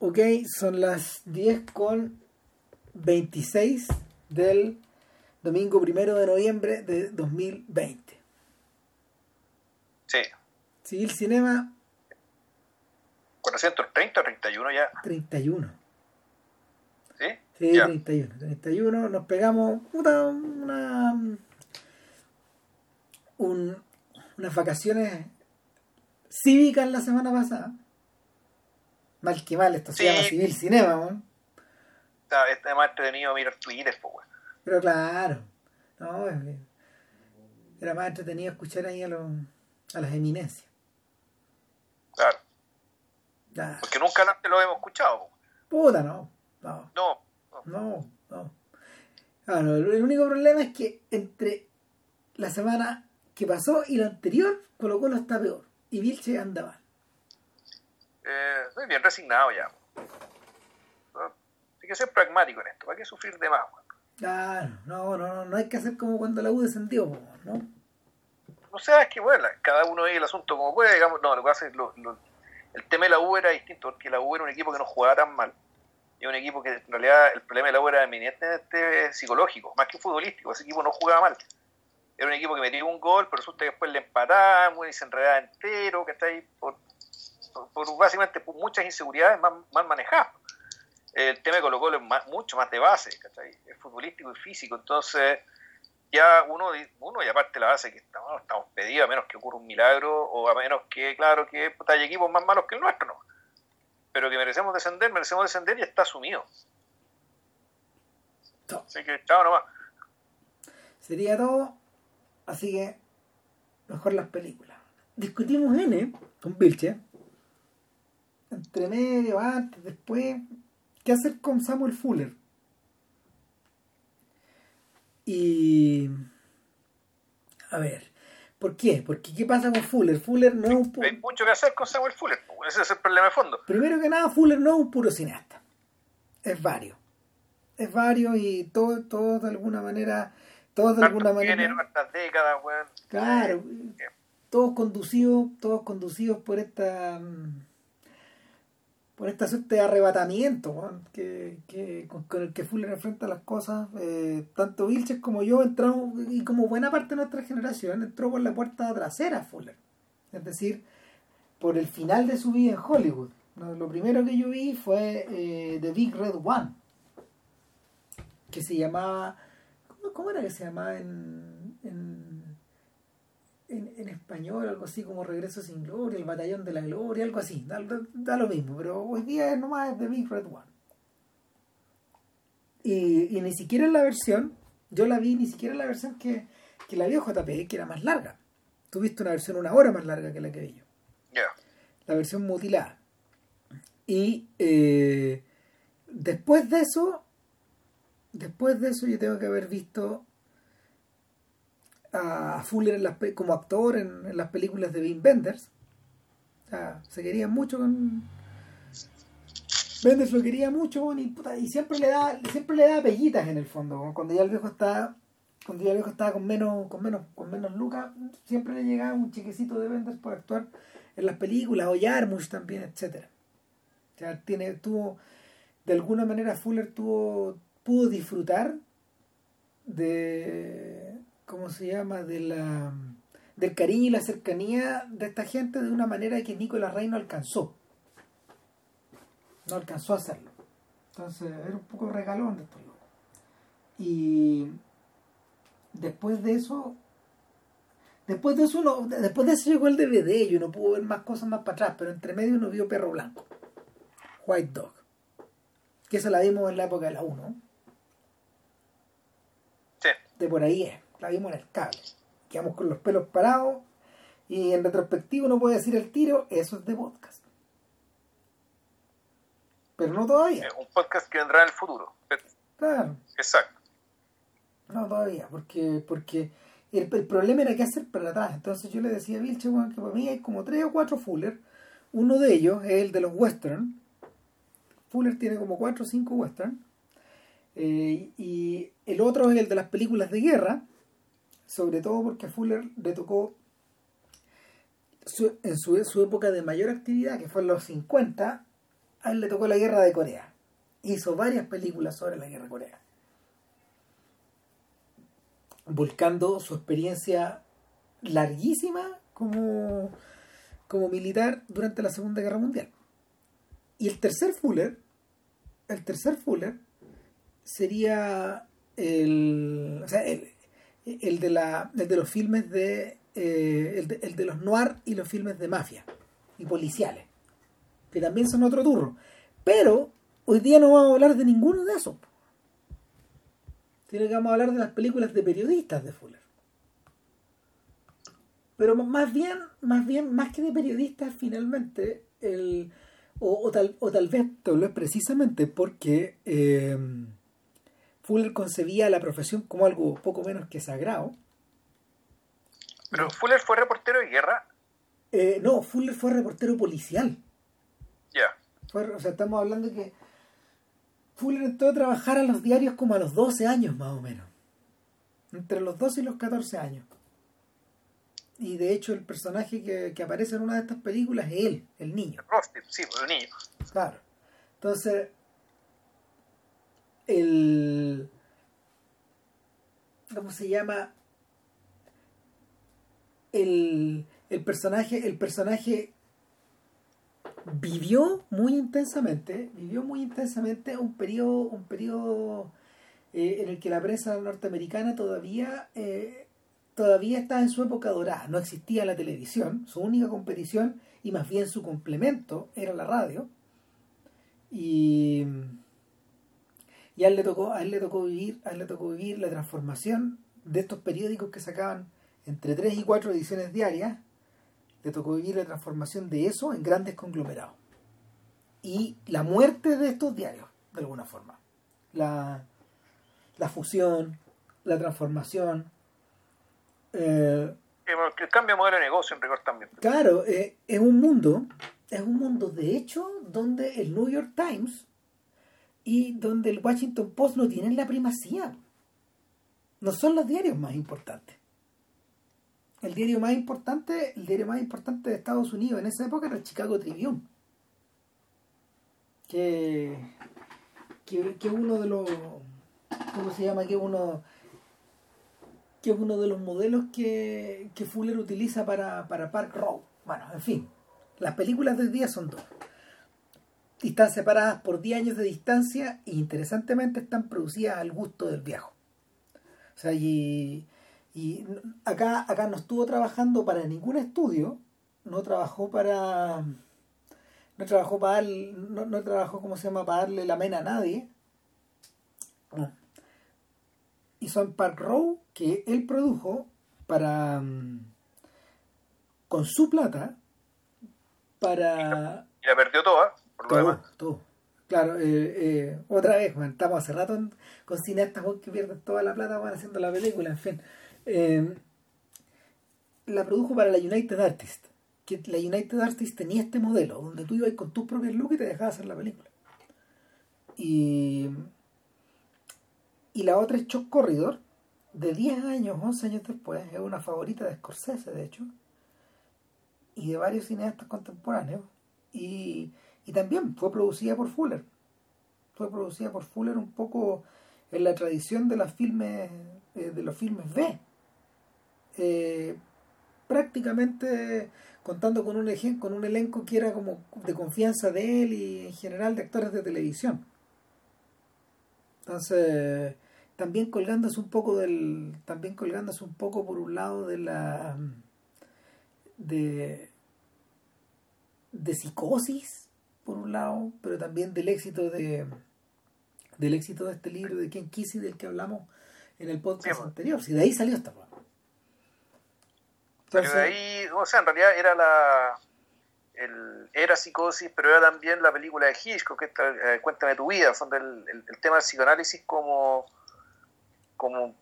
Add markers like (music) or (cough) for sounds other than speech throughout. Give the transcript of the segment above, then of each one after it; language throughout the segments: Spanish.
Ok, son las 10 con 26 del domingo primero de noviembre de 2020. Sí. Civil Cinema 430 o 31 ya. 31. ¿Sí? Sí, Ya. 31. 31. Nos pegamos puta, una, un- unas vacaciones cívicas la semana pasada. Mal que mal, esto se Sí. llama Civil Cinema, weón. Está, está más entretenido mirar Twitter, pues, weón. Pero claro, no, era más entretenido escuchar ahí a, los, a las eminencias. Claro. Ya. Porque nunca antes lo hemos escuchado. Puta, no, no, No. no. no, no. Claro, el el único problema es que entre la semana que pasó y la anterior, Colo Colo está peor. Y Vilche anda mal. Eh, estoy bien resignado ya. ¿no? Hay que ser pragmático en esto. ¿Para qué sufrir de más? Claro, no, no, no, no hay que hacer como cuando la U descendió, ¿no? No sé, es que bueno, cada uno ve el asunto como puede, digamos. No, lo que pasa es lo, lo- el tema de la U era distinto, porque la U era un equipo que no jugaba tan mal. Y un equipo que en realidad el problema de la U era eminentemente psicológico, más que futbolístico. Ese equipo no jugaba mal. Era un equipo que metía un gol, pero resulta que después le empataban y se enredaba entero, que está ahí por, por, básicamente por muchas inseguridades mal, mal manejadas. El tema de Colo Colo es más- mucho más de base, ¿cachai? Es futbolístico y físico, entonces ya uno, uno y aparte la base que estamos, estamos pedidos a menos que ocurra un milagro o a menos que, claro, que puta, hay equipos más malos que el nuestro, ¿no? Pero que merecemos descender, merecemos descender y está asumido. No. Así que chao nomás. Sería todo, así que mejor las películas. Discutimos N con Vilche, entre medio, antes, después, qué hacer con Samuel Fuller. Y. A ver, ¿por qué? Porque ¿qué pasa con Fuller? Fuller no es un pu- Hay mucho que hacer con Samuel Fuller, pues, ese es el problema de fondo. Primero que nada, Fuller no es un puro cineasta. Es varios. Es varios y todo, todo de alguna manera. Todos de alguna manera. décadas, weón. Claro, todos conducidos, todos conducidos por esta mm, por esta suerte de arrebatamiento que, que- con, el que Fuller enfrenta las cosas. Eh, tanto Vilches como yo entramos, y como buena parte de nuestra generación, entró por la puerta trasera Fuller. Es decir, por el final de su vida en Hollywood. Lo primero que yo vi fue eh, The Big Red One, que se llamaba... ¿Cómo, era que se llamaba en, en, en español? Algo así como Regreso sin Gloria, El Batallón de la Gloria, algo así. Da, da- da lo mismo, pero hoy día es nomás The Big Red One. Y, y ni siquiera en la versión, yo la vi ni siquiera en la versión que, que la vio JP, que era más larga. Tuviste una versión una hora más larga que la que vi yo Ya. la versión mutilada. Y eh, después de eso, después de eso yo tengo que haber visto a Fuller en las como actor en, en las películas de Wim Wenders. O sea, se querían mucho con... Wenders lo quería mucho y, siempre le da siempre le da pellitas en el fondo cuando ya el viejo está cuando ya el viejo estaba con menos con menos con menos lucas siempre le llegaba un chiquecito de Wenders por actuar en las películas o Jarmusch también etcétera o sea tiene tuvo de alguna manera Fuller tuvo pudo disfrutar de cómo se llama de la del cariño y la cercanía de esta gente de una manera que Nicolás Rey no alcanzó. No alcanzó a hacerlo. Entonces era un poco regalón de estos locos. Y después de eso después de eso uno, después de eso llegó el DVD y uno pudo ver más cosas más para atrás pero entre medio uno vio Perro Blanco White Dog que esa la vimos en la época de la 1 Sí. de por ahí es la vimos en el cable quedamos con los pelos parados y en retrospectivo uno puede decir el tiro eso es de podcast pero no todavía Es un podcast que vendrá en el futuro. claro Exacto. No, todavía, porque, porque el, el problema era qué hacer para atrás. Entonces yo le decía a Vilche, weón, que para mí hay como tres o cuatro Fuller. Uno de ellos es el de los western. Fuller tiene como cuatro o cinco western. Eh, y el otro es el de las películas de guerra. Sobre todo porque a Fuller le tocó en su, su época de mayor actividad, que fue en los 50, a él le tocó la guerra de Corea. Hizo varias películas sobre la guerra de Corea. Volcando su experiencia larguísima como, como militar durante la Segunda Guerra Mundial. Y el tercer Fuller, el tercer Fuller sería el, o sea, el, el de, la, el de los filmes de, eh, el de, el de los noir y los filmes de mafia y policiales, que también son otro turno. Pero hoy día no vamos a hablar de ninguno de esos. Tiene que vamos a hablar de las películas de periodistas de Fuller. Pero más bien, más bien, más que de periodistas, finalmente, el, o, o, tal, o tal vez, tal vez precisamente porque eh, Fuller concebía la profesión como algo poco menos que sagrado. Pero Fuller fue reportero de guerra. Eh, no, Fuller fue reportero policial. Ya. O sea, estamos hablando de que Fuller entró a trabajar a los diarios como a los 12 años más o menos. Entre los 12 y los 14 años. Y de hecho el personaje que, que aparece en una de estas películas es él, el niño. Sí, pues, el niño. Claro. Entonces, el. ¿Cómo se llama? El, el personaje, el personaje vivió muy intensamente, vivió muy intensamente un periodo, un periodo eh, en el que la prensa norteamericana todavía, eh, todavía estaba en su época dorada. No existía la televisión, su única competición y más bien su complemento era la radio. Y, y a él le tocó, a él le tocó vivir, a él le tocó vivir la transformación de estos periódicos que sacaban entre 3 y 4 ediciones diarias, le tocó vivir la transformación de eso en grandes conglomerados. Y la muerte de estos diarios, de alguna forma. La, la fusión, la transformación. eh, El cambio de modelo de negocio en rigor también. Claro, eh, es un mundo, es un mundo de hecho donde el New York Times y donde el Washington Post no tienen la primacía. No son los diarios más importantes. El diario más importante, el diario más importante de Estados Unidos en esa época era el Chicago Tribune. Que, que, uno de los ¿cómo se llama? que uno que es uno de los modelos que, que Fuller utiliza para, para Park Row. Bueno, en fin, las películas del día son dos. Y están separadas por 10 años de distancia e interesantemente están producidas al gusto del viejo. O sea, y, y acá, acá no estuvo trabajando para ningún estudio, no trabajó para... No trabajó para dar, no, no trabajó, ¿cómo se llama?, para darle la mena a nadie. No hizo en Park Row que él produjo para con su plata para Y la perdió toda, por lo todo, demás. todo. Claro, eh, eh, otra vez, man, estamos hace rato en- con cineastas que pierden toda la plata van haciendo la película, en fin. Eh, la produjo para la United Artists. Que la United Artists tenía este modelo, donde tú ibas con tus propios looks y te dejabas hacer la película. Y, y la otra es Shock Corridor, de 10 años, 11 años después, es una favorita de Scorsese, de hecho, y de varios cineastas contemporáneos. Y, y también fue producida por Fuller. Fue producida por Fuller un poco en la tradición de los filmes, eh, de los filmes B. Eh, prácticamente contando con un, con un elenco que era como de confianza de él y en general de actores de televisión. Entonces, también colgándose un poco del, también colgándose un poco por un lado de la de de psicosis por un lado, pero también del éxito de del éxito de este libro de Ken Kesey del que hablamos en el podcast Sí, pues. anterior. Si de ahí salió esta programa. Pero de ahí, o sea, en realidad era la. El, era psicosis, pero era también la película de Hitchcock, que está, eh, Cuéntame tu vida, son del, el, el tema del psicoanálisis como. como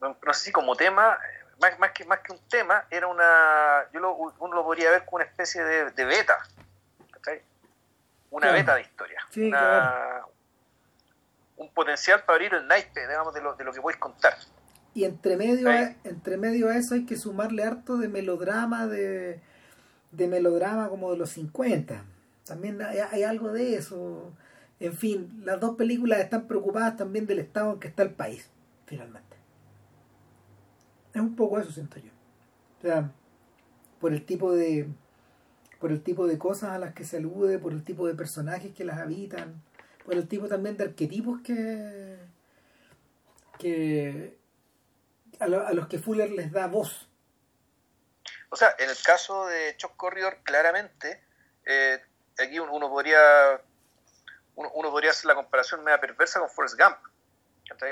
no sé si como tema, más, más, que, más que un tema, era una. yo lo, uno lo podría ver como una especie de, de beta. Una Claro. beta de historia. Sí, una- claro. Un potencial para abrir el naipe, digamos, de lo, de lo que podéis contar. Y entre medio, a, entre medio a eso hay que sumarle harto de melodrama, de, de melodrama como de los 50. También hay, algo de eso. En fin, las dos películas están preocupadas también del estado en que está el país, finalmente. Es un poco eso, siento yo. O sea, por el tipo de por el tipo de cosas a las que se alude, por el tipo de personajes que las habitan, por el tipo también de arquetipos que que a, los que Fuller les da voz. O sea, en el caso de Chuck Corridor, claramente, eh, aquí uno podría uno, podría hacer la comparación media perversa con Forrest Gump,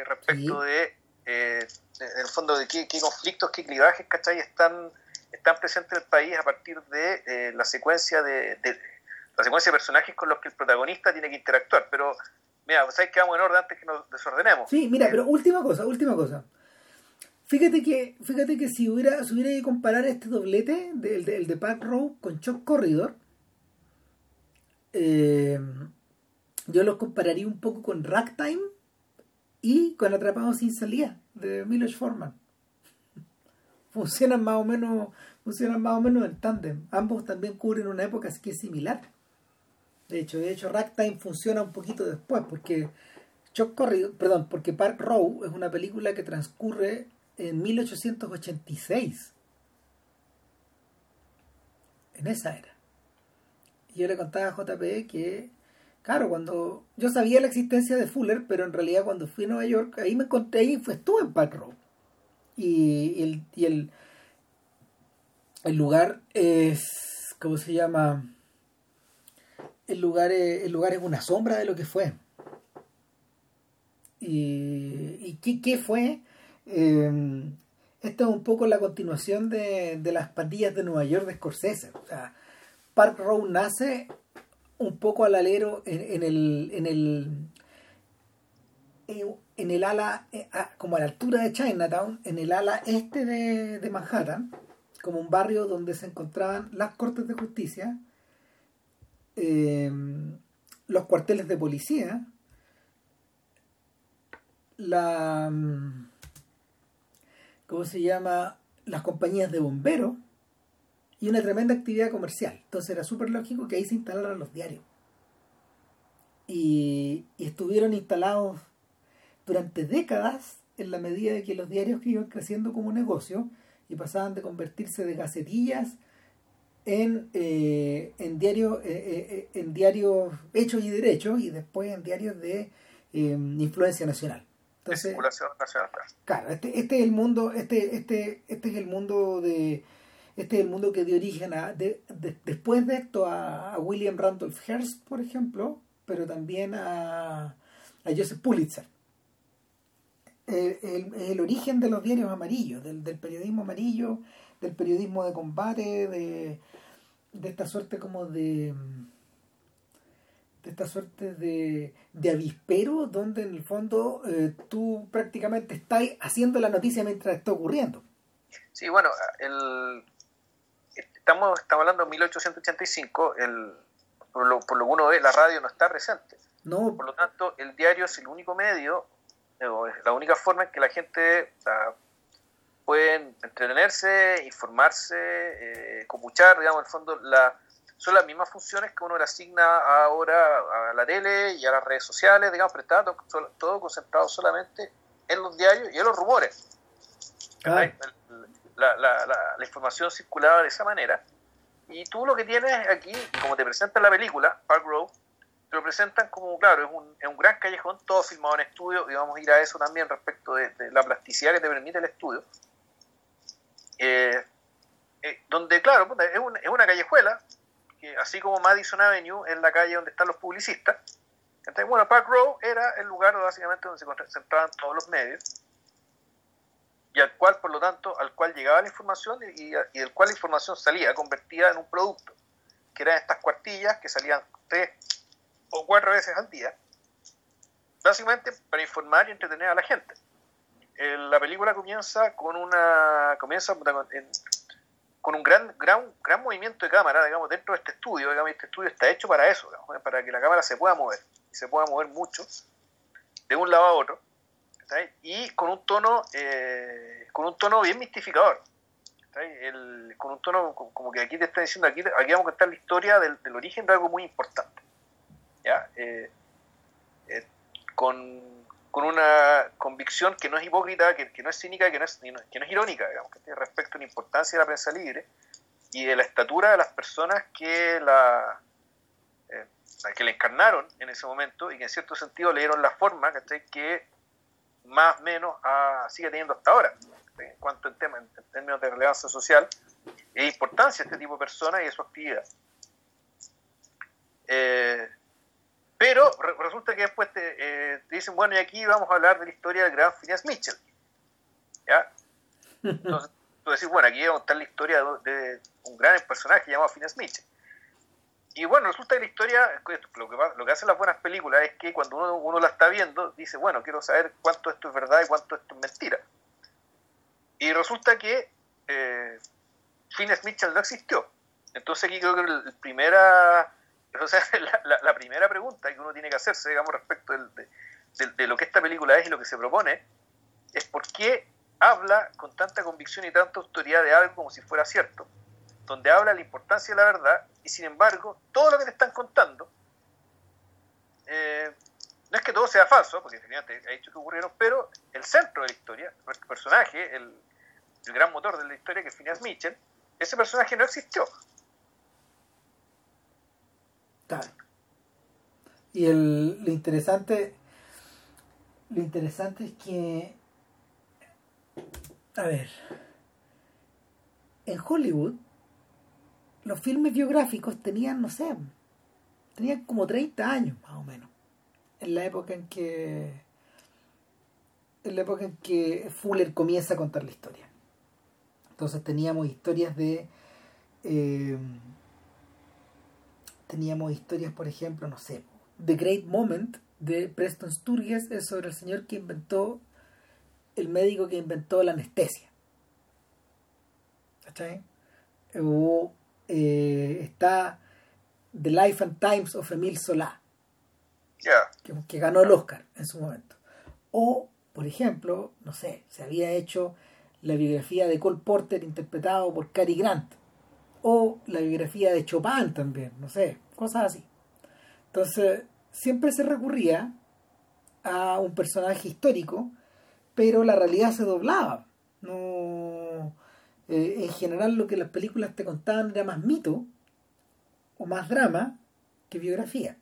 respecto de, eh, en el fondo, de qué, conflictos, qué clivajes, ¿cachai? Están, están presentes en el país a partir de eh, la secuencia de, la secuencia de personajes con los que el protagonista tiene que interactuar. Pero, mira, ¿sabes que vamos en orden antes que nos desordenemos? Sí, mira, pero última cosa, última cosa. Fíjate que, fíjate que si hubiera, si hubiera que comparar este doblete, del de, de Park Row con Chuck Corridor, eh, yo los compararía un poco con Ragtime y con Atrapados sin salida de Milos Forman. Funcionan más o menos, funcionan más o menos en tándem. Ambos también cubren una época que es similar. De hecho, de hecho, Ragtime funciona un poquito después, porque Chuck Corridor, perdón, porque Park Row es una película que transcurre en 1886. En esa era. Y yo le contaba a JP que, claro, cuando yo sabía la existencia de Fuller, pero en realidad cuando fui a Nueva York, ahí me encontré, ahí fue, estuve en Park Row. Y, el, y el, el lugar es, ¿cómo se llama? El lugar, es, el lugar es una sombra de lo que fue. ¿Y, qué, qué fue? Eh, esta es un poco la continuación de, las pandillas de Nueva York de Scorsese. O sea, Park Row nace un poco al alero en, el en el en el ala eh, como a la altura de Chinatown en el ala este de, Manhattan como un barrio donde se encontraban las cortes de justicia eh, los cuarteles de policía la ¿cómo se llama? Las compañías de bomberos y una tremenda actividad comercial. Entonces era súper lógico que ahí se instalaran los diarios. Y, estuvieron instalados durante décadas en la medida de que los diarios que iban creciendo como negocio y pasaban de convertirse de gacetillas en, eh, en diarios eh, eh, en diarios hechos y derechos y después en diarios de influencia nacional. Entonces, Claro, este, este es el mundo, este, este, este es el mundo de este es el mundo que dio origen a después de esto a, William Randolph Hearst, por ejemplo, pero también a, a Joseph Pulitzer. El, el, origen de los diarios amarillos, del, del periodismo amarillo, del periodismo de combate, de, de esta suerte como de esta suerte de, de avispero donde en el fondo eh, tú prácticamente estás haciendo la noticia mientras está ocurriendo. Sí, bueno, el, estamos, estamos hablando de 1885, el, por, lo, por lo que uno ve, la radio no está presente. No. Por lo tanto, el diario es el único medio, la única forma en que la gente puede entretenerse, informarse, eh, copuchar, digamos, en el fondo, la son las mismas funciones que uno le asigna ahora a la tele y a las redes sociales, digamos, pero está todo, concentrado solamente en los diarios y en los rumores. La, la, información circulaba de esa manera. Y tú lo que tienes aquí, como te presentan la película, Park Row, lo presentan como, claro, es un, es un gran callejón, todo filmado en estudio, y vamos a ir a eso también respecto de, la plasticidad que te permite el estudio. Eh, eh, donde, claro, es, es una callejuela, así como Madison Avenue es la calle donde están los publicistas, entonces, bueno, Park Row era el lugar básicamente donde se concentraban todos los medios y al cual, por lo tanto, al cual llegaba la información y, y, del cual la información salía convertida en un producto, que eran estas cuartillas que salían tres o cuatro veces al día, básicamente para informar y entretener a la gente. la película comienza con una comienza en, con un gran, gran, gran movimiento de cámara, digamos, dentro de este estudio, digamos, este estudio está hecho para eso, para que la cámara se pueda mover, se pueda mover mucho, de un lado a otro, y con un tono, eh, con un tono bien mistificador, El, con un tono como que aquí te está diciendo, aquí, aquí vamos a contar la historia del, origen de algo muy importante. Eh, eh, con, con, una convicción que no es hipócrita, que, que no es cínica, que no es, que no es irónica, digamos, que respecto a la importancia de la prensa libre y de la estatura de las personas que la, eh, que la encarnaron en ese momento y que en cierto sentido le dieron la forma que más o menos ah, sigue teniendo hasta ahora en cuanto en, tema, en términos de relevancia social e importancia de este tipo de personas y de su actividad. Pero resulta que después eh, te, dicen, bueno, y aquí vamos a hablar de la historia del gran Phineas Mitchell. ¿Ya? Entonces (laughs) tú decís, bueno, aquí vamos a contar la historia de, un gran personaje llamado Phineas Mitchell. Y bueno, resulta que la historia, lo que, lo que hacen las buenas películas es que cuando uno, uno la está viendo, dice, bueno, quiero saber cuánto esto es verdad y cuánto esto es mentira. Y resulta que eh, Phineas Mitchell no existió. Entonces aquí creo que la primera, (laughs) o sea, la, primera pregunta que uno tiene que hacerse, digamos, respecto de, lo que esta película es y lo que se propone, es por qué habla con tanta convicción y tanta autoridad de algo como si fuera cierto, donde habla la importancia de la verdad y sin embargo todo lo que te están contando eh, no es que todo sea falso, porque definitivamente ha dicho que ocurrieron, pero el centro de la historia, nuestro personaje, el, el gran motor de la historia que es Phineas Mitchell, ese personaje no existió. Claro. Y el, lo interesante, lo interesante es que, a ver, en Hollywood los filmes biográficos tenían, no sé, tenían como 30 años más o menos, en la época en que, en la época en que Fuller comienza a contar la historia. Entonces teníamos historias de... Eh, teníamos historias, por ejemplo, no sé, The Great Moment de Preston Sturges es sobre el señor que inventó, el médico que inventó la anestesia. ¿Cachai? O eh, está The Life and Times of Emile Solá, que, que, ganó el Oscar en su momento. O, por ejemplo, no sé, se había hecho la biografía de Cole Porter interpretado por Cary Grant o la biografía de Chopin también, no sé, cosas así. Entonces, siempre se recurría a un personaje histórico, pero la realidad se doblaba. No, eh, en general lo que las películas te contaban era más mito o más drama que biografía.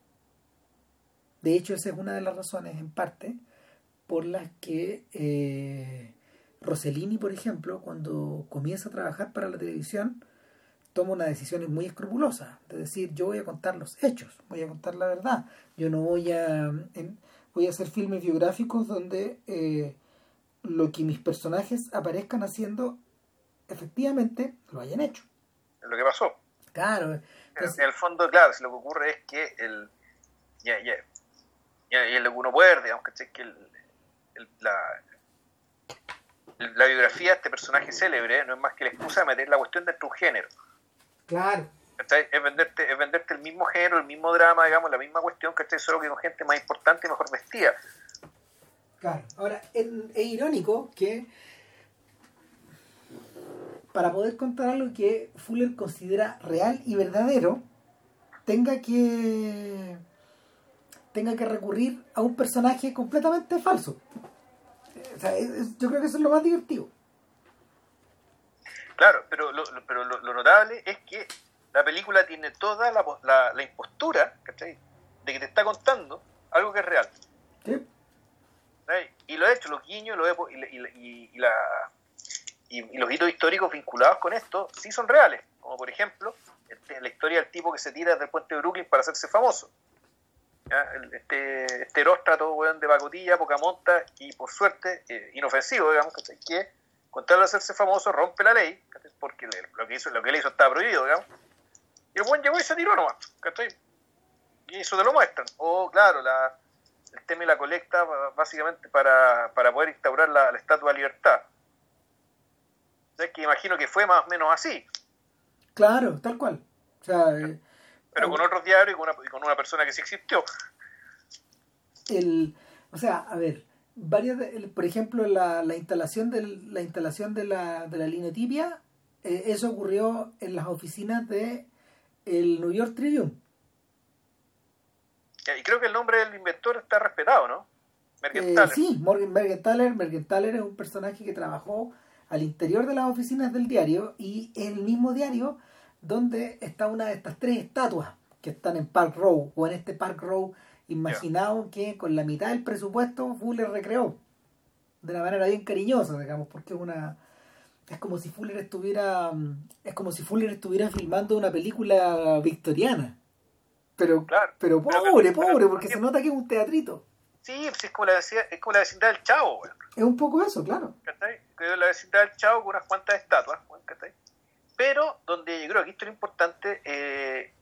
De hecho, esa es una de las razones, en parte, por las que eh, Rossellini, por ejemplo, cuando comienza a trabajar para la televisión, toma una decisión muy escrupulosa, de decir, yo voy a contar los hechos, voy a contar la verdad, yo no voy a, voy a hacer filmes biográficos donde eh, lo que mis personajes aparezcan haciendo, efectivamente, lo hayan hecho. Lo que pasó. Claro. en, el fondo, claro, lo que ocurre es que el... Ya, ya, ya, lo que uno puede digamos, que el, la, la biografía de este personaje célebre no es más que la excusa de meter la cuestión dentro de un género. Claro. Es venderte, es venderte el mismo género, el mismo drama, digamos, la misma cuestión, que Solo que con gente más importante y mejor vestida. Claro. Ahora, es, irónico que para poder contar algo que Fuller considera real y verdadero, tenga que tenga que recurrir a un personaje completamente falso yo creo que eso es lo más divertido. Claro, pero lo, pero lo, notable es que la película tiene toda la, la, impostura, ¿cachai? De que te está contando algo que es real. ¿Sí? Y lo he hecho, los guiños los y, y, la, y, los hitos históricos vinculados con esto sí son reales. Como por ejemplo, este, la historia del tipo que se tira desde el puente de Brooklyn para hacerse famoso este, este eróstrato de pacotilla, poca monta y por suerte eh, inofensivo, digamos, que con tal de hacerse famoso rompe la ley, porque lo que hizo, lo que le hizo estaba prohibido, digamos. Y el buen llegó y se tiró nomás, Y eso te lo muestran. O, claro, la, el tema y la colecta básicamente para, para poder instaurar la, estatua de libertad. Es que imagino que fue más o menos así. Claro, tal cual. O sea, eh, pero con otros diarios y con una, con una persona que sí existió. El, o sea, a ver, varias por ejemplo, la, la instalación, del, la, instalación de, la, de la línea tibia eh, eso ocurrió en las oficinas de el New York Tribune. Y creo que el nombre del inventor está respetado, ¿no? Mergenthaler. Eh, sí, Morgan Mergenthaler. Mergenthaler es un personaje que trabajó al interior de las oficinas del diario y el mismo diario donde está una de estas tres estatuas que están en Park Row o en este Park Row imaginado que con la mitad del presupuesto Fuller recreó de una manera bien cariñosa, digamos, porque es una es como si Fuller estuviera es como si Fuller estuviera filmando una película victoriana. Pero pero pobre, pobre, porque se nota que es un teatrito. Sí, es como la, es como la vecindad del Chavo, Es un poco eso, claro. La vecindad del Chavo con unas cuantas estatuas, Pero donde yo creo que esto es lo importante, eh,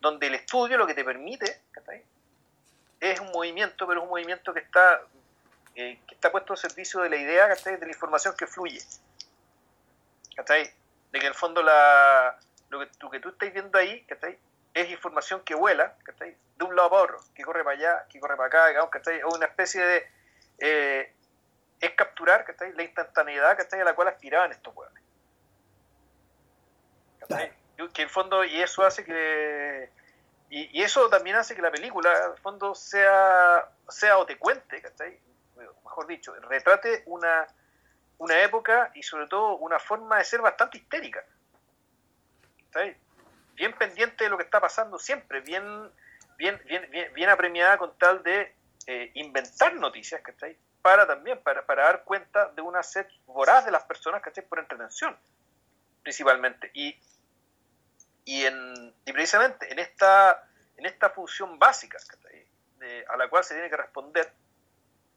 donde el estudio lo que te permite es un movimiento, pero es un movimiento que está eh, que está puesto al servicio de la idea, de la información que fluye. De que en el fondo la, lo, que, lo que tú estás viendo ahí es información que vuela de un lado para otro, que corre para allá, que corre para acá, digamos, o una especie de... Eh, es capturar la instantaneidad a la cual aspiraban estos pueblos. Que en el fondo, y eso hace que y, eso también hace que la película, el fondo, sea, sea o te cuente, mejor dicho, retrate una, una época y sobre todo una forma de ser bastante histérica. Bien pendiente de lo que está pasando siempre, bien, bien, bien, bien, apremiada con tal de eh, inventar noticias, Para también, para, para dar cuenta de una sed voraz de las personas, ¿cachai? Por entretención, principalmente. Y y, en, y precisamente en esta, en esta función básica a la cual se tiene que responder,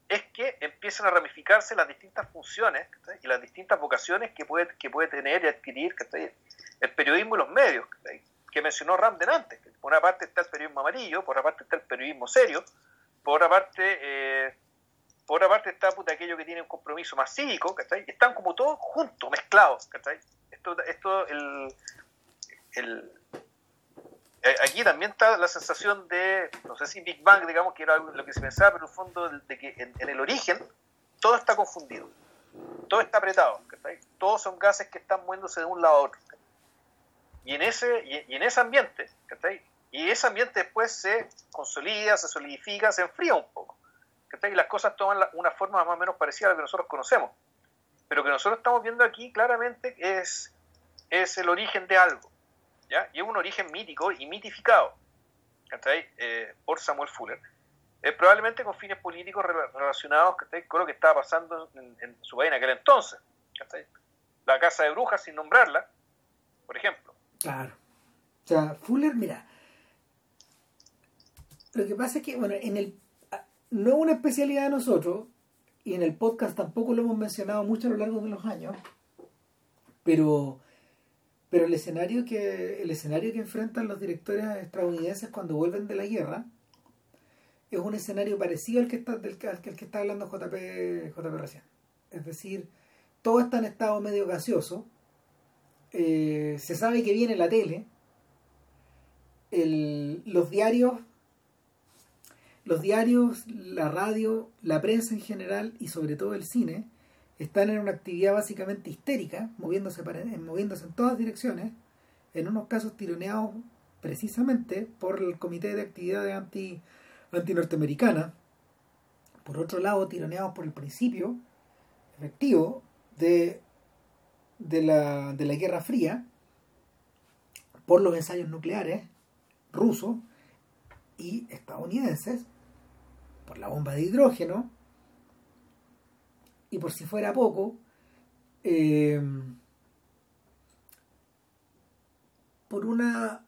es que empiezan a ramificarse las distintas funciones y las distintas vocaciones que puede, que puede tener y adquirir el periodismo y los medios, que mencionó Ramden antes. Por una parte está el periodismo amarillo, por otra parte está el periodismo serio, por otra parte, eh, por otra parte está aquello que tiene un compromiso más cívico, y están como todos juntos, mezclados. Esto, esto el, eh, aquí también está la sensación de, no sé si Big Bang, digamos, que era lo que se pensaba, pero en el fondo de que en, el origen todo está confundido, todo está apretado, todos son gases que están moviéndose de un lado a otro. Y en ese, y, en ese ambiente, y ese ambiente después se consolida, se solidifica, se enfría un poco. Y las cosas toman una forma más o menos parecida a la que nosotros conocemos. Pero que nosotros estamos viendo aquí claramente es, es el origen de algo y es un origen mítico y mitificado eh, por Samuel Fuller, eh, probablemente con fines políticos relacionados con lo que estaba pasando en, su país en aquel entonces. La casa de brujas, sin nombrarla, por ejemplo. Claro. O sea, Fuller, mira, lo que pasa es que, bueno, en el no es una especialidad de nosotros, y en el podcast tampoco lo hemos mencionado mucho a lo largo de los años, pero pero el escenario que, el escenario que enfrentan los directores estadounidenses cuando vuelven de la guerra es un escenario parecido al que está, del, al que está hablando JP, JP recién. Es decir, todo está en estado medio gaseoso, eh, se sabe que viene la tele, los diarios, los diarios, la radio, la prensa en general y sobre todo el cine están en una actividad básicamente histérica, moviéndose, moviéndose en todas direcciones, en unos casos tironeados precisamente por el Comité de Actividades anti, norteamericana por otro lado tironeados por el principio efectivo de, de, la, de la Guerra Fría, por los ensayos nucleares rusos y estadounidenses, por la bomba de hidrógeno, y por si fuera poco, eh, por una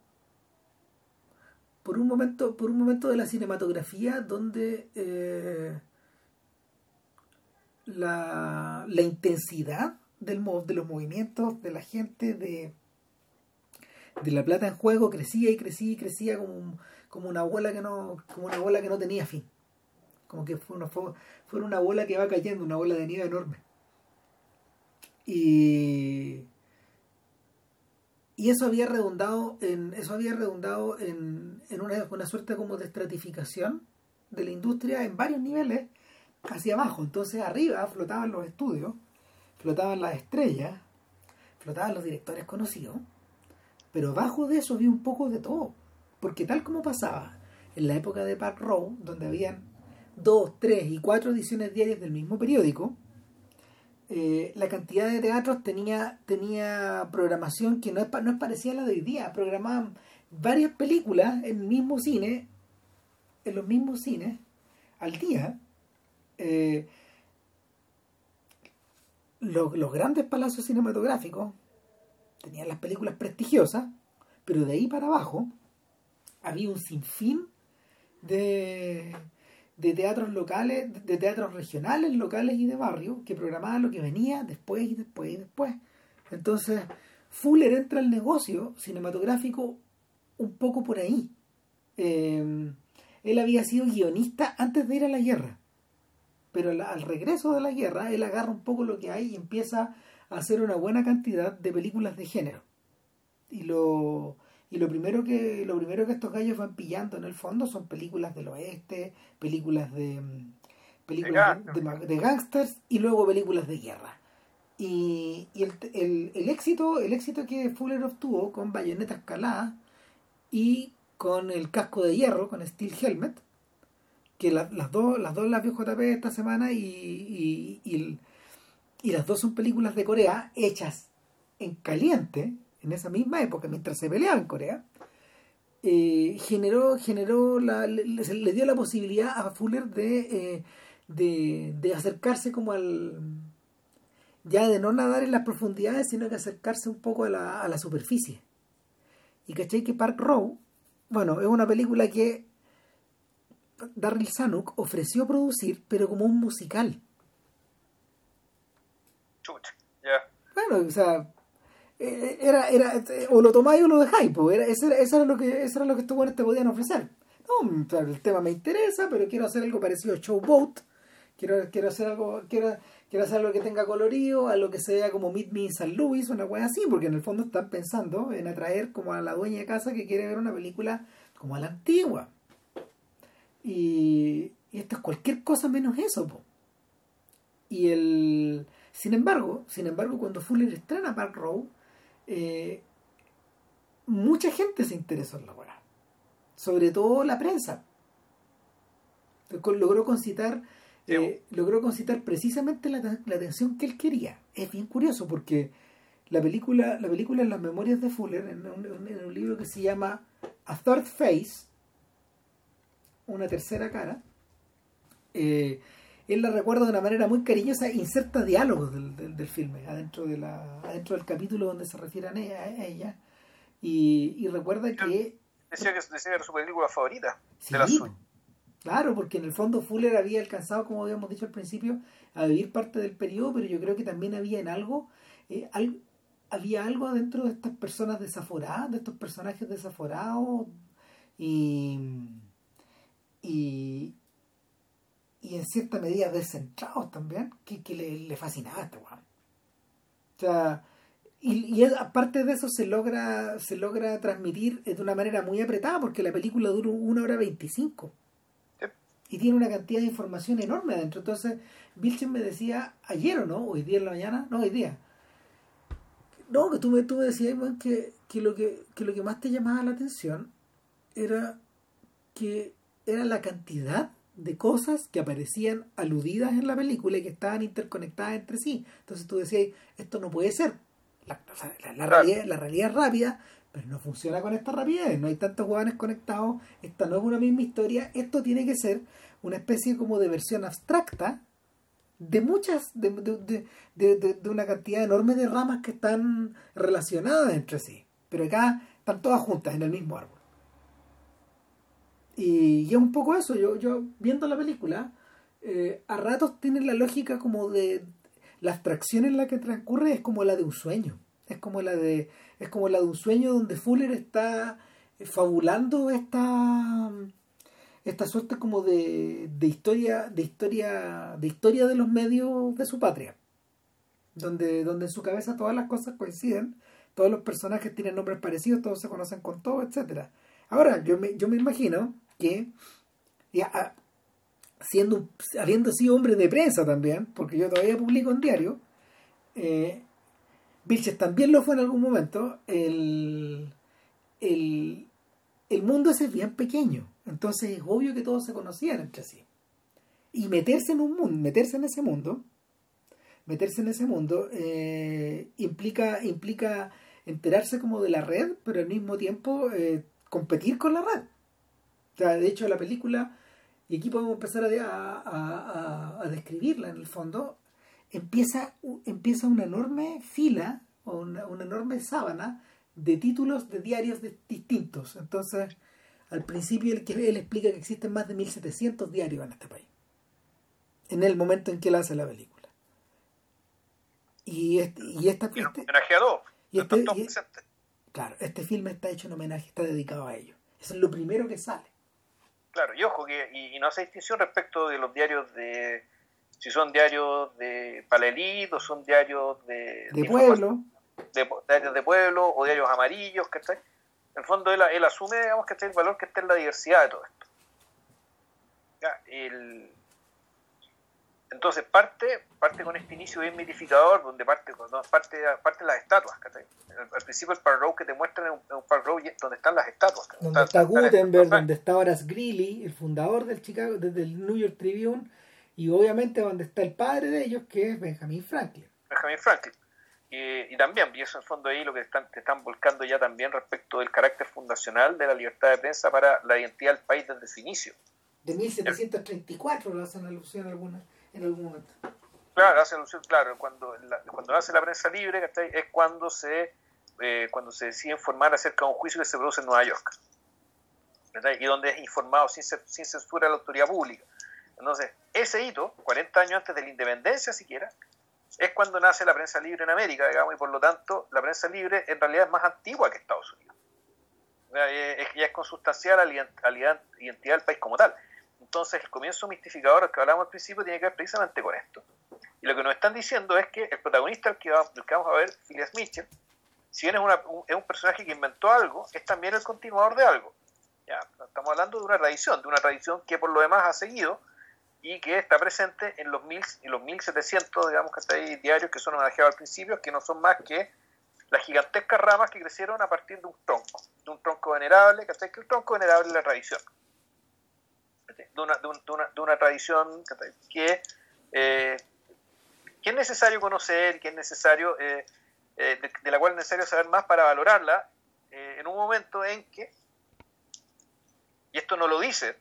por un momento por un momento de la cinematografía donde eh, la, la, intensidad del, de los movimientos de la gente de, de la plata en juego crecía y crecía y crecía como, como una bola que no como una bola que no tenía fin como que fue una, fue, una bola que va cayendo, una bola de nieve enorme. Y, y eso había redundado en, eso había redundado en, en una, una suerte como de estratificación de la industria en varios niveles hacia abajo. Entonces arriba flotaban los estudios, flotaban las estrellas, explotaban los directores conocidos, pero abajo de eso había un poco de todo. Porque tal como pasaba en la época de Park Row, donde habían dos, tres y cuatro ediciones diarias del mismo periódico, eh, la cantidad de teatros tenía, tenía programación que no es, no es parecida a la de hoy día. Programaban varias películas en el mismo cine, en los mismos cines, al día. Eh, los, grandes palacios cinematográficos tenían las películas prestigiosas, pero de ahí para abajo había un sinfín de, de teatros locales, de teatros regionales, locales y de barrio, que programaban lo que venía después y después y después. Entonces, Fuller entra al negocio cinematográfico un poco por ahí. Eh, él había sido guionista antes de ir a la guerra pero al regreso de la guerra él agarra un poco lo que hay y empieza a hacer una buena cantidad de películas de género. Y lo, y lo primero que lo primero que estos gallos van pillando en el fondo son películas del oeste, películas de mm, películas de, de, gangsters y luego películas de guerra. Y, y el, el, el, éxito el éxito que Fuller obtuvo con Bayonetta Escalada y con el casco de hierro, con Steel Helmet, que las dos las dos las vio JP esta semana y, y, las dos son películas de Corea hechas en caliente en esa misma época mientras se peleaba en Corea eh, generó generó la, le, dio la posibilidad a Fuller de, eh, de, acercarse como al ya de no nadar en las profundidades sino que acercarse un poco a la, a la superficie y caché que Park Row bueno es una película que Darryl Sanuk ofreció producir, pero como un musical. Ya. Bueno, o sea, era, era, eh, o lo tomáis o lo dejáis, pues, era, eso, era, eso, era lo que, eso era lo que estos buenos te podían ofrecer. No, el tema me interesa, pero quiero hacer algo parecido a Showboat. Quiero, quiero hacer algo, quiero, quiero hacer algo que tenga colorido, algo que sea como Meet Me in San Luis, una cosa así, porque en el fondo están pensando en atraer como a la dueña de casa que quiere ver una película como a la antigua. Y, esto es cualquier cosa menos eso. Y el. Sin embargo, sin embargo, cuando Fuller estrena Park Row, eh, mucha gente se interesó en la weá. Sobre todo la prensa. Logró concitar, eh, logró concitar precisamente la, atención que él quería. Es bien curioso porque la película, la película en las memorias de Fuller, en un, en un libro que se llama A Third Face, una tercera cara, eh, él la recuerda de una manera muy cariñosa, inserta diálogos del, del, filme adentro, de la, adentro del capítulo donde se refieren a ella, y, recuerda que... Decía que, decía que era su película favorita. Claro, porque en el fondo Fuller había alcanzado, como habíamos dicho al principio, a vivir parte del periodo, pero yo creo que también había en algo, eh, había algo dentro de estas personas desaforadas, de estos personajes desaforados y y, y en cierta medida descentrados también, que, que le, le, fascinaba a este weón. O sea, y, y, aparte de eso se logra, se logra transmitir de una manera muy apretada porque la película dura una hora veinticinco. Y tiene una cantidad de información enorme adentro. Entonces, Vilchen me decía, ayer o no, hoy día en la mañana, no, hoy día. No, que tú me, tú me decías que, que, lo que, que lo que más te llamaba la atención era que era la cantidad de cosas que aparecían aludidas en la película y que estaban interconectadas entre sí. Entonces tú decías, esto no puede ser. La, realidad, la realidad es rápida, pero no funciona con esta rapidez. No hay tantos jugadores conectados. Esta no es una misma historia. Esto tiene que ser una especie como de versión abstracta de muchas, de, de, de, de una cantidad enorme de ramas que están relacionadas entre sí. Pero acá están todas juntas en el mismo árbol. Y, es un poco eso, yo, yo viendo la película, eh, a ratos tiene la lógica como de la abstracción en la que transcurre es como la de un sueño. Es como la de, es como la de un sueño donde Fuller está fabulando esta esta suerte como de, de historia de historia de historia de los medios de su patria donde donde en su cabeza todas las cosas coinciden todos los personajes tienen nombres parecidos todos se conocen con todo etcétera ahora yo me, yo me imagino que, ya, siendo, habiendo sido hombre de prensa también, porque yo todavía publico en diario, eh, también lo fue en algún momento, el, el, el mundo es bien pequeño, entonces es obvio que todos se conocían entre sí. Y meterse en un mundo, meterse en ese mundo, meterse en ese mundo eh, implica, implica enterarse como de la red, pero al mismo tiempo eh, competir con la red. O sea, de hecho la película, y aquí podemos empezar a, a, a, describirla en el fondo, empieza, empieza una enorme fila o una, una enorme sábana de títulos de diarios distintos. Entonces, al principio él, él explica que existen más de 1700 diarios en este país, en el momento en que él hace la película. Y, este, y esta... Y este, y este, claro, este filme está hecho en homenaje, está dedicado a ellos. Eso es lo primero que sale. Claro, y ojo, que y, no hace distinción respecto de los diarios de... Si son diarios de Palelit o son diarios de... De, pueblo de, diarios de pueblo o diarios amarillos, ¿cachai? En el fondo él, él asume, digamos, que el valor que está en la diversidad de todo esto. El... Entonces parte, parte con este inicio bien mitificador, donde parte, parte, parte las estatuas, ¿cachai? Al principio el Park Row que te muestran es un, un Park Row donde están las estatuas. Donde está, Gutenberg, donde está Horace Greeley, el fundador del Chicago, desde el New York Tribune, y obviamente donde está el padre de ellos, que es Benjamin Franklin. Benjamin Franklin. Y, también, y eso en fondo ahí lo que están, te están volcando ya también respecto del carácter fundacional de la libertad de prensa para la identidad del país desde su inicio. De 1734 lo hacen alusión alguna, en algún momento. Claro, hacen alusión, claro, cuando, cuando hace la prensa libre es cuando se, eh, cuando se decide informar acerca de un juicio que se produce en Nueva York. Y donde es informado sin, sin censura a la autoridad pública. Entonces, ese hito, 40 años antes de la independencia siquiera, es cuando nace la prensa libre en América, digamos, y por lo tanto la prensa libre en realidad es más antigua que Estados Unidos. Es, ya es consustancial a la identidad del país como tal. Entonces, el comienzo mistificador que hablamos al principio tiene que ver precisamente con esto. Y lo que nos están diciendo es que el protagonista, el que, vamos, a ver, Phileas Mitchell, si bien es, una, es, un personaje que inventó algo, es también el continuador de algo. Ya, estamos hablando de una tradición, de una tradición que por lo demás ha seguido y que está presente en los, mil, en los 1700, digamos que está ahí, diarios que son homenajeados al principio, que no son más que las gigantescas ramas que crecieron a partir de un tronco, de un tronco venerable, que que el tronco venerable es la tradición. De una, de una, de una tradición que, eh, que es necesario conocer, que es necesario, eh, eh, de, la cual es necesario saber más para valorarla en un momento en que, y esto no lo dice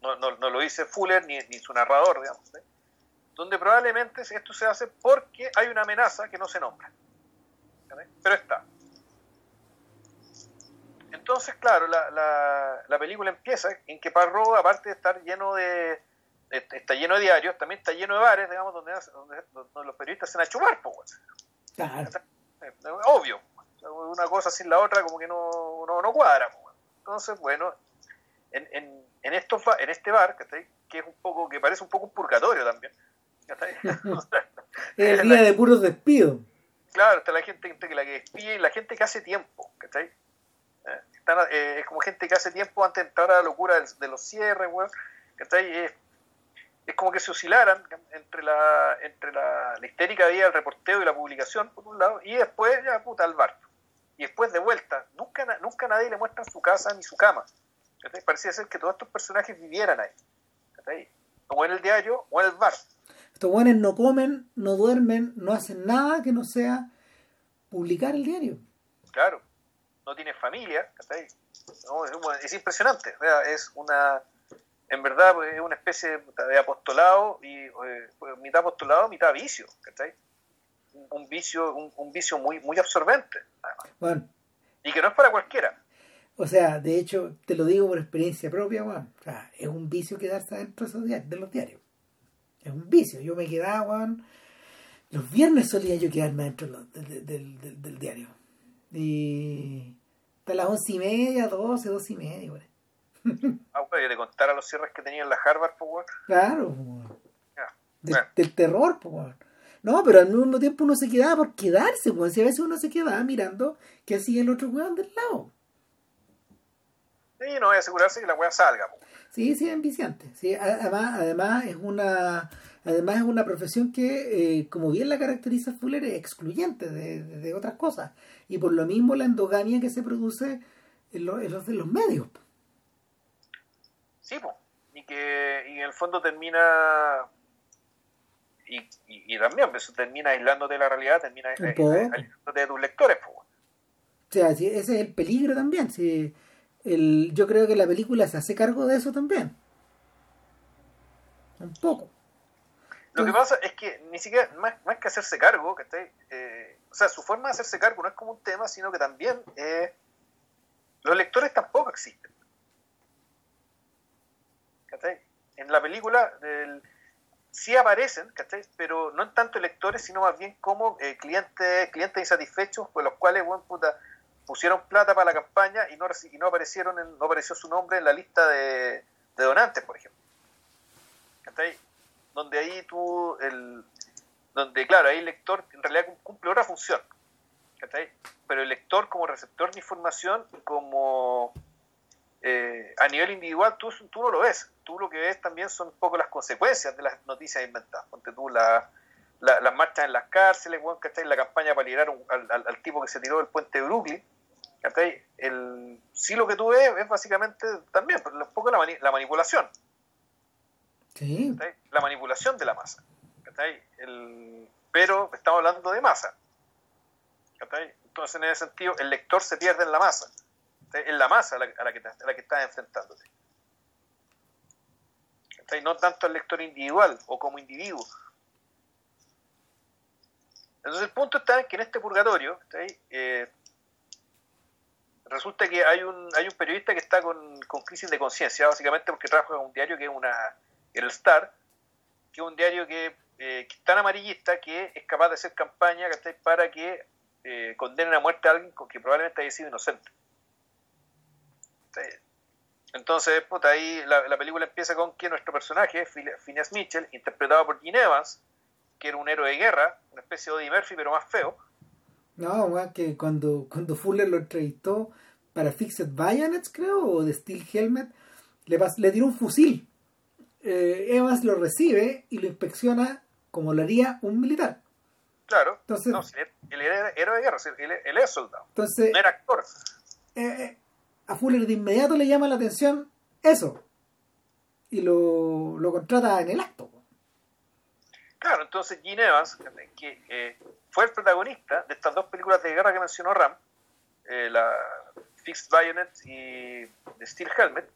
no, no, no lo dice Fuller ni, ni su narrador, digamos, donde probablemente esto se hace porque hay una amenaza que no se nombra. Pero está. Entonces, claro, la, la, la película empieza en que Parro, aparte de estar lleno de, está lleno de diarios, también está lleno de bares, digamos, donde, donde, los periodistas se van a chupar, pues. Claro. Obvio. Una cosa sin la otra como que no, no, no cuadra. Entonces, bueno, en, en, en, estos, en este bar, que es un poco, que parece un poco un purgatorio también. (laughs) (laughs) es el día de puros despidos. Claro, está la gente, que la que despide y la gente que hace tiempo, ¿cachai? Eh, eh, es como gente que hace tiempo antes de entrar a la locura de, los cierres, weón, Es, es, como que se oscilaran entre la entre la, la histérica vida del reporteo y la publicación, por un lado, y después ya puta al bar. Y después de vuelta, nunca, nunca nadie le muestra su casa ni su cama. Parecía ser que todos estos personajes vivieran ahí. O en el diario o en el bar. Estos buenos no comen, no duermen, no hacen nada que no sea publicar el diario. Claro, no tiene familia, es, impresionante. Es una, en verdad, pues, es una especie de apostolado y eh, mitad apostolado, mitad vicio, Un, vicio, un, vicio muy, muy absorbente. Bueno. Y que no es para cualquiera. O sea, de hecho, te lo digo por experiencia propia, weón. O sea, es un vicio quedarse adentro de, los diarios. Es un vicio. Yo me quedaba, weón. Los viernes solía yo quedarme dentro del, del, diario. Y hasta las once y media, doce, doce y media, weón. (laughs) ah, bueno, te a los cierres que tenía en la Harvard, pues, weón. Claro, weón. Del, terror, pues, weón. No, pero al mismo tiempo uno se quedaba por quedarse, weón. Si a veces uno se quedaba mirando qué hacía el otro weón del lado. Y no voy a asegurarse que la weá salga. Sí, sí, es ambiciante. Sí, además, además es una además es una profesión que, eh, como bien la caracteriza Fuller, es excluyente de, de, otras cosas. Y por lo mismo la endogamia que se produce en, los, de los medios. Sí, pues. Y que y en el fondo termina y, y, también pues, eso termina aislándote de la realidad, termina aislándote de tus lectores. Pues. O sea, ese es el peligro también. Si el, yo creo que la película se hace cargo de eso también. Un poco. Lo que pasa es que ni siquiera, más, más que hacerse cargo, que eh, o sea, su forma de hacerse cargo no es como un tema, sino que también eh, los lectores tampoco existen. En la película sí aparecen, pero no en tanto lectores, sino más bien como eh, clientes, clientes insatisfechos por los cuales, bueno, puta, pusieron plata para la campaña y no, aparecieron no apareció su nombre en la lista de, donantes, por ejemplo. Donde ahí tú, el, donde claro, ahí el lector en realidad cumple otra función. Pero el lector como receptor de información, como eh, a nivel individual, tú, tú no lo ves. Tú lo que ves también son un poco las consecuencias de las noticias inventadas. Ponte tú la, las marchas en las cárceles, bueno, La campaña para liberar al, al, tipo que se tiró del puente de Brooklyn el, sí lo que tú ves es básicamente también un poco la, la manipulación. La manipulación de la masa. El, pero estamos hablando de masa. Entonces, en ese sentido, el lector se pierde en la masa. En la masa a la, que, a la que estás enfrentándote. No tanto el lector individual o como individuo. Entonces el punto está en que en este purgatorio, eh, resulta que hay un, hay un periodista que está con, crisis de conciencia, básicamente porque trabaja en un diario que es una, el Star, que es un diario que, eh, es tan amarillista que es capaz de hacer campaña para que eh, condenen a muerte a alguien que probablemente haya sido inocente. Entonces, puta, ahí la, película empieza con que nuestro personaje, Phineas Mitchell, interpretado por Gene Evans, que era un héroe de guerra, una especie de Eddie Murphy, pero más feo, no, que cuando, cuando Fuller lo entrevistó para Fixed Bayonets, creo, o de Steel Helmet, le, le tiró un fusil. Eh, Evans lo recibe y lo inspecciona como lo haría un militar. Claro. Entonces, no, él era héroe de guerra, él, es soldado. Entonces, no era actor. Eh, eh, a Fuller de inmediato le llama la atención eso. Y lo, lo contrata en el acto. Claro, entonces Gene Evans, que eh, fue el protagonista de estas dos películas de guerra que mencionó Ram, eh, la Fixed Bayonet y The Steel Helmet,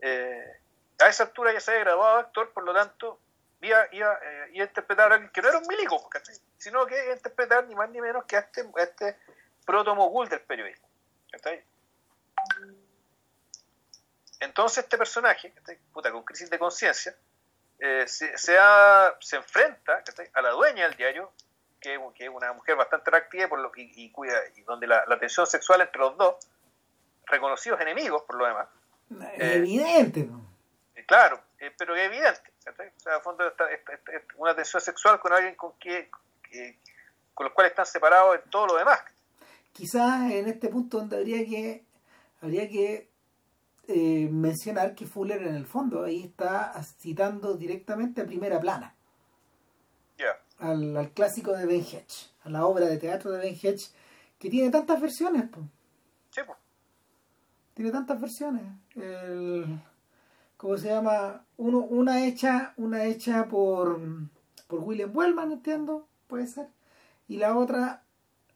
eh, a esa altura ya se había graduado actor, por lo tanto, iba, iba, a interpretar a alguien que no era un milico, sino que iba a interpretar ni más ni menos que a este, este proto-mogul del periodismo. Entonces este personaje, puta, con crisis de conciencia, eh, se, enfrenta a la dueña del diario, que, es una mujer bastante atractiva por lo, y, cuida, y donde la, tensión sexual entre los dos, reconocidos enemigos por lo demás. Es evidente. Eh, claro, eh, pero es evidente. O sea, a fondo una tensión sexual con alguien con, que, con los cuales están separados en todo lo demás. Quizás en este punto donde habría que habría que eh, mencionar que Fuller en el fondo ahí está citando directamente a primera plana al, clásico de Ben Hedge, a la obra de teatro de Ben Hedge, que tiene tantas versiones. Tiene tantas versiones. El, ¿Cómo se llama? Uno, una hecha una hecha por, por William Wellman, entiendo, puede ser. Y la otra,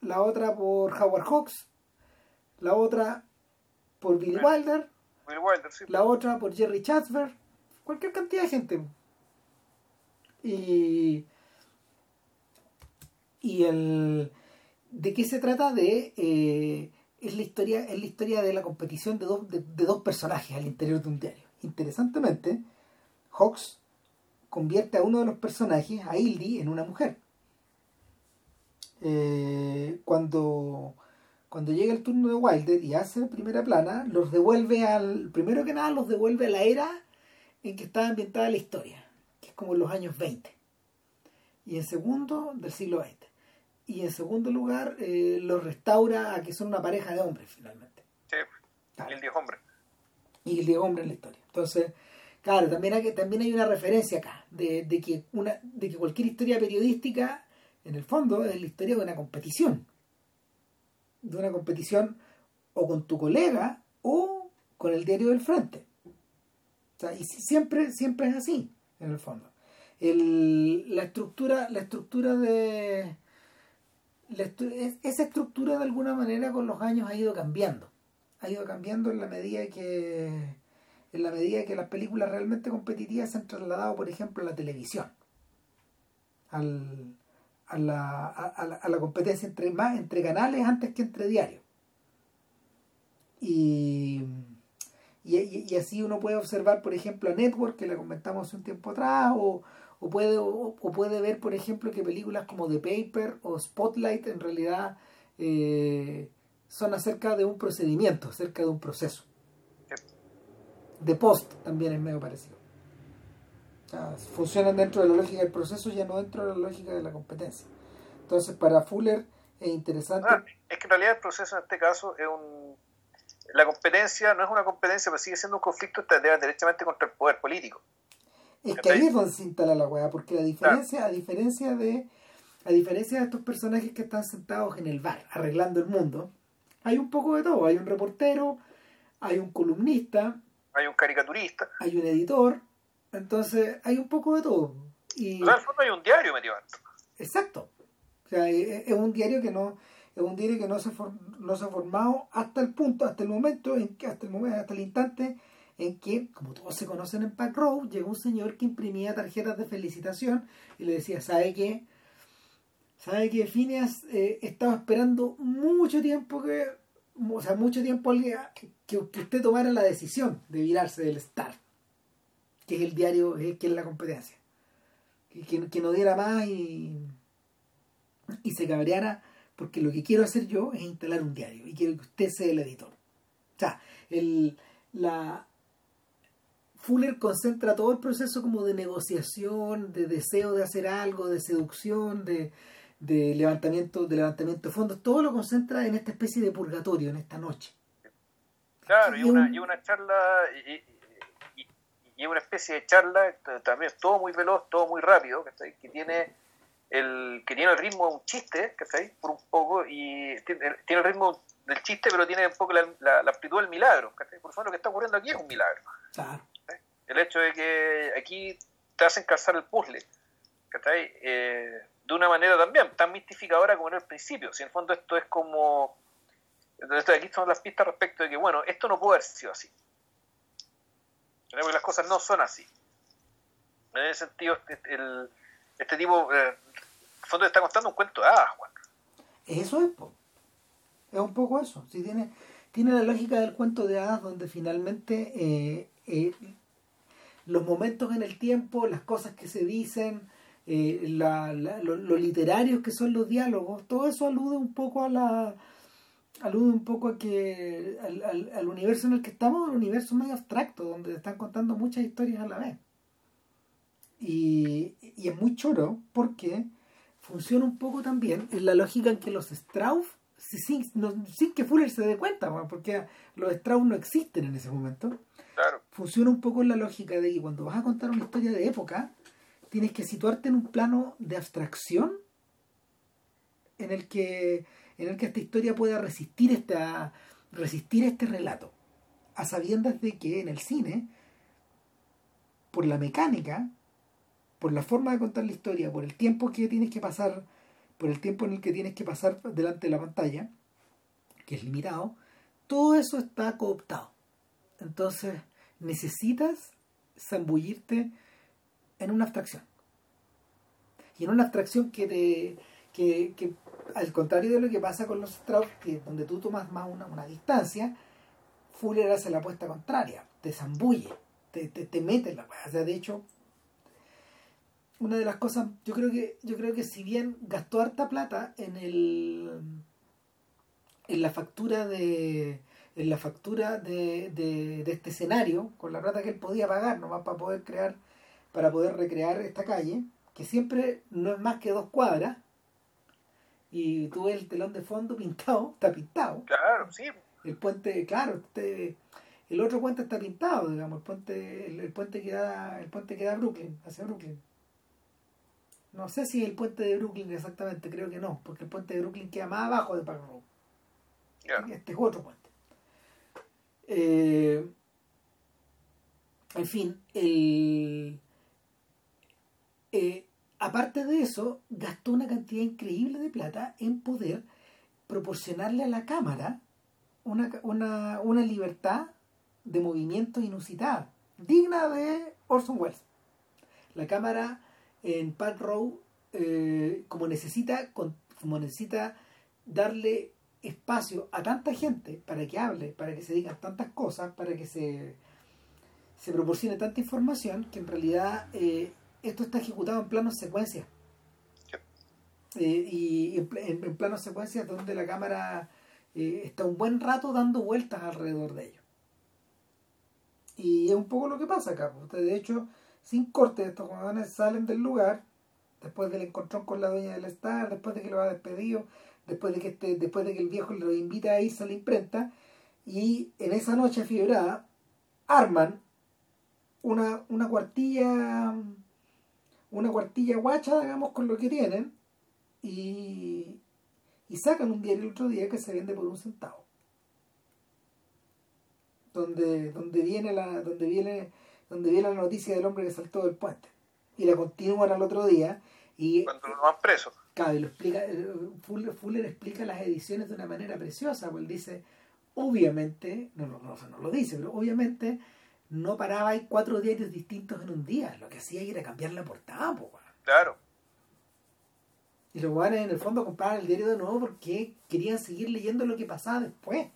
la otra por Howard Hawks. La otra por Billy Wilder la otra por Jerry Chatsberg, cualquier cantidad de gente. Y, y el de qué se trata de eh, es la historia es la historia de la competición de dos, de, dos personajes al interior de un diario interesantemente Hawks convierte a uno de los personajes a Hildy en una mujer eh, cuando cuando llega el turno de Wilder y hace primera plana, los devuelve al. Primero que nada, los devuelve a la era en que estaba ambientada la historia, que es como en los años 20. Y en segundo, del siglo XX. Y en segundo lugar, eh, los restaura a que son una pareja de hombres, finalmente. Sí, el dios hombre. y de hombre en la historia. Entonces, claro, también hay, también hay una referencia acá de, de, que una, de que cualquier historia periodística, en el fondo, es la historia de una competición. De una competición o con tu colega o con el diario del frente. O sea, y siempre, siempre es así, en el fondo. El, la estructura, la estructura de. Esa estructura de alguna manera con los años ha ido cambiando. Ha ido cambiando en la medida que. En la medida que las películas realmente competitivas se han trasladado, por ejemplo, a la televisión. Al, a, la, a, la, a la competencia entre, más entre canales antes que entre diarios. Y, y, así uno puede observar, por ejemplo, a Network, que la comentamos hace un tiempo atrás, o, o puede, o, puede ver, por ejemplo, que películas como The Paper o Spotlight en realidad eh, son acerca de un procedimiento, acerca de un proceso. The Post también es medio parecido. funcionan dentro de la lógica del proceso, ya no dentro de la lógica de la competencia. Entonces, para Fuller es interesante. Ah, es que en realidad el proceso en este caso es un la competencia no es una competencia, pero sigue siendo un conflicto derechamente contra el poder político. Es que ahí es donde se instala la weá, porque a diferencia, a diferencia de a diferencia de estos personajes que están sentados en el bar arreglando el mundo, hay un poco de todo, hay un reportero, hay un columnista, hay un caricaturista, hay un editor, entonces hay un poco de todo. Y... al fondo hay un diario metido Exacto. O sea, es un diario que no es un diario que no se, no se ha formado hasta el punto, hasta el momento, en que, hasta el momento, hasta el instante en que, como todos se conocen en Pack Row, llegó un señor que imprimía tarjetas de felicitación y le decía, ¿sabe qué? ¿Sabe que Phineas eh, estaba esperando mucho tiempo que, o sea, mucho tiempo que, usted tomara la decisión de virarse del Star, que es el diario, que es la competencia, que, que, que no diera más y, y se cabreara porque lo que quiero hacer yo es instalar un diario y quiero que usted sea el editor. O sea, el, la, Fuller concentra todo el proceso como de negociación, de deseo de hacer algo, de seducción, de, de levantamiento, de levantamiento de fondos, todo lo concentra en esta especie de purgatorio, en esta noche. Claro, y, una, y una charla, y, y, una especie de charla, también todo muy veloz, todo muy rápido, que tiene el que tiene el ritmo de un chiste, ¿cachai? Por un poco, y tiene, el ritmo del chiste, pero tiene un poco la, la, amplitud del milagro, ¿cachai? Por eso lo que está ocurriendo aquí es un milagro. Claro. El hecho de que aquí te hacen calzar el puzzle, ¿cachai? Eh, de una manera también tan mistificadora como en el principio. Si en el fondo esto es como... Entonces aquí son las pistas respecto de que, bueno, esto no puede haber sido así. Porque las cosas no son así. En ese sentido, este, el, este tipo, eh, en fondo está contando un cuento de hadas, Juan. Eso es, es un poco eso. Si tiene, tiene la lógica del cuento de hadas donde finalmente eh, eh, los momentos en el tiempo, las cosas que se dicen, eh, la, lo, literarios que son los diálogos, todo eso alude un poco a la alude un poco a que al, al, universo en el que estamos, un universo medio abstracto, donde están contando muchas historias a la vez. Y, y es muy choro porque funciona un poco también en la lógica en que los Strauss, sin, sin que Fuller se dé cuenta, porque los Strauss no existen en ese momento, funciona un poco en la lógica de que cuando vas a contar una historia de época, tienes que situarte en un plano de abstracción en el que, en el que esta historia pueda resistir, esta, resistir este relato, a sabiendas de que en el cine, por la mecánica, por la forma de contar la historia, por el tiempo que tienes que pasar, por el tiempo en el que tienes que pasar delante de la pantalla, que es limitado, todo eso está cooptado. Entonces, necesitas zambullirte en una abstracción. Y en una abstracción que te. que, que al contrario de lo que pasa con los Strauss, que donde tú tomas más una, una distancia, Fuller hace la apuesta contraria, te zambulle, te, te, te mete en la O sea, de hecho, una de las cosas, yo creo que, yo creo que si bien gastó harta plata en el en la factura de en la factura de, de, este escenario, con la plata que él podía pagar nomás para poder crear, para poder recrear esta calle, que siempre no es más que dos cuadras, y tú ves el telón de fondo pintado, (laughs) está pintado. Claro, sí. El puente, claro, este, el otro puente está pintado, digamos, el puente, el, puente que da, el puente que da Brooklyn, hacia Brooklyn. No sé si el puente de Brooklyn exactamente, creo que no, porque el puente de Brooklyn queda más abajo de Park Row. Este es otro puente. Eh, en fin, el, eh, aparte de eso, gastó una cantidad increíble de plata en poder proporcionarle a la cámara una, una, una libertad de movimiento inusitada, digna de Orson Welles. La cámara en Park Row, eh, como, necesita, como necesita darle espacio a tanta gente para que hable, para que se digan tantas cosas, para que se, se proporcione tanta información, que en realidad eh, esto está ejecutado en planos secuencia. Eh, y en, en, planos secuencias donde la cámara eh, está un buen rato dando vueltas alrededor de ellos. Y es un poco lo que pasa acá. De hecho, sin corte, estos jugadores salen del lugar después del encontrón con la dueña del Star, después de que lo ha despedido, después de que este, después de que el viejo lo invita a irse a la imprenta, y en esa noche fibrada arman una, una cuartilla una cuartilla guacha, digamos, con lo que tienen, y, y sacan un diario el otro día que se vende por un centavo. Donde, donde viene la, donde viene, donde viene la noticia del hombre que saltó del puente. Y la continúan al otro día. Y, Cuando lo van preso. Claro, lo explica, eh, Fuller, explica las ediciones de una manera preciosa, pues él dice, obviamente, no, no, no, no lo dice, pero obviamente no paraba hay cuatro diarios distintos en un día. Lo que hacía era cambiar la portada, pues. Claro. Y los guanes en el fondo compraban el diario de nuevo porque querían seguir leyendo lo que pasaba después.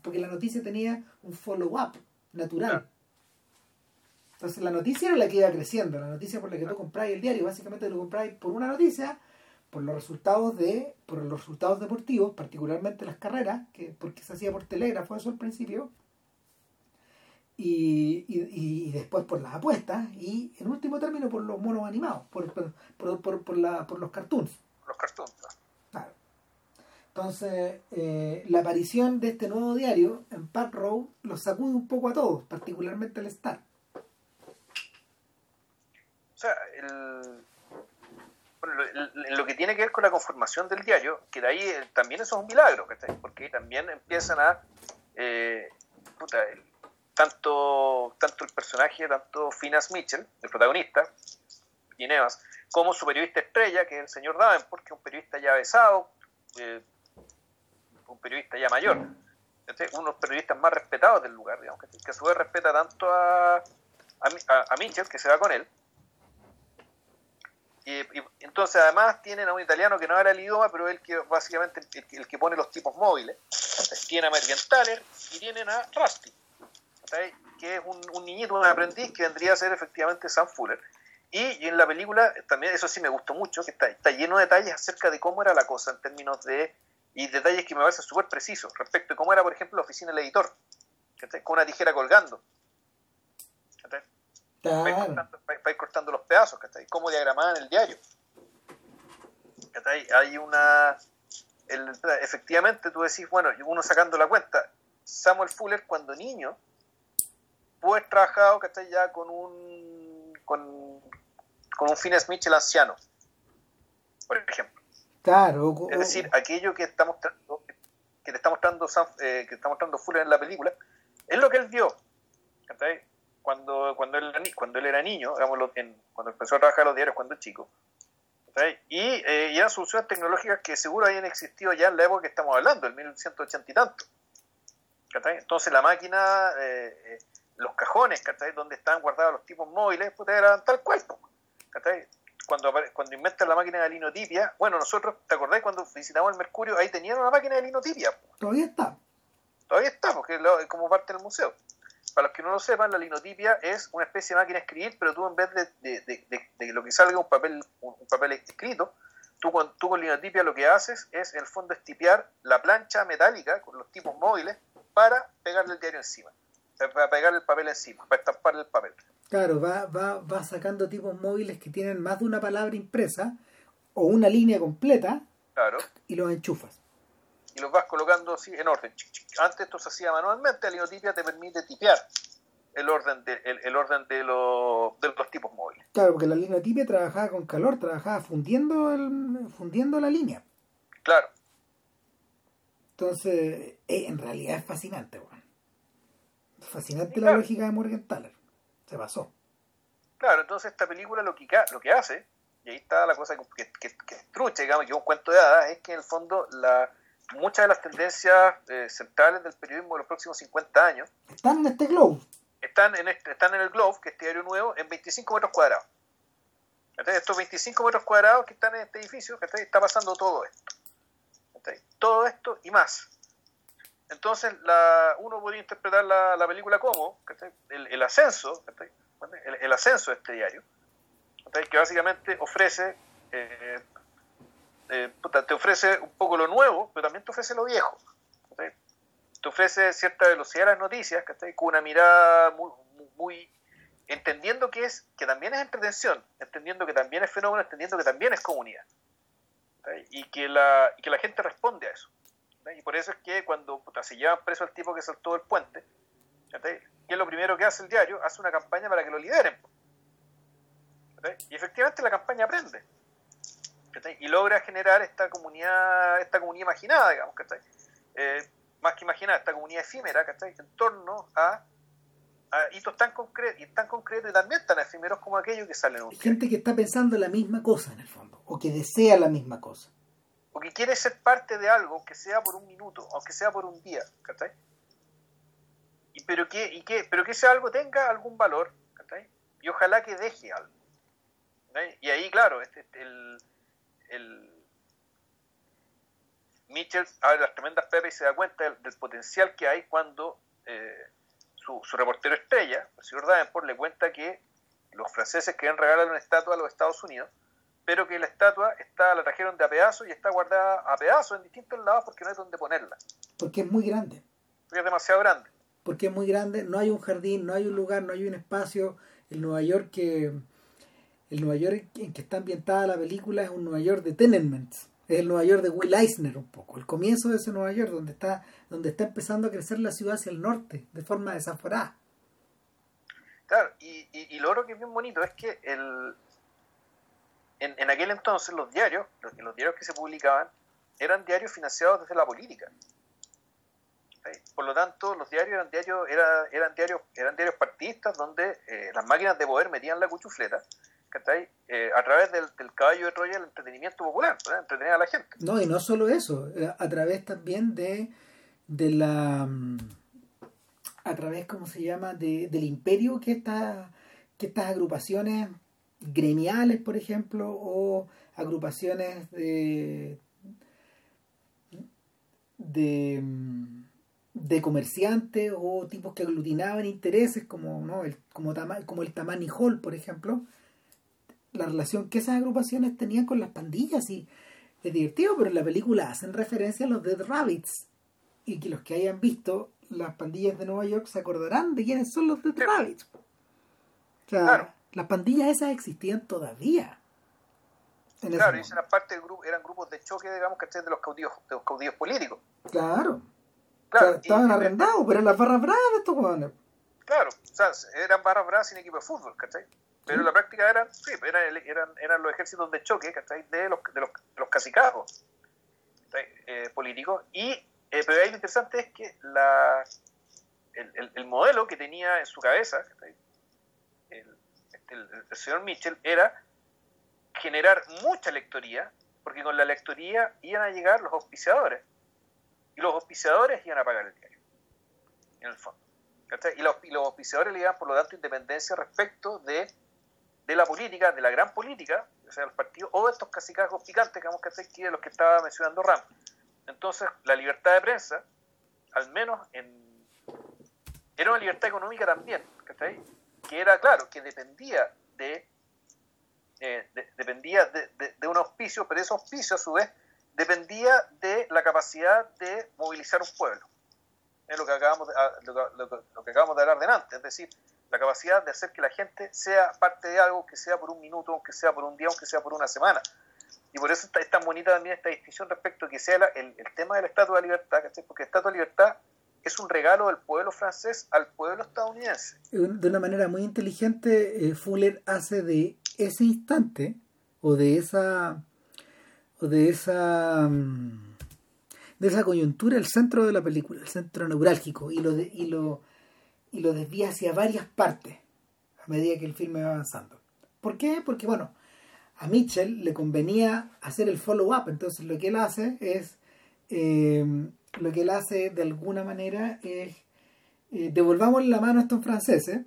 porque la noticia tenía un follow-up natural. Entonces la noticia era la que iba creciendo, la noticia por la que tú compráis el diario, básicamente lo compráis por una noticia, por los resultados de, por los resultados deportivos, particularmente las carreras, que porque se hacía por telégrafo eso al principio, y, y, después por las apuestas y en último término por los monos animados, por, por, por, por, la, por los cartoons. Los cartoons. Claro. Entonces, eh, la aparición de este nuevo diario en Park Row los sacude un poco a todos, particularmente al Star. O sea, el, lo, que tiene que ver con la conformación del diario, que de ahí eh, también eso es un milagro, porque también empiezan a... Eh, puta, tanto, tanto el personaje, tanto Finas Mitchell, el protagonista, y Nevas, como su periodista estrella, que es el señor Davenport, que es un periodista ya besado, eh, un periodista ya mayor, uno de los periodistas más respetados del lugar, digamos, que, a su vez respeta tanto a, a, Mitchell, que se va con él, y, entonces además tienen a un italiano que no era el idioma, pero él que básicamente el, que pone los tipos móviles. Tienen a American Taller y tienen a Rusty que es un, niñito, un aprendiz que vendría a ser efectivamente Sam Fuller. Y, en la película también, eso sí me gustó mucho, que está, está lleno de detalles acerca de cómo era la cosa en términos de. y detalles que me parecen súper precisos respecto de cómo era, por ejemplo, la oficina del editor, con una tijera colgando. Para, ir cortando, los pedazos, cómo diagramaban el diario. Hay una. efectivamente, tú decís, bueno, uno sacando la cuenta, Samuel Fuller, cuando niño, pudo haber trabajado ya con un con, con un Finney Smith el anciano, por ejemplo. Claro. Es decir, aquello que está mostrando, que te está mostrando eh, que está mostrando Fuller en la película, es lo que él vio. Cuando, cuando, él, cuando él era niño, cuando empezó a trabajar los diarios cuando era chico. Y, eh, y eran soluciones tecnológicas que seguro habían existido ya en la época que estamos hablando, el 1980 y tanto. Entonces la máquina eh, eh los cajones, Donde estaban guardados los tipos móviles, pues eran tal cual, Cuando, cuando inventan la máquina de linotipia, bueno, nosotros, ¿te acordáis cuando visitamos el Mercurio? Ahí tenían una máquina de linotipia. Todavía está. Todavía está, porque es como parte del museo. Para los que no lo sepan, la linotipia es una especie de máquina de escribir, pero tú en vez de, de, lo que salga un papel, un, papel escrito, tú con, tú con linotipia lo que haces es, en el fondo, estipiar la plancha metálica con los tipos móviles para pegarle el diario encima para pegar el papel encima, para estampar el papel. Claro, va, va, va sacando tipos móviles que tienen más de una palabra impresa o una línea completa claro. y los enchufas. Y los vas colocando así en orden. Antes esto se hacía manualmente, la linotipia te permite tipear el orden de, el, orden de, los, de los tipos móviles. Claro, porque la linotipia trabajaba con calor, trabajaba fundiendo, el, fundiendo la línea. Claro. Entonces, eh, en realidad es fascinante, bueno. Fascinante la lógica de Morgenthaler. Se pasó. Claro, entonces esta película lo que, lo que hace, y ahí está la cosa que, que, que, digamos, que es un cuento de hadas, es que en el fondo la, muchas de las tendencias eh, centrales del periodismo de los próximos 50 años. Están en este globo están en, este, están en el Globe, que es este diario nuevo, en 25 metros cuadrados. estos 25 metros cuadrados que están en este edificio, está pasando todo esto. Todo esto y más. Entonces, la, uno podría interpretar la, la película como el, el, ascenso, el, el, ascenso de este diario, que básicamente ofrece, eh, eh, te ofrece un poco lo nuevo, pero también te ofrece lo viejo te ofrece cierta velocidad a las noticias, que con una mirada muy, muy, entendiendo que es que también es entretención, entendiendo que también es fenómeno, entendiendo que también es comunidad. Y que, la, que la gente responde a eso. Y por eso es que cuando se llevan preso al tipo que saltó del puente, ¿qué es lo primero que hace el diario? Hace una campaña para que lo liberen. Y efectivamente la campaña aprende. Y logra generar esta comunidad, esta comunidad imaginada, digamos, que eh, más que imaginar, esta comunidad efímera, ¿cachai? En torno a, hitos tan concretos y tan concretos y también tan efímeros como aquellos que salen. Hay gente que está pensando la misma cosa en el fondo, o que desea la misma cosa. O que quiere ser parte de algo, aunque sea por un minuto, aunque sea por un día, ¿cachai? Y pero que, y que, pero que ese algo tenga algún valor, ¿cachai? Y ojalá que deje algo. Y ahí, claro, este, este el, el Mitchell abre las tremendas pepas y se da cuenta del, potencial que hay cuando eh, su, reportero estrella, el señor Davenport, le cuenta que los franceses quieren regalar una estatua a los Estados Unidos, pero que la estatua está, la trajeron de a pedazos y está guardada a pedazos en distintos lados porque no hay donde ponerla. Porque es muy grande. Porque es demasiado grande. Porque es muy grande, no hay un jardín, no hay un lugar, no hay un espacio. El Nueva York que el Nueva York en que está ambientada la película es un Nueva York de tenements el Nueva York de Will Eisner un poco, el comienzo de ese Nueva York donde está, donde está empezando a crecer la ciudad hacia el norte, de forma desaforada. Claro, y, lo otro que es bien bonito es que el, en, aquel entonces los diarios, los, diarios que se publicaban, eran diarios financiados desde la política. Por lo tanto, los diarios eran diarios, era, eran diarios, eran diarios partidistas donde eh, las máquinas de poder metían la cuchufleta eh, a través del, caballo de Troya el entretenimiento popular, entretener a la gente. No, y no solo eso, eh, a través también de, de la... Mm, a través, ¿cómo se llama?, de, del imperio que, está, que estas agrupaciones gremiales, por ejemplo, o agrupaciones de... de mm, de comerciantes o tipos que aglutinaban intereses como no el como como el Tamani Hall por ejemplo la relación que esas agrupaciones tenían con las pandillas y es divertido, pero en la película hacen referencia a los Dead Rabbits y que los que hayan visto las pandillas de Nueva York se acordarán de quiénes son los Dead Rabbits. O sea, las pandillas esas existían todavía. claro, y eran parte del grupo, eran grupos de choque, digamos, que de los caudillos, de los caudillos políticos. Claro. claro estaban arrendados, pero eran las barras bravas de estos jóvenes. Claro, o sea, eran barras bravas sin equipo de fútbol, ¿cachai? Pero en la práctica eran, sí, eran, eran, eran los ejércitos de choque De, los, de, los, de los cacicazgos eh, políticos. Y, eh, pero ahí lo interesante es que la, el, el, modelo que tenía en su cabeza el, este, el, el, señor Mitchell era generar mucha lectoría, porque con la lectoría iban a llegar los auspiciadores. Y los auspiciadores iban a pagar el diario, en el fondo. Y los, y los auspiciadores le iban, por lo tanto, independencia respecto de de la política, de la gran política, o sea, el partido, o de estos casicazgos picantes que vamos a hacer aquí de los que estaba mencionando Ram. Entonces, la libertad de prensa, al menos en era una libertad económica también, que era, claro, que dependía de, eh, dependía de, un auspicio, pero ese auspicio a su vez dependía de la capacidad de movilizar un pueblo. Es lo que acabamos de, ah, lo que acabamos de hablar de antes, es decir, la capacidad de hacer que la gente sea parte de algo, que sea por un minuto, aunque sea por un día, aunque sea por una semana. Y por eso es tan bonita también esta distinción respecto a que sea el, tema de la Estatua de Libertad, ¿cachai? Porque la Estatua de Libertad es un regalo del pueblo francés al pueblo estadounidense. De una manera muy inteligente, eh, Fuller hace de ese instante o de esa o de esa mm, de esa coyuntura el centro de la película, el centro neurálgico y lo y lo y lo desvía hacia varias partes a medida que el filme va avanzando. ¿Por qué? Porque bueno, a Mitchell le convenía hacer el follow-up, entonces lo que él hace es eh, lo que él hace de alguna manera es eh, devolvamos la mano a estos franceses,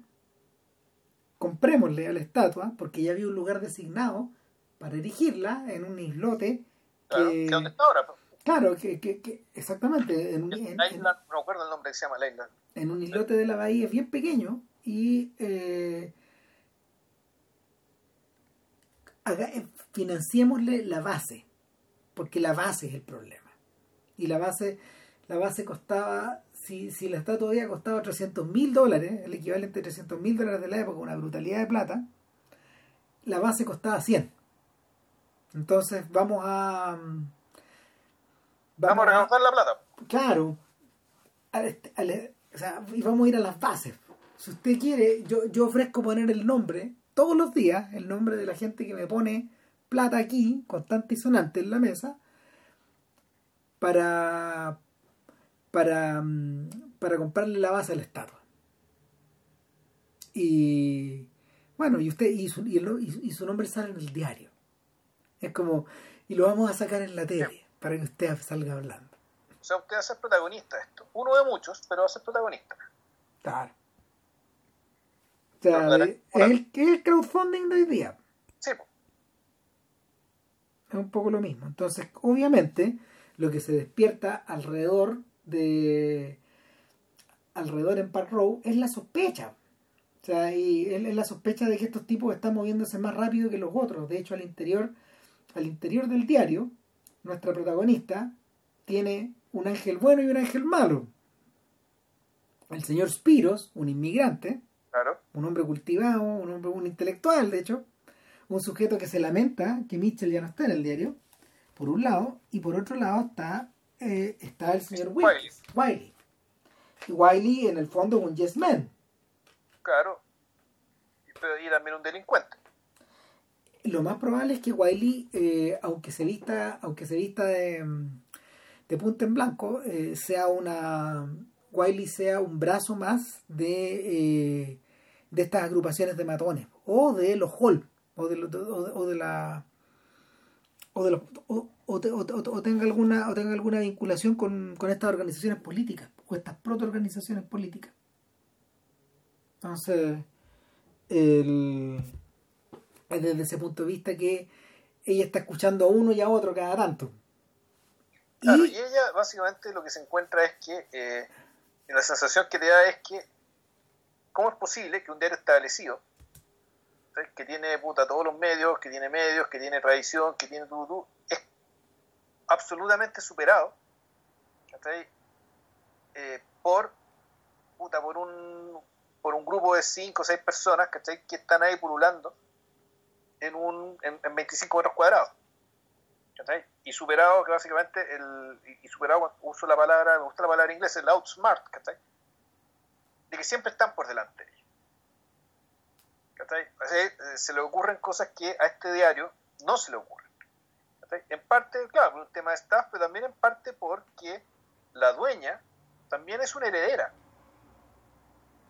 comprémosle a la estatua, porque ya había un lugar designado para erigirla en un islote. Claro, que, dónde está ahora. Claro, que, que, exactamente. En, un, en, no recuerdo el nombre que se llama la isla. En un islote de la bahía bien pequeño y eh, eh, financiémosle la base, porque la base es el problema. Y la base, la base costaba, si, si la estatua todavía costaba 300 mil dólares, el equivalente a 300 mil dólares de la época, una brutalidad de plata, la base costaba 100. Entonces vamos a... Vamos, a recortar la plata. Claro. o sea, y vamos a ir a las bases. Si usted quiere, yo, yo ofrezco poner el nombre todos los días, el nombre de la gente que me pone plata aquí, constante y sonante en la mesa, para, para, mm, para comprarle la base a la estatua. Y bueno, y usted y su, y, su nombre sale en el diario. Es como, y lo vamos a sacar en la tele para que usted salga hablando. O sea, usted va a ser protagonista de esto. Uno de muchos, pero va a ser protagonista. Claro. O sea, es, el, crowdfunding de hoy día. Sí. Es un poco lo mismo. Entonces, obviamente, lo que se despierta alrededor de alrededor en Park Row es la sospecha. O sea, y es la sospecha de que estos tipos están moviéndose más rápido que los otros. De hecho, al interior, al interior del diario, nuestra protagonista tiene un ángel bueno y un ángel malo. El señor Spiros, un inmigrante, un hombre cultivado, un hombre un intelectual, de hecho, un sujeto que se lamenta que Mitchell ya no está en el diario, por un lado, y por otro lado está, eh, está el señor Wiley. Wiley. Y Wiley en el fondo es un yes man. Claro. Y también un delincuente. Lo más probable es que Wiley, eh, aunque se vista, aunque se vista de, de punta en blanco, eh, sea una Wiley sea un brazo más de, de estas agrupaciones de matones o de los Hall o de, o de la o, de los, o, o, tenga alguna o tenga alguna vinculación con, con estas organizaciones políticas o estas protoorganizaciones políticas. Entonces el, es desde ese punto de vista que ella está escuchando a uno y a otro cada tanto. Claro, y, ella básicamente lo que se encuentra es que eh, la sensación que te da es que cómo es posible que un diario establecido que tiene puta todos los medios, que tiene medios, que tiene tradición, que tiene todo, es absolutamente superado eh, por puta, por un por un grupo de 5 o 6 personas que están ahí pululando en un en, 25 metros cuadrados. Y superado que básicamente el y superado uso la palabra me gusta la palabra inglesa el outsmart de que siempre están por delante. Eh, se le ocurren cosas que a este diario no se le ocurren. En parte, claro, por un tema de staff, pero también en parte porque la dueña también es una heredera.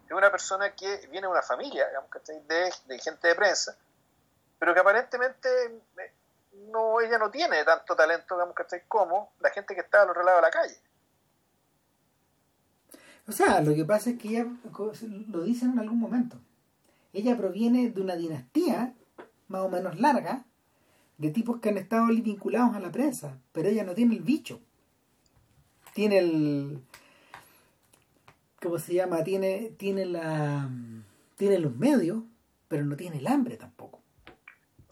Es una persona que viene de una familia, digamos, de, de gente de prensa, pero que aparentemente eh, no, ella no tiene tanto talento, digamos, como la gente que está al otro lado de la calle. O sea, lo que pasa es que ella lo dice en algún momento. Ella proviene de una dinastía más o menos larga de tipos que han estado vinculados a la prensa, pero ella no tiene el bicho. Tiene el ¿cómo se llama? Tiene tiene la tiene los medios, pero no tiene el hambre tampoco.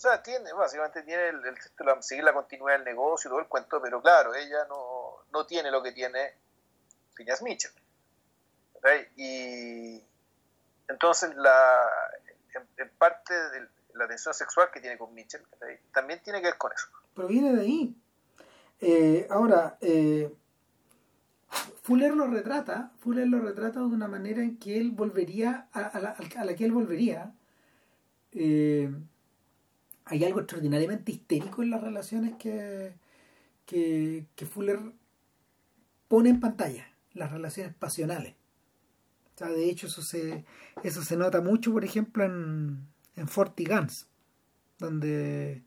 Sea, tiene, básicamente tiene el, el, seguir la continuidad del negocio y todo el cuento, pero claro, ella no, no tiene lo que tiene Phineas Mitchell. Y entonces, la, en, parte de la tensión sexual que tiene con Mitchell también tiene que ver con eso. Proviene de ahí. Eh, ahora, eh, Fuller lo retrata, Fuller lo retrata de una manera en que él volvería, a, la, a la, que él volvería. Eh, hay algo extraordinariamente histérico en las relaciones que, que, Fuller pone en pantalla, las relaciones pasionales. O sea, de hecho, eso se, eso se nota mucho, por ejemplo, en, en Forty Guns, donde,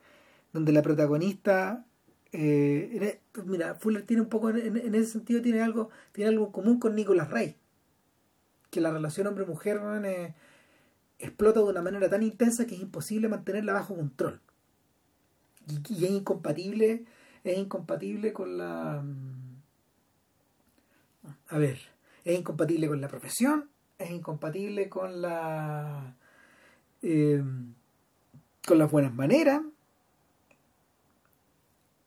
donde la protagonista eh, mira, Fuller tiene un poco, en, ese sentido, tiene algo, tiene algo común con Nicolas Rey. Que la relación hombre-mujer eh, explota de una manera tan intensa que es imposible mantenerla bajo control. Y, es incompatible, es incompatible con la. Mm, a ver, es incompatible con la profesión, es incompatible con la. Eh, con las buenas maneras,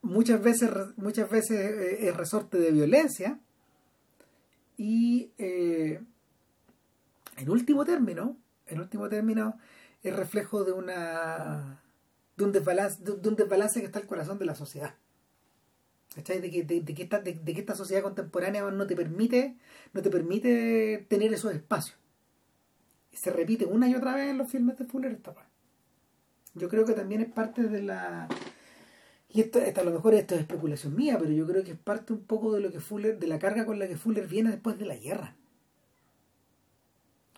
muchas veces, muchas veces eh, es resorte de violencia y eh, en último término, en último término es reflejo de una de un desbalance, de, un desbalance que está el corazón de la sociedad. De que, de, que esta, de, que esta sociedad contemporánea no te permite, no te permite tener esos espacios. Se repite una y otra vez en los filmes de Fuller esta Yo creo que también es parte de la y esto, a lo mejor esto es especulación mía, pero yo creo que es parte un poco de lo que Fuller, de la carga con la que Fuller viene después de la guerra.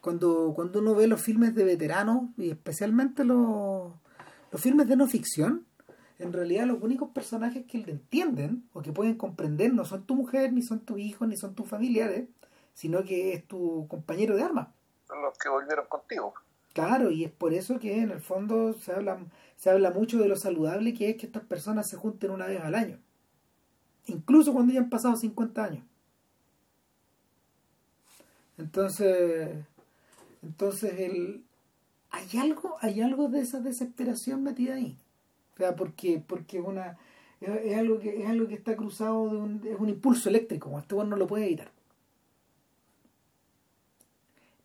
Cuando, cuando uno ve los filmes de veteranos, y especialmente los, los filmes de no ficción, en realidad los únicos personajes que le entienden o que pueden comprender no son tu mujer, ni son tus hijos, ni son tus familiares, sino que es tu compañero de armas. Son los que volvieron contigo. Claro, y es por eso que en el fondo se habla, se habla mucho de lo saludable que es que estas personas se junten una vez al año. Incluso cuando ya han pasado 50 años. Entonces, entonces el, hay algo, hay algo de esa desesperación metida ahí. O sea, porque, porque una, es, algo que, es algo que está cruzado de un, es un impulso eléctrico, este no lo puede evitar.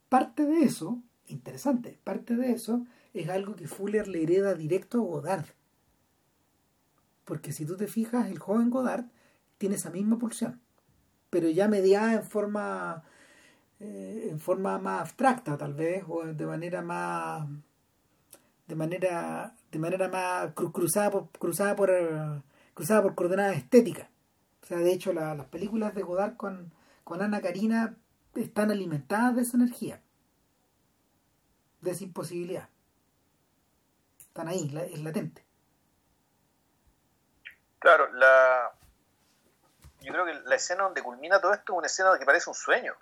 Parte de eso interesante. Parte de eso es algo que Fuller le hereda directo a Godard. Porque si tú te fijas, el joven Godard tiene esa misma pulsión, pero ya mediada en forma eh, en forma más abstracta tal vez o de manera más de manera de manera más cruzada por cruzada por cruzada por coordenadas estéticas. O sea, de hecho las películas de Godard con, con Ana Karina están alimentadas de esa energía de esa imposibilidad. Están ahí, es latente. Claro, la yo creo que la escena donde culmina todo esto es una escena que parece un sueño.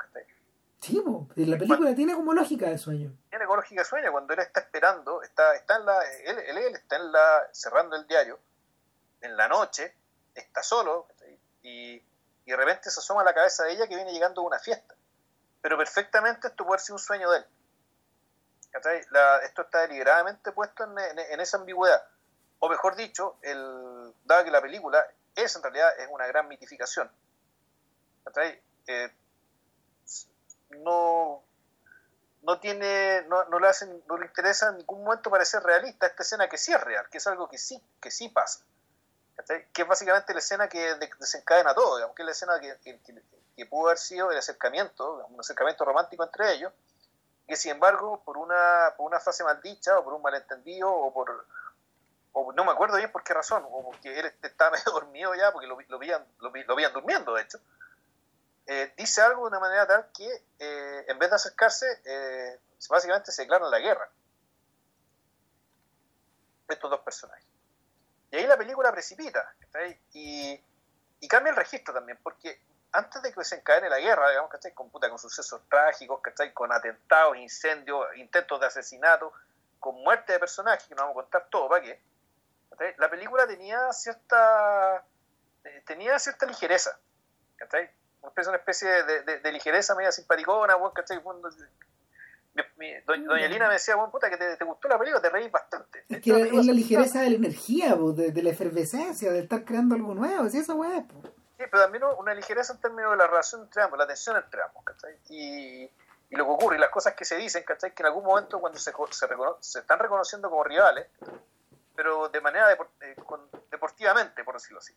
La película tiene como lógica de sueño. Tiene como lógica de sueño, cuando él está esperando, está, está en la, él, él, está en la, cerrando el diario, en la noche, está solo, y, y de repente se asoma a la cabeza de ella que viene llegando a una fiesta. Pero perfectamente esto puede ser un sueño de él esto está deliberadamente puesto en, esa ambigüedad. O mejor dicho, el, dado que la película es en realidad es una gran mitificación. Eh, no, no tiene, no, no, le hacen, no le interesa en ningún momento parecer realista esta escena que sí es real, que es algo que sí, que sí pasa. Que es básicamente la escena que desencadena todo, digamos, que es la escena que, que pudo haber sido el acercamiento, un acercamiento romántico entre ellos, que sin embargo, por una, por una frase maldicha o por un malentendido o por... O no me acuerdo bien por qué razón, o porque él estaba (laughs) medio dormido ya, porque lo, lo, veían, lo, veían durmiendo, de hecho, eh, dice algo de una manera tal que eh, en vez de acercarse, eh, básicamente se declaran la guerra. Estos dos personajes. Y ahí la película precipita, y, cambia el registro también, porque antes de que se encadene la guerra, digamos, ¿cachai? Con, puta, con sucesos trágicos, ¿cachai? Con atentados, incendios, intentos de asesinato, con muerte de personajes, que no vamos a contar todo, ¿para qué? La película tenía cierta eh, tenía cierta ligereza. Una especie de, de, ligereza media simpaticona, ¿cachai? doña, Lina me decía, bueno, puta, que te, gustó la película, te reís bastante. Es que es la ligereza de la energía, de, la efervescencia, de estar creando algo nuevo, ¿sí? esa weá, Sí, pero también una ligereza en términos de la relación entre ambos, la tensión entre ambos, ¿cachai? Y, y lo que ocurre, y las cosas que se dicen, ¿cachai? Que en algún momento cuando se, se, se están reconociendo como rivales, pero de manera eh, deportivamente, por decirlo así,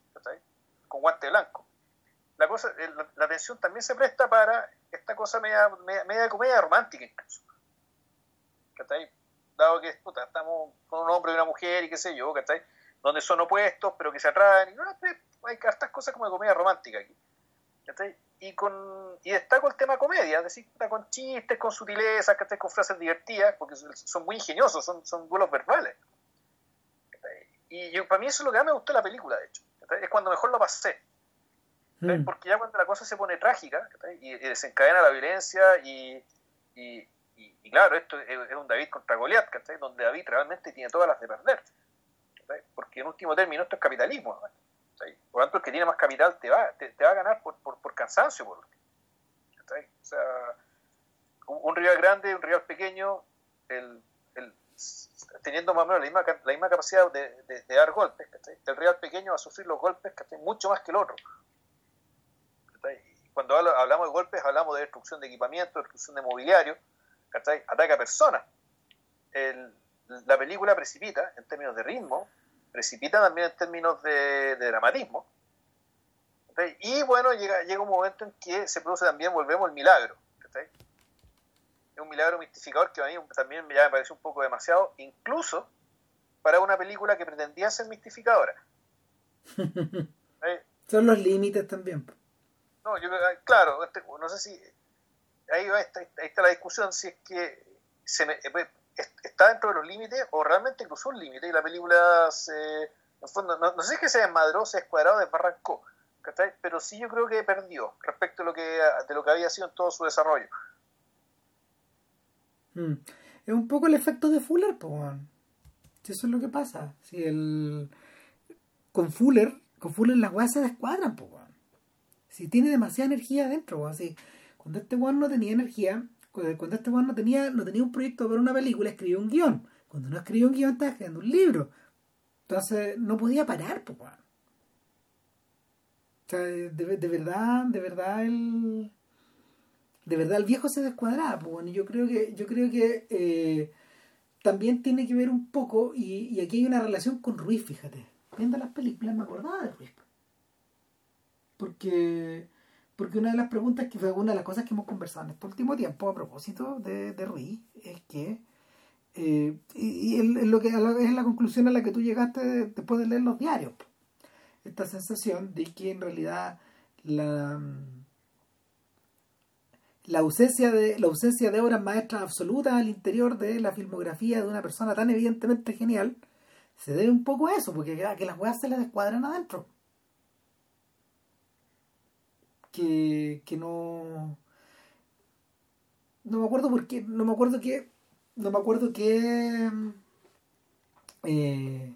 con guante blanco. La, cosa, la, la, tensión también se presta para esta cosa media, media, comedia romántica incluso. Dado que estamos con un hombre y una mujer y qué sé yo, donde son opuestos pero que se atraen. Y no, hay estas cosas como de comedia romántica aquí. Y, con, y destaco el tema comedia, es decir, con chistes, con sutilezas, con frases divertidas, porque son muy ingeniosos, son, son duelos verbales. Y yo, para mí eso es lo que más me gustó de la película, de hecho. Es cuando mejor lo pasé. Mm. Porque ya cuando la cosa se pone trágica y, desencadena la violencia y, y, y claro, esto es, un David contra Goliat, donde David realmente tiene todas las de perder. Porque en último término esto es capitalismo. Por lo tanto, el que tiene más capital te va, te, va a ganar por, por, por cansancio. Por, o sea, un rival grande, un rival pequeño, el, el, teniendo más o menos la misma, la misma capacidad de, de, dar golpes, el rival pequeño va a sufrir los golpes mucho más que el otro. Cuando hablamos de golpes, hablamos de destrucción de equipamiento, destrucción de mobiliario, ataca a personas. la película precipita en términos de ritmo, precipita también en términos de, dramatismo. Y bueno, llega, llega un momento en que se produce también, volvemos, el milagro. Es un milagro mistificador que a mí también me parece un poco demasiado, incluso para una película que pretendía ser mistificadora. (laughs) Son los límites también. No, yo claro, este, no sé si ahí, está, la discusión si es que eh, está dentro de los límites o realmente cruzó un límite y la película se, no, sé si es que se desmadró, se descuadró, desbarrancó, pero sí yo creo que perdió respecto a lo que, de lo que había sido en todo su desarrollo. Hmm. Es un poco el efecto de Fuller, pues, eso es lo que pasa. Si el... Con Fuller, con Fuller las weas se descuadran, pues, Si tiene demasiada energía adentro, así. Cuando este weón no tenía energía, cuando este weón no tenía, no tenía un proyecto para una película, escribió un guion. Cuando no escribió un guion, estaba escribiendo un libro. Entonces, no podía parar, pues, O sea, de, verdad, de verdad el. De verdad el viejo se descuadraba, pues bueno, yo creo que, yo creo que eh, también tiene que ver un poco, y, y, aquí hay una relación con Ruiz, fíjate. Viendo las películas me acordaba de Ruiz. Porque porque una de las preguntas que fue una de las cosas que hemos conversado en este último tiempo a propósito de, de Ruiz es que eh, y, lo que es la conclusión a la que tú llegaste después de leer los diarios esta sensación de que en realidad la la ausencia de la ausencia de obras maestras absolutas al interior de la filmografía de una persona tan evidentemente genial se debe un poco a eso porque que las weas se le descuadran adentro que, no no me acuerdo por qué no me acuerdo qué no me acuerdo qué eh,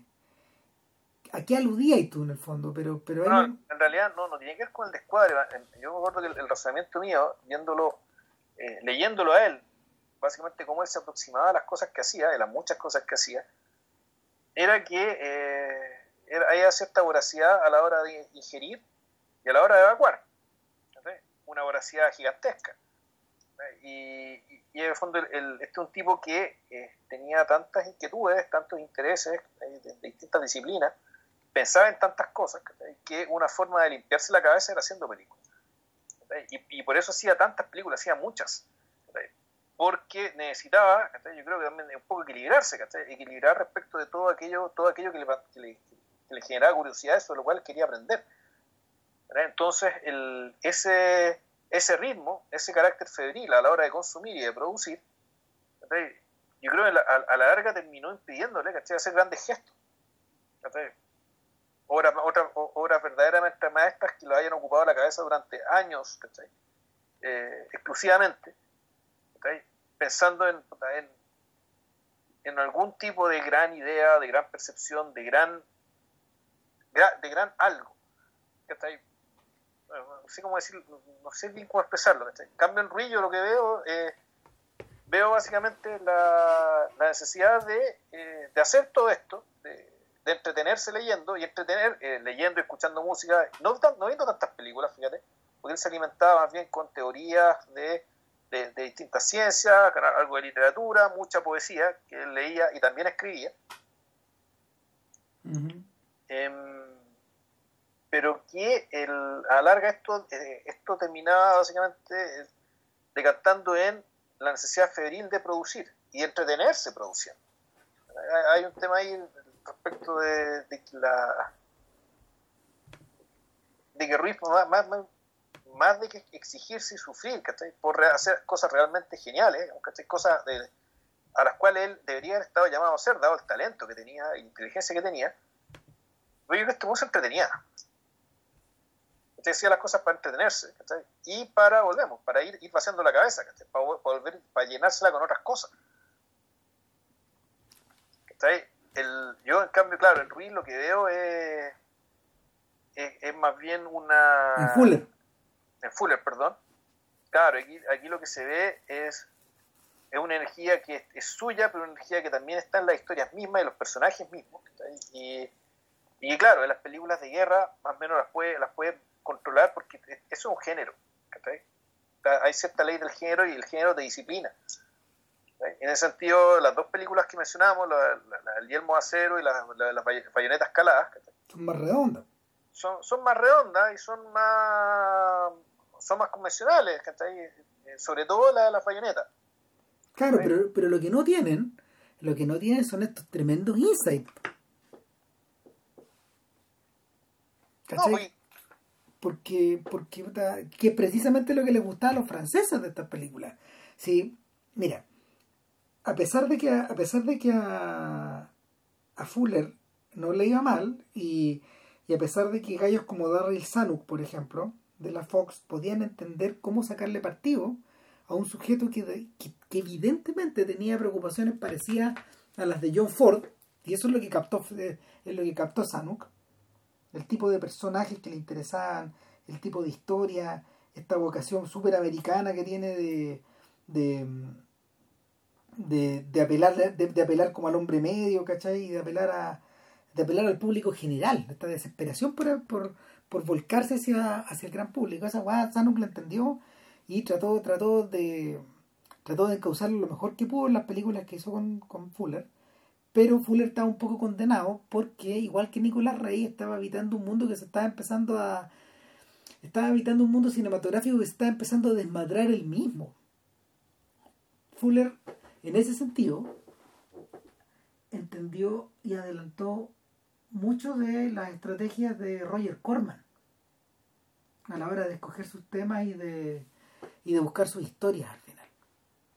a qué aludías tú en el fondo pero pero en realidad no no tiene que ver con el descuadre yo me acuerdo que el, razonamiento mío viéndolo eh, leyéndolo a él básicamente cómo él se aproximaba a las cosas que hacía de las muchas cosas que hacía era que eh, era, había cierta voracidad a la hora de ingerir y a la hora de evacuar una voracidad gigantesca. Y, en el fondo el, este es un tipo que eh, tenía tantas inquietudes, tantos intereses eh, de, distintas disciplinas, pensaba en tantas cosas que una forma de limpiarse la cabeza era haciendo películas. Y, por eso hacía tantas películas, hacía muchas. Porque necesitaba, yo creo que también un poco equilibrarse, equilibrar respecto de todo aquello, todo aquello que le, que le, que le generaba curiosidad, sobre lo cual quería aprender. Entonces, el, ese, ese ritmo, ese carácter febril a la hora de consumir y de producir, yo creo que a, la larga terminó impidiéndole ¿cachai? hacer grandes gestos. Obras, obras verdaderamente maestras que lo hayan ocupado la cabeza durante años, eh, exclusivamente, pensando en, en, en, algún tipo de gran idea, de gran percepción, de gran, de gran algo. No sé cómo decir, no sé bien cómo expresarlo. En cambio, en Ruiz lo que veo, eh, veo básicamente la, necesidad de, eh, de, hacer todo esto, de, entretenerse leyendo y entretener eh, leyendo y escuchando música, no, no viendo tantas películas, fíjate, porque él se alimentaba más bien con teorías de, de, distintas ciencias, algo de literatura, mucha poesía que él leía y también escribía. Pero que el, a larga esto, eh, esto terminaba básicamente decantando en la necesidad febril de producir y entretenerse produciendo. Hay un tema ahí respecto de, de la de que Ruiz más, más, más, de que exigirse y sufrir por hacer cosas realmente geniales cosas a las cuales él debería haber estado llamado a ser dado el talento que tenía la inteligencia que tenía. Pero yo creo que este se entretenía decía las cosas para entretenerse y para, volvemos, para ir, ir vaciando la cabeza, para, volver, para llenársela con otras cosas. El, yo, en cambio, claro, el Ruiz lo que veo es, es, más bien una... En Fuller. En Fuller, perdón. Claro, aquí, aquí lo que se ve es, es una energía que es, suya, pero una energía que también está en las historias mismas y los personajes mismos. Y, y claro, en las películas de guerra más o menos las puede, las puede controlar porque eso es un género. Hay cierta ley del género y el género de disciplina. En ese sentido, las dos películas que mencionamos, la, El Yelmo Acero y las la, Bayonetas Caladas, son más redondas. Son, son más redondas y son más son más convencionales, sobre todo la de las bayonetas. Claro, pero, pero lo que no tienen, lo que no tienen son estos tremendos insights. ¿Cachai? Porque, porque que precisamente lo que les gustaba a los franceses de estas películas. Sí, mira, a pesar de que a, pesar de que a, Fuller no le iba mal y, a pesar de que gallos como Darryl Zanuck, por ejemplo, de la Fox, podían entender cómo sacarle partido a un sujeto que, que, evidentemente tenía preocupaciones parecidas a las de John Ford, y eso es lo que captó, es lo que captó Zanuck, el tipo de personajes que le interesaban, el tipo de historia, esta vocación súper americana que tiene de, de, de, apelar, de, apelar como al hombre medio, ¿cachai? Y de apelar a de apelar al público general, esta desesperación por, por, por volcarse hacia, hacia el gran público. Esa guay Sanuk la entendió y trató, trató de trató de encauzarlo lo mejor que pudo en las películas que hizo con, con Fuller pero Fuller estaba un poco condenado porque, igual que Nicolás Rey, estaba habitando un mundo que se estaba empezando a. Estaba habitando un mundo cinematográfico que se estaba empezando a desmadrar el mismo. Fuller, en ese sentido, entendió y adelantó mucho de las estrategias de Roger Corman a la hora de escoger sus temas y de, y de buscar sus historias al final.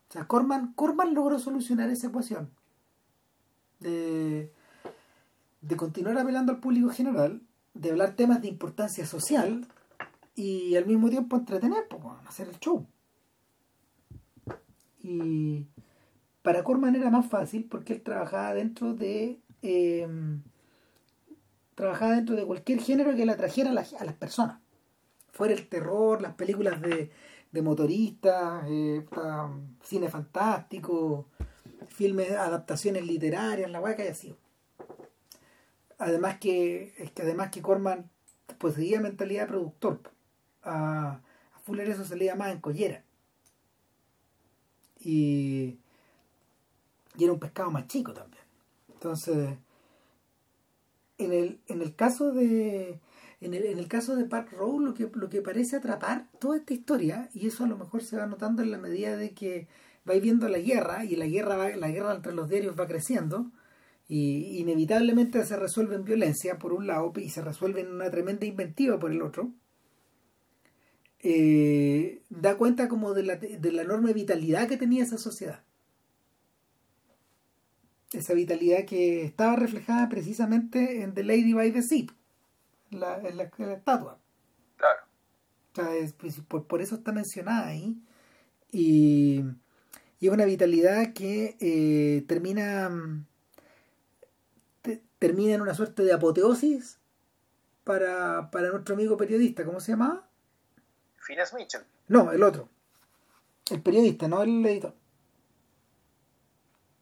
O sea, Corman, Corman logró solucionar esa ecuación de, de continuar apelando al público general, de hablar temas de importancia social y al mismo tiempo entretener, pues, hacer el show. Y para Corman era más fácil porque él trabajaba dentro de eh, trabajaba dentro de cualquier género que le atrajera a, a las personas. Fuera el terror, las películas de, de motoristas, eh, cine fantástico, filmes, adaptaciones literarias, la weá que haya sido. Además que, es que además que Corman poseía mentalidad de productor. A, Fuller eso se llama en collera. Y, y era un pescado más chico también. Entonces, en el, en el caso de en el, en el caso de Park Row lo que, lo que parece atrapar toda esta historia, y eso a lo mejor se va notando en la medida de que vais viendo la guerra y la guerra la guerra entre los diarios va creciendo y inevitablemente se resuelve en violencia por un lado y se resuelve en una tremenda inventiva por el otro eh, da cuenta como de la, de la enorme vitalidad que tenía esa sociedad. Esa vitalidad que estaba reflejada precisamente en The Lady by the Sea la, en, la, estatua. Claro. O sea, es, pues, por, por eso está mencionada ahí. Y y una vitalidad que eh, termina termina en una suerte de apoteosis para, para nuestro amigo periodista, ¿cómo se llama? Phineas Mitchell. No, el otro. El periodista, no el editor.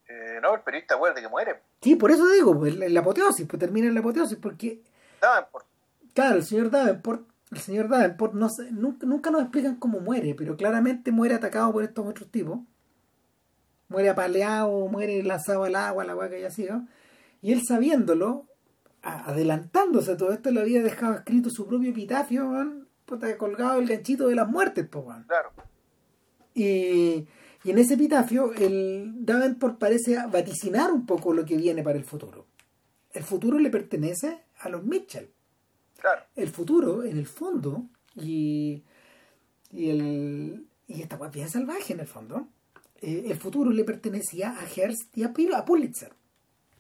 Eh, no, el periodista muere que muere. Sí, por eso digo, pues, la apoteosis, pues termina en la apoteosis, porque... Davenport. Claro, el señor Davenport, el señor Davenport, no nunca, nunca nos explican cómo muere, pero claramente muere atacado por estos otros tipos muere apaleado, muere lanzado al agua, la agua que haya sido. Y él sabiéndolo, adelantándose a todo esto, le había dejado escrito su propio epitafio, puta, colgado el ganchito de las muertes, pues, Claro. Y, y en ese epitafio, el Davenport parece vaticinar un poco lo que viene para el futuro. El futuro le pertenece a los Mitchell. Claro. El futuro, en el fondo, y, y, el, y esta bien salvaje en el fondo, eh, el futuro le pertenecía a Hearst y a, Pulitzer.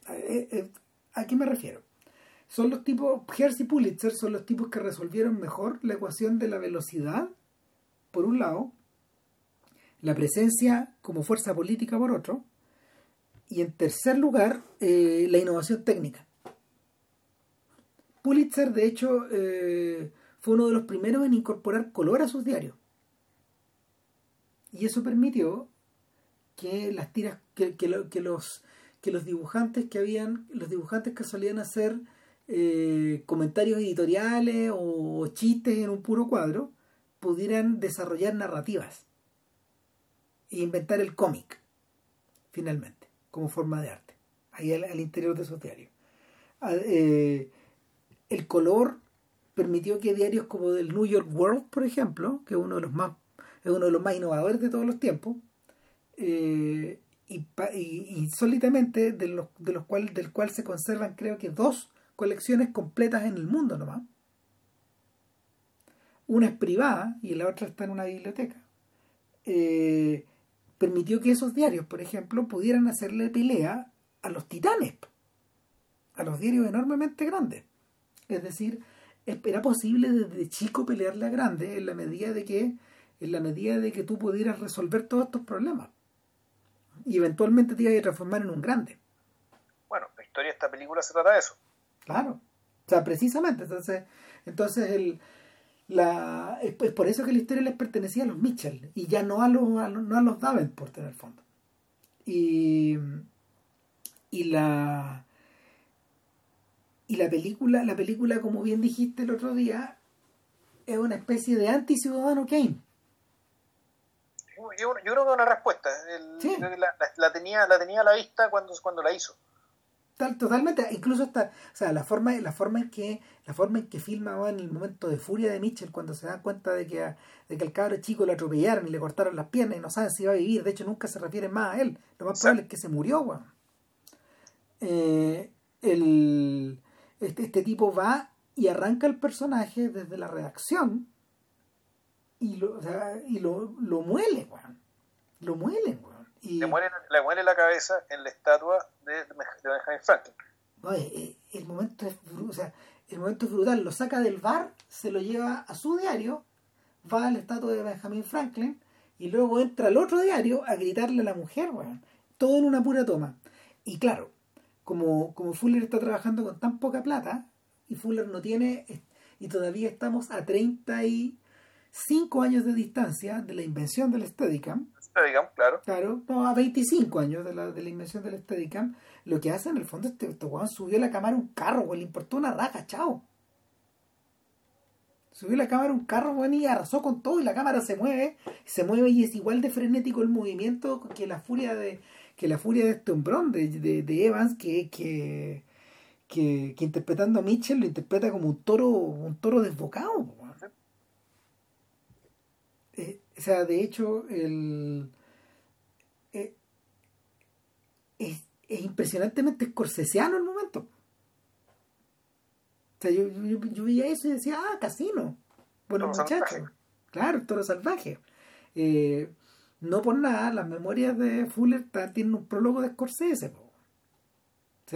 Eh, eh, ¿A qué me refiero? Son los tipos, Hearst y Pulitzer son los tipos que resolvieron mejor la ecuación de la velocidad, por un lado, la presencia como fuerza política por otro, y en tercer lugar, la innovación técnica. Pulitzer, de hecho, fue uno de los primeros en incorporar color a sus diarios. Y eso permitió que las tiras, que, los que los dibujantes que habían, los dibujantes que solían hacer eh, comentarios editoriales o, chistes en un puro cuadro, pudieran desarrollar narrativas e inventar el cómic, finalmente, como forma de arte, ahí al, interior de esos diarios. Ah, eh, el color permitió que diarios como del New York World, por ejemplo, que es uno de los más, es uno de los más innovadores de todos los tiempos, eh, y, y, sólidamente de los, de los cual, del cual se conservan creo que dos colecciones completas en el mundo nomás. Una es privada y la otra está en una biblioteca. Eh, permitió que esos diarios, por ejemplo, pudieran hacerle pelea a los titanes, a los diarios enormemente grandes. Es decir, era posible desde chico pelearle a grande en la medida de que en la medida de que tú pudieras resolver todos estos problemas y eventualmente te iba a transformar en un grande. Bueno, la historia de esta película se trata de eso. Claro. O sea, precisamente. Entonces, entonces el, la, es, por eso que la historia les pertenecía a los Mitchell y ya no a los, no a los Davenport en el fondo. Y, y la y la película, la película, como bien dijiste el otro día, es una especie de anti-ciudadano Kane yo, creo que una respuesta. la, tenía, la tenía a la vista cuando, cuando la hizo. Tal, totalmente, incluso hasta, o sea, la forma, la forma en que, la forma en que filma en el momento de furia de Mitchell cuando se da cuenta de que, de que el cabro chico lo atropellaron y le cortaron las piernas y no saben si va a vivir, de hecho nunca se refiere más a él, lo más probable es que se murió, eh, el, este, este tipo va y arranca el personaje desde la redacción y lo, o sea, y lo, lo muele, weón. Lo muele, weón. Y... Le, muele, le muele la cabeza en la estatua de, de Benjamin Franklin. No, eh, eh, el, momento es, o sea, el momento es brutal. Lo saca del bar, se lo lleva a su diario, va al estatua de Benjamin Franklin y luego entra al otro diario a gritarle a la mujer, weón. Todo en una pura toma. Y claro, como, como Fuller está trabajando con tan poca plata y Fuller no tiene, y todavía estamos a 30 y cinco años de distancia de la invención del Steadicam. Steadicam, claro. Claro, no, a 25 años de la, de la invención del Steadicam, lo que hace en el fondo este, este subió la cámara un carro, güey, le importó una raja, chao. Subió la cámara un carro, güey, y arrasó con todo y la cámara se mueve, se mueve y es igual de frenético el movimiento que la furia de que la furia de este hombrón de, de, Evans que, que, que, interpretando a Mitchell lo interpreta como un toro un toro desbocado o sea, de hecho, el, eh, es, impresionantemente escorsesiano el momento. O sea, yo, yo, veía eso y decía, ah, casino. Bueno, muchachos. Claro, toro salvaje. Eh, no por nada, las memorias de Fuller tienen un prólogo de Scorsese. O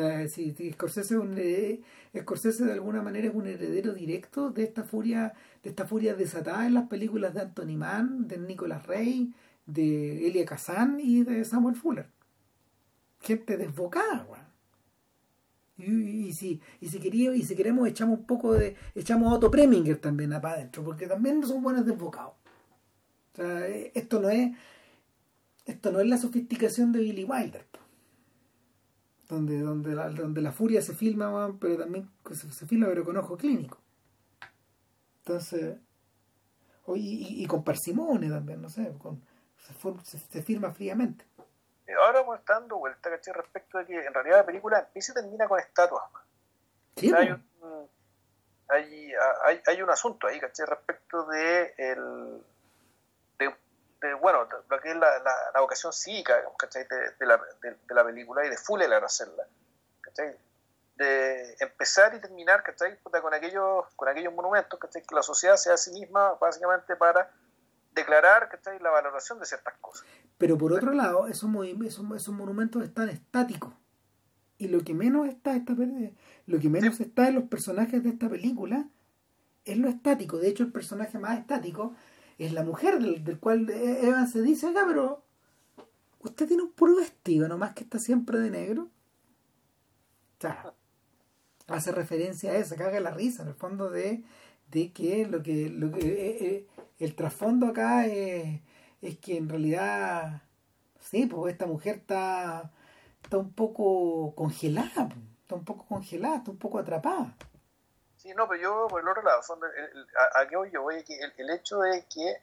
sea, si, Scorsese, un, eh, Scorsese de alguna manera es un heredero directo de esta furia de esta furia desatada en las películas de Anthony Mann, de Nicolas Rey, de Elia Kazan y de Samuel Fuller. Gente desbocada, Y, si, y si y si queremos echamos un poco de, echamos a Otto Preminger también para adentro, porque también son buenos desbocados. O sea, eh, esto no es, esto no es la sofisticación de Billy Wilder, donde, donde, la, donde la furia se filma, pero también se, se filma pero con ojo clínico. Entonces, y, y, con parsimonia también, no sé, con, se, firma fríamente. Ahora pues, está dando vuelta, ¿cachai? Respecto de que en realidad la película empieza y termina con estatuas. hay, un, hay, hay, hay, un asunto ahí, ¿cachai? Respecto de, el, de, bueno, lo que es la, la, vocación cívica. De, de, la, de, la película y de Fuller hacerla, ¿cachai? De empezar y terminar, ¿cachai? Con aquellos, con aquellos monumentos, ¿cachai? Que la sociedad sea a sí misma básicamente para declarar, ¿cachai? La valoración de ciertas cosas. Pero por otro lado, esos, esos, esos monumentos están estáticos. Y lo que menos está esta lo que menos está en los personajes de esta película es lo estático. De hecho, el personaje más estático es la mujer del, cual Evan se dice, acá, pero usted tiene un puro vestido, nomás que está siempre de negro. O sea, hace referencia a eso, caga la risa, en el fondo de, de que lo que, lo que eh, eh, el trasfondo acá es, es que en realidad, sí, pues esta mujer está está un poco congelada, está un poco congelada, está un poco atrapada. Sí, no, pero yo por el otro lado, a, qué voy yo? Voy el, el, hecho de que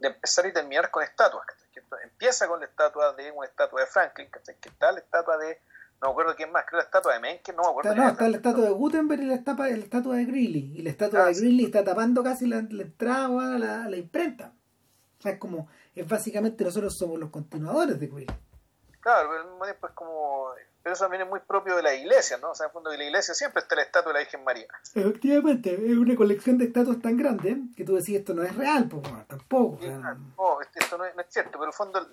de empezar y terminar con estatuas, que empieza con la estatua de una estatua de Franklin, que está la estatua de, no me acuerdo quién más, creo la estatua de Mencken, no me acuerdo. Está, no, está la estatua de Gutenberg y la estatua, la estatua de Greeley, y la estatua ah, de Greeley está tapando casi la, entrada a la, la imprenta. O sea, es como, es básicamente nosotros somos los continuadores de Greeley. Claro, pero al mismo tiempo es como. Pero eso también es muy propio de la iglesia, ¿no? O sea, en el fondo de la iglesia siempre está la estatua de la Virgen María. Efectivamente, es una colección de estatuas tan grande que tú decís esto no es real, pues tampoco. No, esto no es, cierto, pero en el fondo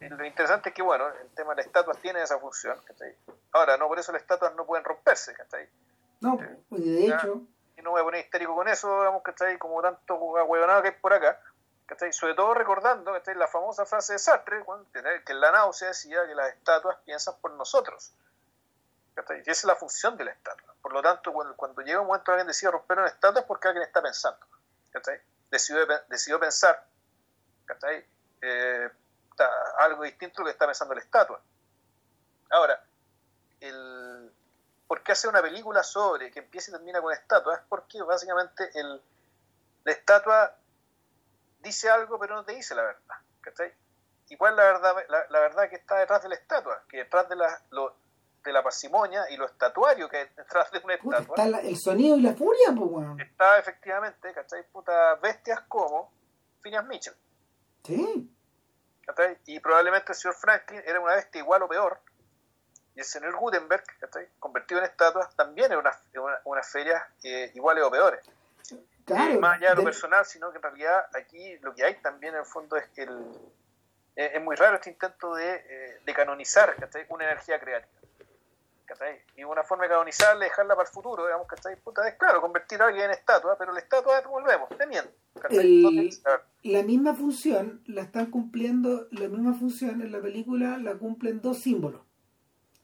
lo interesante es que, bueno, el tema de las estatuas tiene esa función, ¿cachai? Ahora, no por eso las estatuas no pueden romperse, ¿cachai? No, pues de hecho... Y no voy a poner histérico con eso, digamos, ¿cachai? Como tanto huevonado que hay por acá, sobre todo recordando la famosa frase de Sartre, que en la náusea decía que las estatuas piensan por nosotros. Y esa es la función de la estatua. Por lo tanto, cuando, llega un momento que alguien decide romper una estatua es porque alguien está pensando. Decidió, decidió pensar eh, algo distinto a lo que está pensando la estatua. Ahora, el, ¿por qué hacer una película sobre que empieza y termina con estatuas? Es porque básicamente el, la estatua dice algo pero no te dice la verdad. ¿cachai? Igual la verdad, la, verdad que está detrás de la estatua, que detrás de la, lo, de la parsimonia y lo estatuario que hay detrás de una estatua. Está el sonido y la furia, pues, Está efectivamente, ¿cachai? Puta, bestias como Phineas Mitchell. Sí. ¿cachai? Y probablemente el señor Franklin era una bestia igual o peor. Y el señor Gutenberg, ¿cachai? convertido en estatuas, también era una, una, una feria eh, iguales o peores más allá de lo personal, sino que en realidad aquí lo que hay también en el fondo es que el, es, muy raro este intento de, eh, de canonizar una energía creativa. Y una forma de canonizarla, dejarla para el futuro, digamos, ¿cachai? Puta, es claro, convertir a alguien en estatua, pero la estatua, volvemos, teniendo. la misma función la están cumpliendo, la misma función en la película la cumplen dos símbolos.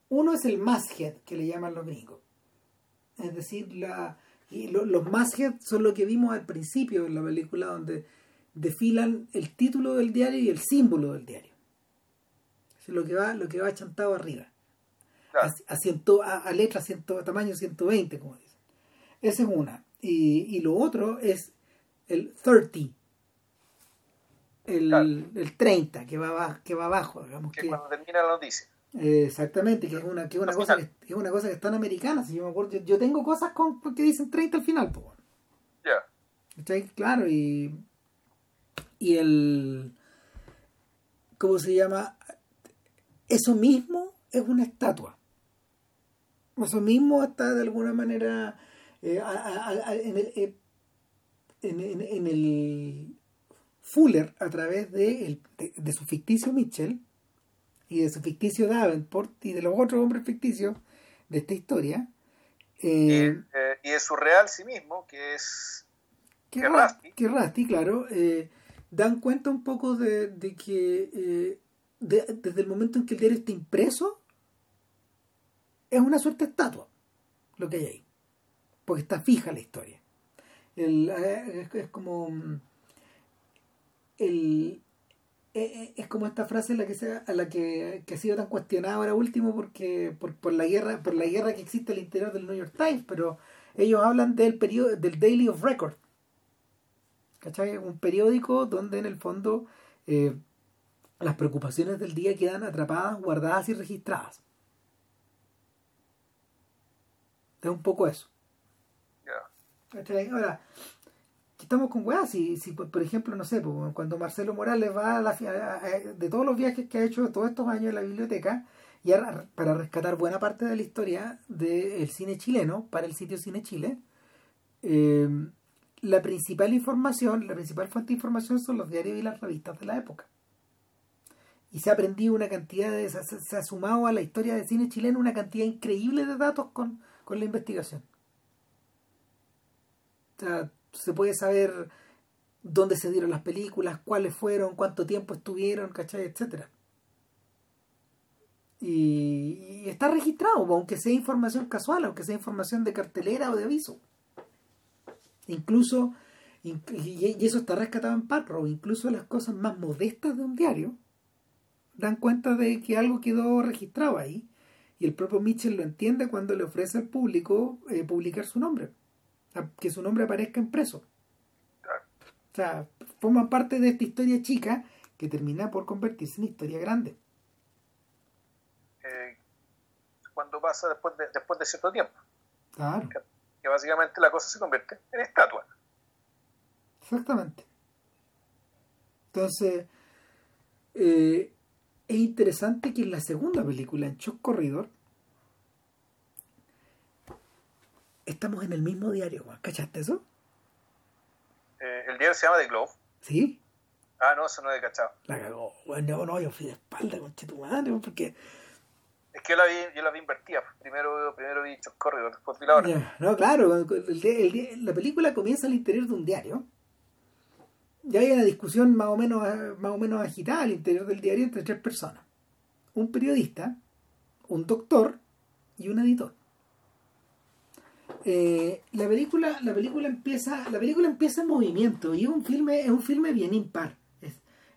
Uno es el masthead, que le llaman los gringos. Es decir, la, y los masthead son lo que vimos al principio en la película, donde desfilan el título del diario y el símbolo del diario. es lo que va, lo que va chantado arriba. A, a, letra ciento, tamaño 120, como dicen. Esa es una. Y, y lo otro es el 30. El, el 30 que va, que va abajo, digamos. Que, que cuando termina la noticia exactamente, que es una, que una cosa que, es una cosa que es tan americana. Si yo me acuerdo, yo, tengo cosas con, que dicen 30 al final, pues. Ya. Claro, y. Y el. ¿Cómo se llama? Eso mismo es una estatua. Eso mismo está de alguna manera eh, en, el, eh, en, en, el Fuller a través de, de, de su ficticio Mitchell y de su ficticio Davenport y de los otros hombres ficticios de esta historia. Eh, eh, y de su real sí mismo, que es que. Que Rusty, claro, eh, dan cuenta un poco de, de que desde el momento en que el diario está impreso, es una suerte de estatua lo que hay ahí, porque está fija la historia. es, es como mm, el, eh, eh, es como esta frase la que sea, a la que, ha sido tan cuestionada ahora último porque por, por la guerra por la guerra que existe al interior del New York Times pero ellos hablan del periodo del Daily of Record ¿cachai? un periódico donde en el fondo eh, las preocupaciones del día quedan atrapadas guardadas y registradas Es un poco eso. Ya. ¿Cachai? Ahora, aquí estamos con weá, si, si por ejemplo, no sé, cuando Marcelo Morales va a la, de todos los viajes que ha hecho todos estos años en la biblioteca, y para rescatar buena parte de la historia del cine chileno para el sitio Cine Chile, eh, la principal información, la principal fuente de información son los diarios y las revistas de la época. Y se ha aprendido una cantidad de, se ha sumado a la historia del cine chileno una cantidad increíble de datos con, con la investigación. O sea, se puede saber dónde se dieron las películas, cuáles fueron, cuánto tiempo estuvieron, ¿cachai? etcétera. Y, y está registrado, aunque sea información casual, aunque sea información de cartelera o de aviso. Incluso, inc- y eso está rescatado en Parrow, incluso las cosas más modestas de un diario dan cuenta de que algo quedó registrado ahí. Y el propio Mitchell lo entiende cuando le ofrece al público eh, publicar su nombre, que su nombre aparezca impreso. O sea, forman parte de esta historia chica que termina por convertirse en historia grande. Eh, cuando pasa después de, después de cierto tiempo. Claro, Que básicamente la cosa se convierte en estatua. exactamente. Entonces, eh, es interesante que en la segunda película, en Shock Corridor, estamos en el mismo diario. ¿cachaste eso? Eh, el diario se llama The Globe. Sí, Ah, no, eso no he cachado. la cagó. Bueno, no, no, yo fui de espalda, con tu madre, porque Es que yo la vi, yo la vi invertida. Primero, primero vi Chuck Corridor, después vi la No, claro, el el la película comienza al interior de un diario. Ya hay una discusión más o menos más o menos agitada al interior del diario entre tres personas. Un periodista, un doctor y un editor. Eh, la película la película empieza la película empieza en movimiento y es un filme es un filme bien impar.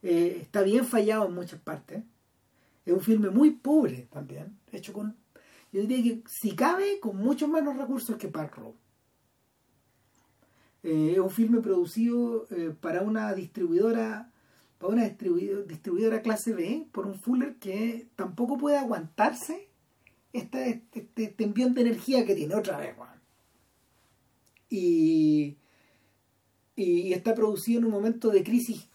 Eh, está bien fallado en muchas partes. Es un filme muy pobre también hecho con yo diría que si cabe con muchos menos recursos que Park Row. Eh, es un filme producido para una distribuidora para una distribuidora, distribuidora clase B por un Fuller que tampoco puede aguantarse este, este, este envión de energía que tiene otra vez weón. Y, y está producido en un momento de crisis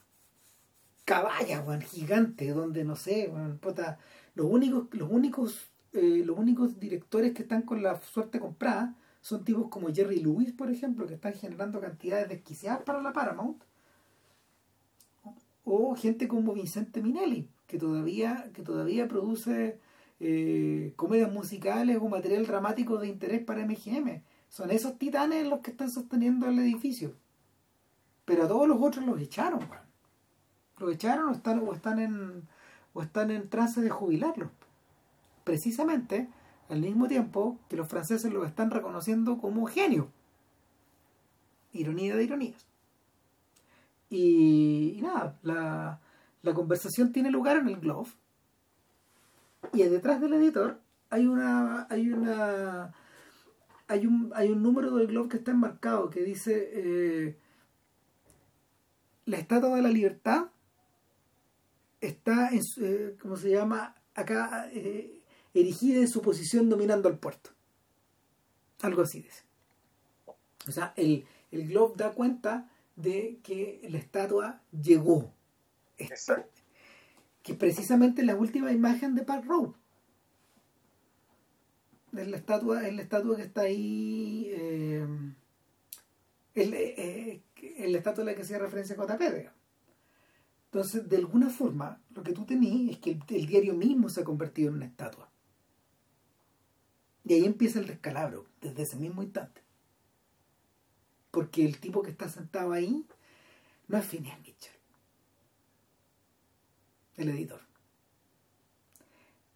caballa, gigante, donde no sé, weón, puta, los únicos, los únicos, eh, los únicos directores que están con la suerte comprada son tipos como Jerry Lewis, por ejemplo, que están generando cantidades desquiciadas para la Paramount, o gente como Vicente Minelli, que todavía, que todavía produce eh, comedias musicales o material dramático de interés para MGM. Son esos titanes los que están sosteniendo el edificio. Pero a todos los otros los echaron, weón. Lo echaron o están o están en o están en trance de jubilarlos. Precisamente al mismo tiempo que los franceses los están reconociendo como genio ironía de ironías. Y, y nada la, la conversación tiene lugar en el Glove y detrás del editor hay una hay una hay un hay un número del Glove que está enmarcado que dice eh, la estatua de la libertad está en eh, ¿cómo se llama? acá eh, erigida en su posición dominando al puerto algo así dice o sea el, el Globe da cuenta de que la estatua llegó Exacto. que precisamente la última imagen de Park Row es la estatua es la estatua que está ahí eh, es, eh, es la estatua a la que hacía referencia JP digamos. entonces de alguna forma lo que tú tenías es que el, el diario mismo se ha convertido en una estatua y ahí empieza el descalabro desde ese mismo instante porque el tipo que está sentado ahí no es Phineas Mitchell el editor.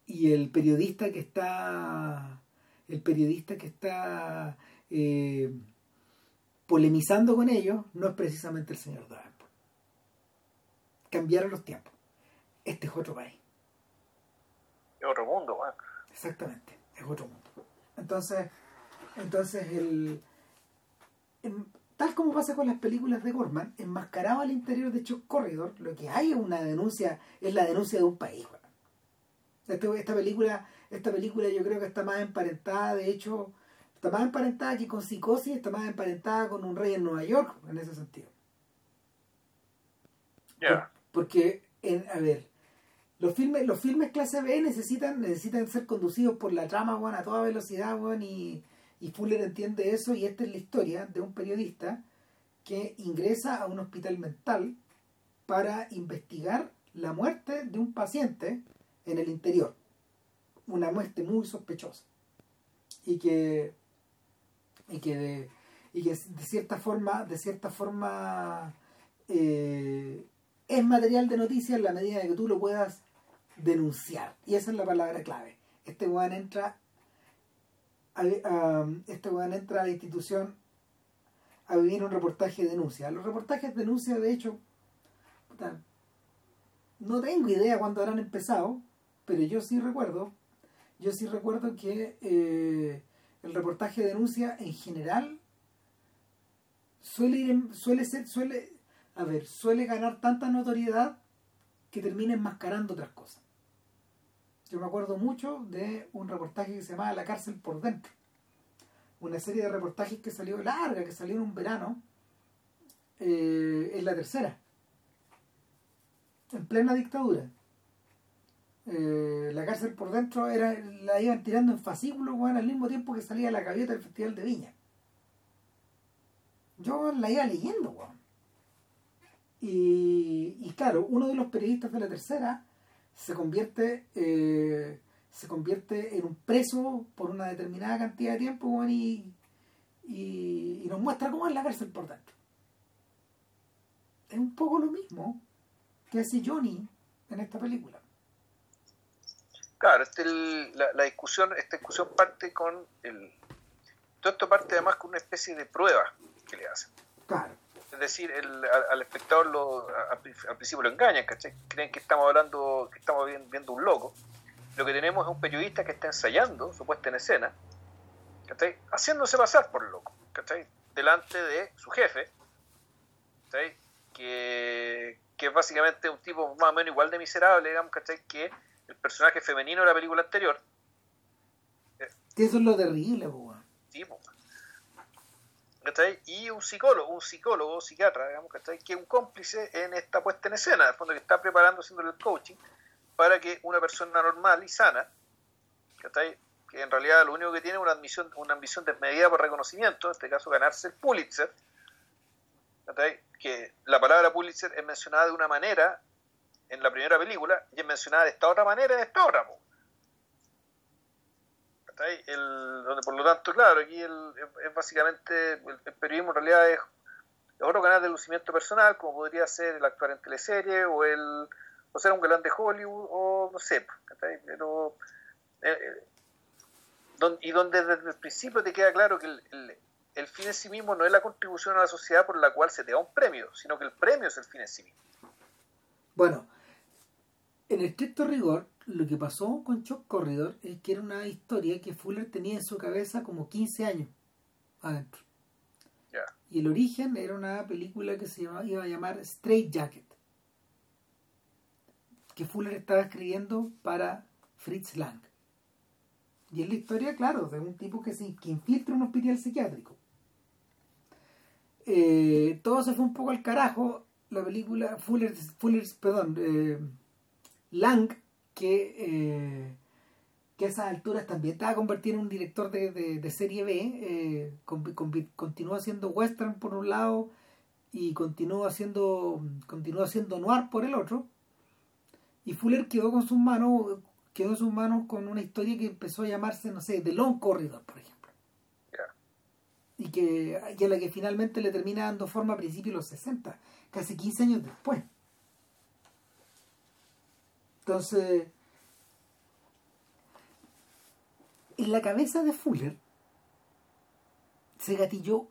Y el periodista que está, el periodista que está eh, polemizando con ellos no es precisamente el señor Davenport. Cambiaron los tiempos. Este es otro país. Es otro mundo. Exactamente, es otro mundo. Entonces, entonces el, en- tal como pasa con las películas de Gorman, enmascarado al interior de Chuck Corridor, lo que hay es una denuncia, es la denuncia de un país. Este- esta película, esta película yo creo que está más emparentada, de hecho, Está más emparentada que con Psicosis, está más emparentada con un rey en Nueva York, en ese sentido. Ya. Porque, en, a ver, los filmes, los filmes clase B necesitan, necesitan ser conducidos por la trama, weón, a toda velocidad, weón, y, y Fuller entiende eso, y esta es la historia de un periodista que ingresa a un hospital mental para investigar la muerte de un paciente en el interior. Una muerte muy sospechosa. Y que, y que, de, y que de cierta forma, de cierta forma eh, es material de noticias en la medida de que tú lo puedas denunciar. Y esa es la palabra clave. Este weón entra a, este entra a la institución a vivir un reportaje de denuncia. Los reportajes de denuncia, de hecho, no tengo idea cuándo habrán empezado, pero yo sí recuerdo, yo sí recuerdo que eh, el reportaje de denuncia en general suele suele ser, suele, a ver, suele ganar tanta notoriedad que termina enmascarando otras cosas. Yo me acuerdo mucho de un reportaje que se llamaba La cárcel por dentro. Una serie de reportajes que salió larga, que salió en un verano, eh, en la tercera, en plena dictadura. Eh, la cárcel por dentro era la iban tirando en fascículos weón, al mismo tiempo que salía la gaviota del Festival de Viña. Yo la iba leyendo, weón. Y, y claro, uno de los periodistas de la tercera se convierte eh, se convierte en un preso por una determinada cantidad de tiempo y, y nos muestra cómo es la cárcel por dentro. Es un poco lo mismo que hace Johnny en esta película. Claro, este el- la, la discusión, esta discusión parte con el. Todo esto parte además con una especie de prueba que le hacen. Claro, Es decir, el, al, al espectador lo, a- al principio lo engañan, ¿cachai? Creen que estamos hablando, que estamos vi- viendo un loco. Lo que tenemos es un periodista que está ensayando su puesta en escena, ¿cachai? Haciéndose pasar por loco, ¿cachai? Delante de su jefe, ¿cachai? Que, que es básicamente un tipo más o menos igual de miserable, digamos, ¿cachai? Que el personaje femenino de la película anterior, eso es lo terrible, weón. ¿Cachai? Y un psicólogo, un psicólogo, psiquiatra, digamos, ¿cachai? Que es un cómplice en esta puesta en escena, de fondo que está preparando, haciéndole el coaching, para que una persona normal y sana, ¿cachai? Que en realidad lo único que tiene es una ambición, una ambición desmedida por reconocimiento, en este caso ganarse el Pulitzer, ¿cachai? Que la palabra Pulitzer es mencionada de una manera en la primera película y es mencionada de esta otra manera en esta otra, donde por lo tanto, claro, aquí el, es, básicamente el, el periodismo en realidad es, es otro canal de lucimiento personal, como podría ser el actuar en teleserie o el o ser un galán de Hollywood o no sé, pero eh, eh, don- y donde desde el principio te queda claro que el- el fin en sí mismo no es la contribución a la sociedad por la cual se te da un premio, sino que el premio es el fin en sí mismo. Bueno, en estricto rigor, lo que pasó con Shock Corridor es que era una historia que Fuller tenía en su cabeza como 15 años adentro. Y el origen era una película que se iba a llamar Straight Jacket, que Fuller estaba escribiendo para Fritz Lang. Y es la historia, claro, de un tipo que, se, que infiltra un hospital psiquiátrico. Eh, todo se fue un poco al carajo. La película Fuller, Fuller perdón, eh, Lang, que, eh, que a esas alturas también estaba convertido en un director de, de- de serie B, eh, con- con- continuó haciendo western por un lado y continuó haciendo, continuó haciendo noir por el otro. Y Fuller quedó con sus manos, quedó en sus manos con una historia que empezó a llamarse, no sé, The Long Corridor, por ejemplo. Y que, y a la que finalmente le termina dando forma a principios de los 60, casi 15 años después. Entonces, en la cabeza de Fuller se gatilló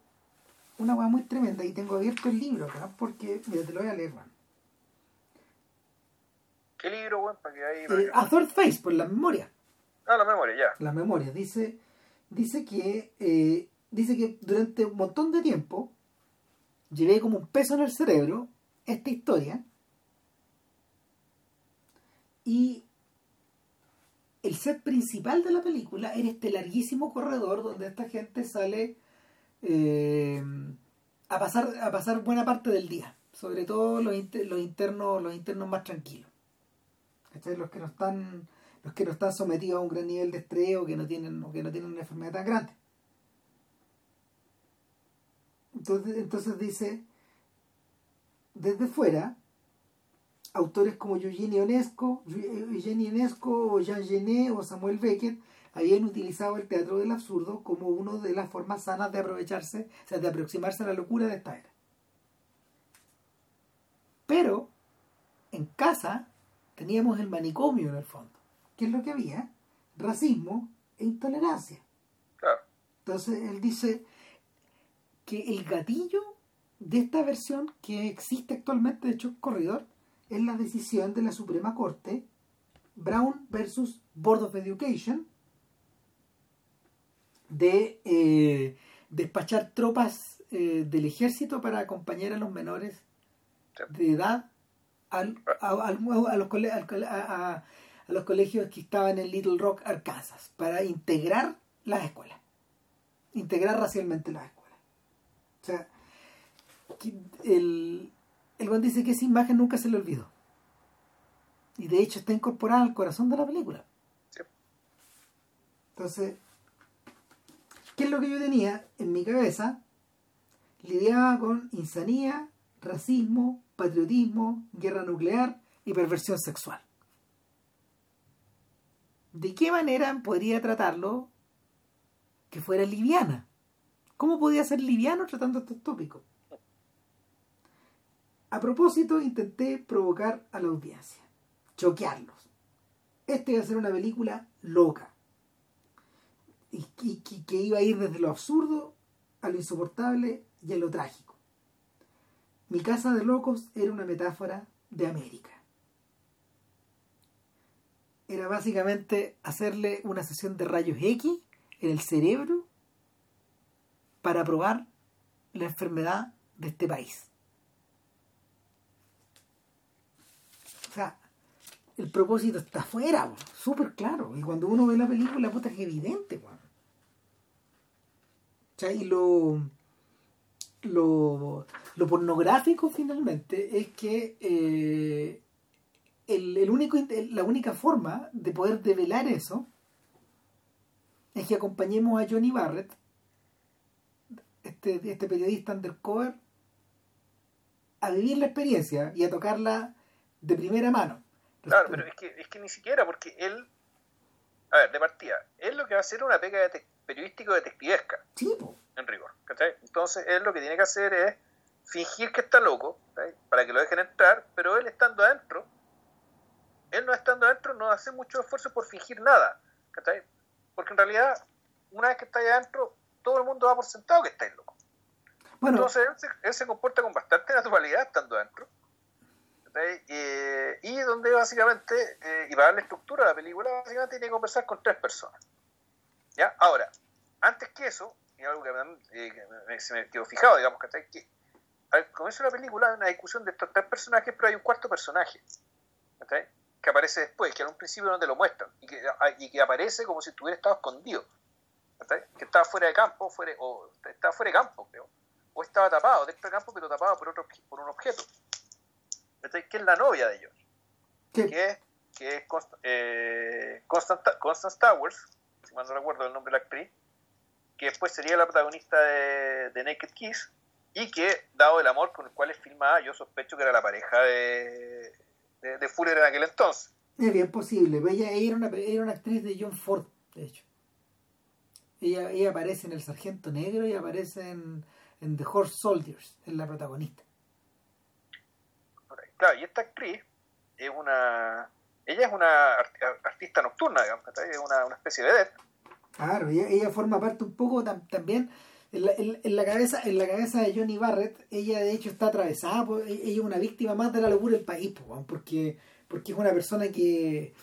una hueá muy tremenda y tengo abierto el libro acá porque, mira, te lo voy a leer, man. ¿Qué libro, weón? Para que ahí... Eh, A Third Face, por la memoria. Ah, la memoria, ya. la memoria dice dice que eh, dice que durante un montón de tiempo llevé como un peso en el cerebro esta historia y el set principal de la película era este larguísimo corredor donde esta gente sale eh, a pasar a pasar buena parte del día. Sobre todo los, internos los internos más tranquilos. Los que no están los que no están sometidos a un gran nivel de estrés o que no tienen que no tienen una enfermedad tan grande. Entonces entonces dice desde fuera autores como Eugene Ionesco, o Jean Genet o Samuel Beckett habían utilizado el teatro del absurdo como una de las formas sanas de aprovecharse, o sea, de aproximarse a la locura de esta era. Pero en casa teníamos el manicomio en el fondo. ¿Qué es lo que había? Racismo e intolerancia. Entonces él dice que el gatillo de esta versión que existe actualmente de hecho Corridor es la decisión de la Suprema Corte Brown versus Board of Education de eh, despachar tropas eh, del ejército para acompañar a los menores de edad al, a, a, los a, los colegios que estaban en Little Rock, Arkansas, para integrar las escuelas, integrar racialmente las escuelas. O sea, el, el Juan dice que esa imagen nunca se le olvidó. Y de hecho está incorporada al corazón de la película. Entonces, ¿qué es lo que yo tenía en mi cabeza? Lidiaba con insanía, racismo, patriotismo, guerra nuclear y perversión sexual. ¿De qué manera podría tratarlo que fuera liviana? ¿Cómo podía ser liviano tratando estos tópicos? A propósito, intenté provocar a la audiencia, choquearlos. Este iba a ser una película loca. Que iba a ir desde lo absurdo a lo insoportable y a lo trágico. Mi casa de locos era una metáfora de América. Era básicamente hacerle una sesión de rayos X en el cerebro para probar la enfermedad de este país. O sea, el propósito está afuera, súper claro. Y cuando uno ve la película, puta, es evidente, O sea, y lo, lo, pornográfico finalmente es que eh, el, único, la única forma de poder develar eso es que acompañemos a Johnny Barrett, este, este periodista undercover, a vivir la experiencia y a tocarla de primera mano. Claro, pero es que, es que ni siquiera, porque él, a ver, de partida, él lo que va a hacer es una pega de periodístico detectivesca. Sí, En rigor. Entonces, él lo que tiene que hacer es fingir que está loco, para que lo dejen entrar, pero él estando adentro, él no estando adentro no hace mucho esfuerzo por fingir nada, Porque en realidad, una vez que está adentro, todo el mundo va por sentado que estáis loco. Bueno, Entonces, él se, él se comporta con bastante naturalidad estando adentro eh, y donde básicamente, eh, y para darle estructura a la película, básicamente tiene que conversar con tres personas. ¿Ya? Ahora, antes que eso, y algo que, eh, se me quedó fijado, digamos, que al comienzo de la película hay una discusión de estos tres personajes, pero hay un cuarto personaje que aparece después, que en un principio no te lo muestran, y que, y que aparece como si estuviera estado escondido, que estaba fuera de campo, fuera, o estaba fuera de campo, creo, o estaba tapado dentro de campo, pero tapado por, otro, por un objeto que es la novia de Johnny, que es, que es eh, Constance, Towers, si mal no recuerdo el nombre de la actriz, que después sería la protagonista de, Naked Kiss, y que, dado el amor con el cual es filmada, yo sospecho que era la pareja de, de, Fuller en aquel entonces. Es bien posible, ella, era, una, era una actriz de John Ford, de hecho. Ella, ella aparece en El Sargento Negro y aparece en, en The Horse Soldiers, es la protagonista. Claro, y esta actriz es una. Ella es una artista nocturna, digamos, es una, una especie de vedette. Claro, ella, forma parte un poco también. En la, en, la, cabeza en la cabeza de Johnny Barrett ella de hecho está atravesada e, ella es una víctima más de la locura del país porque porque es una persona que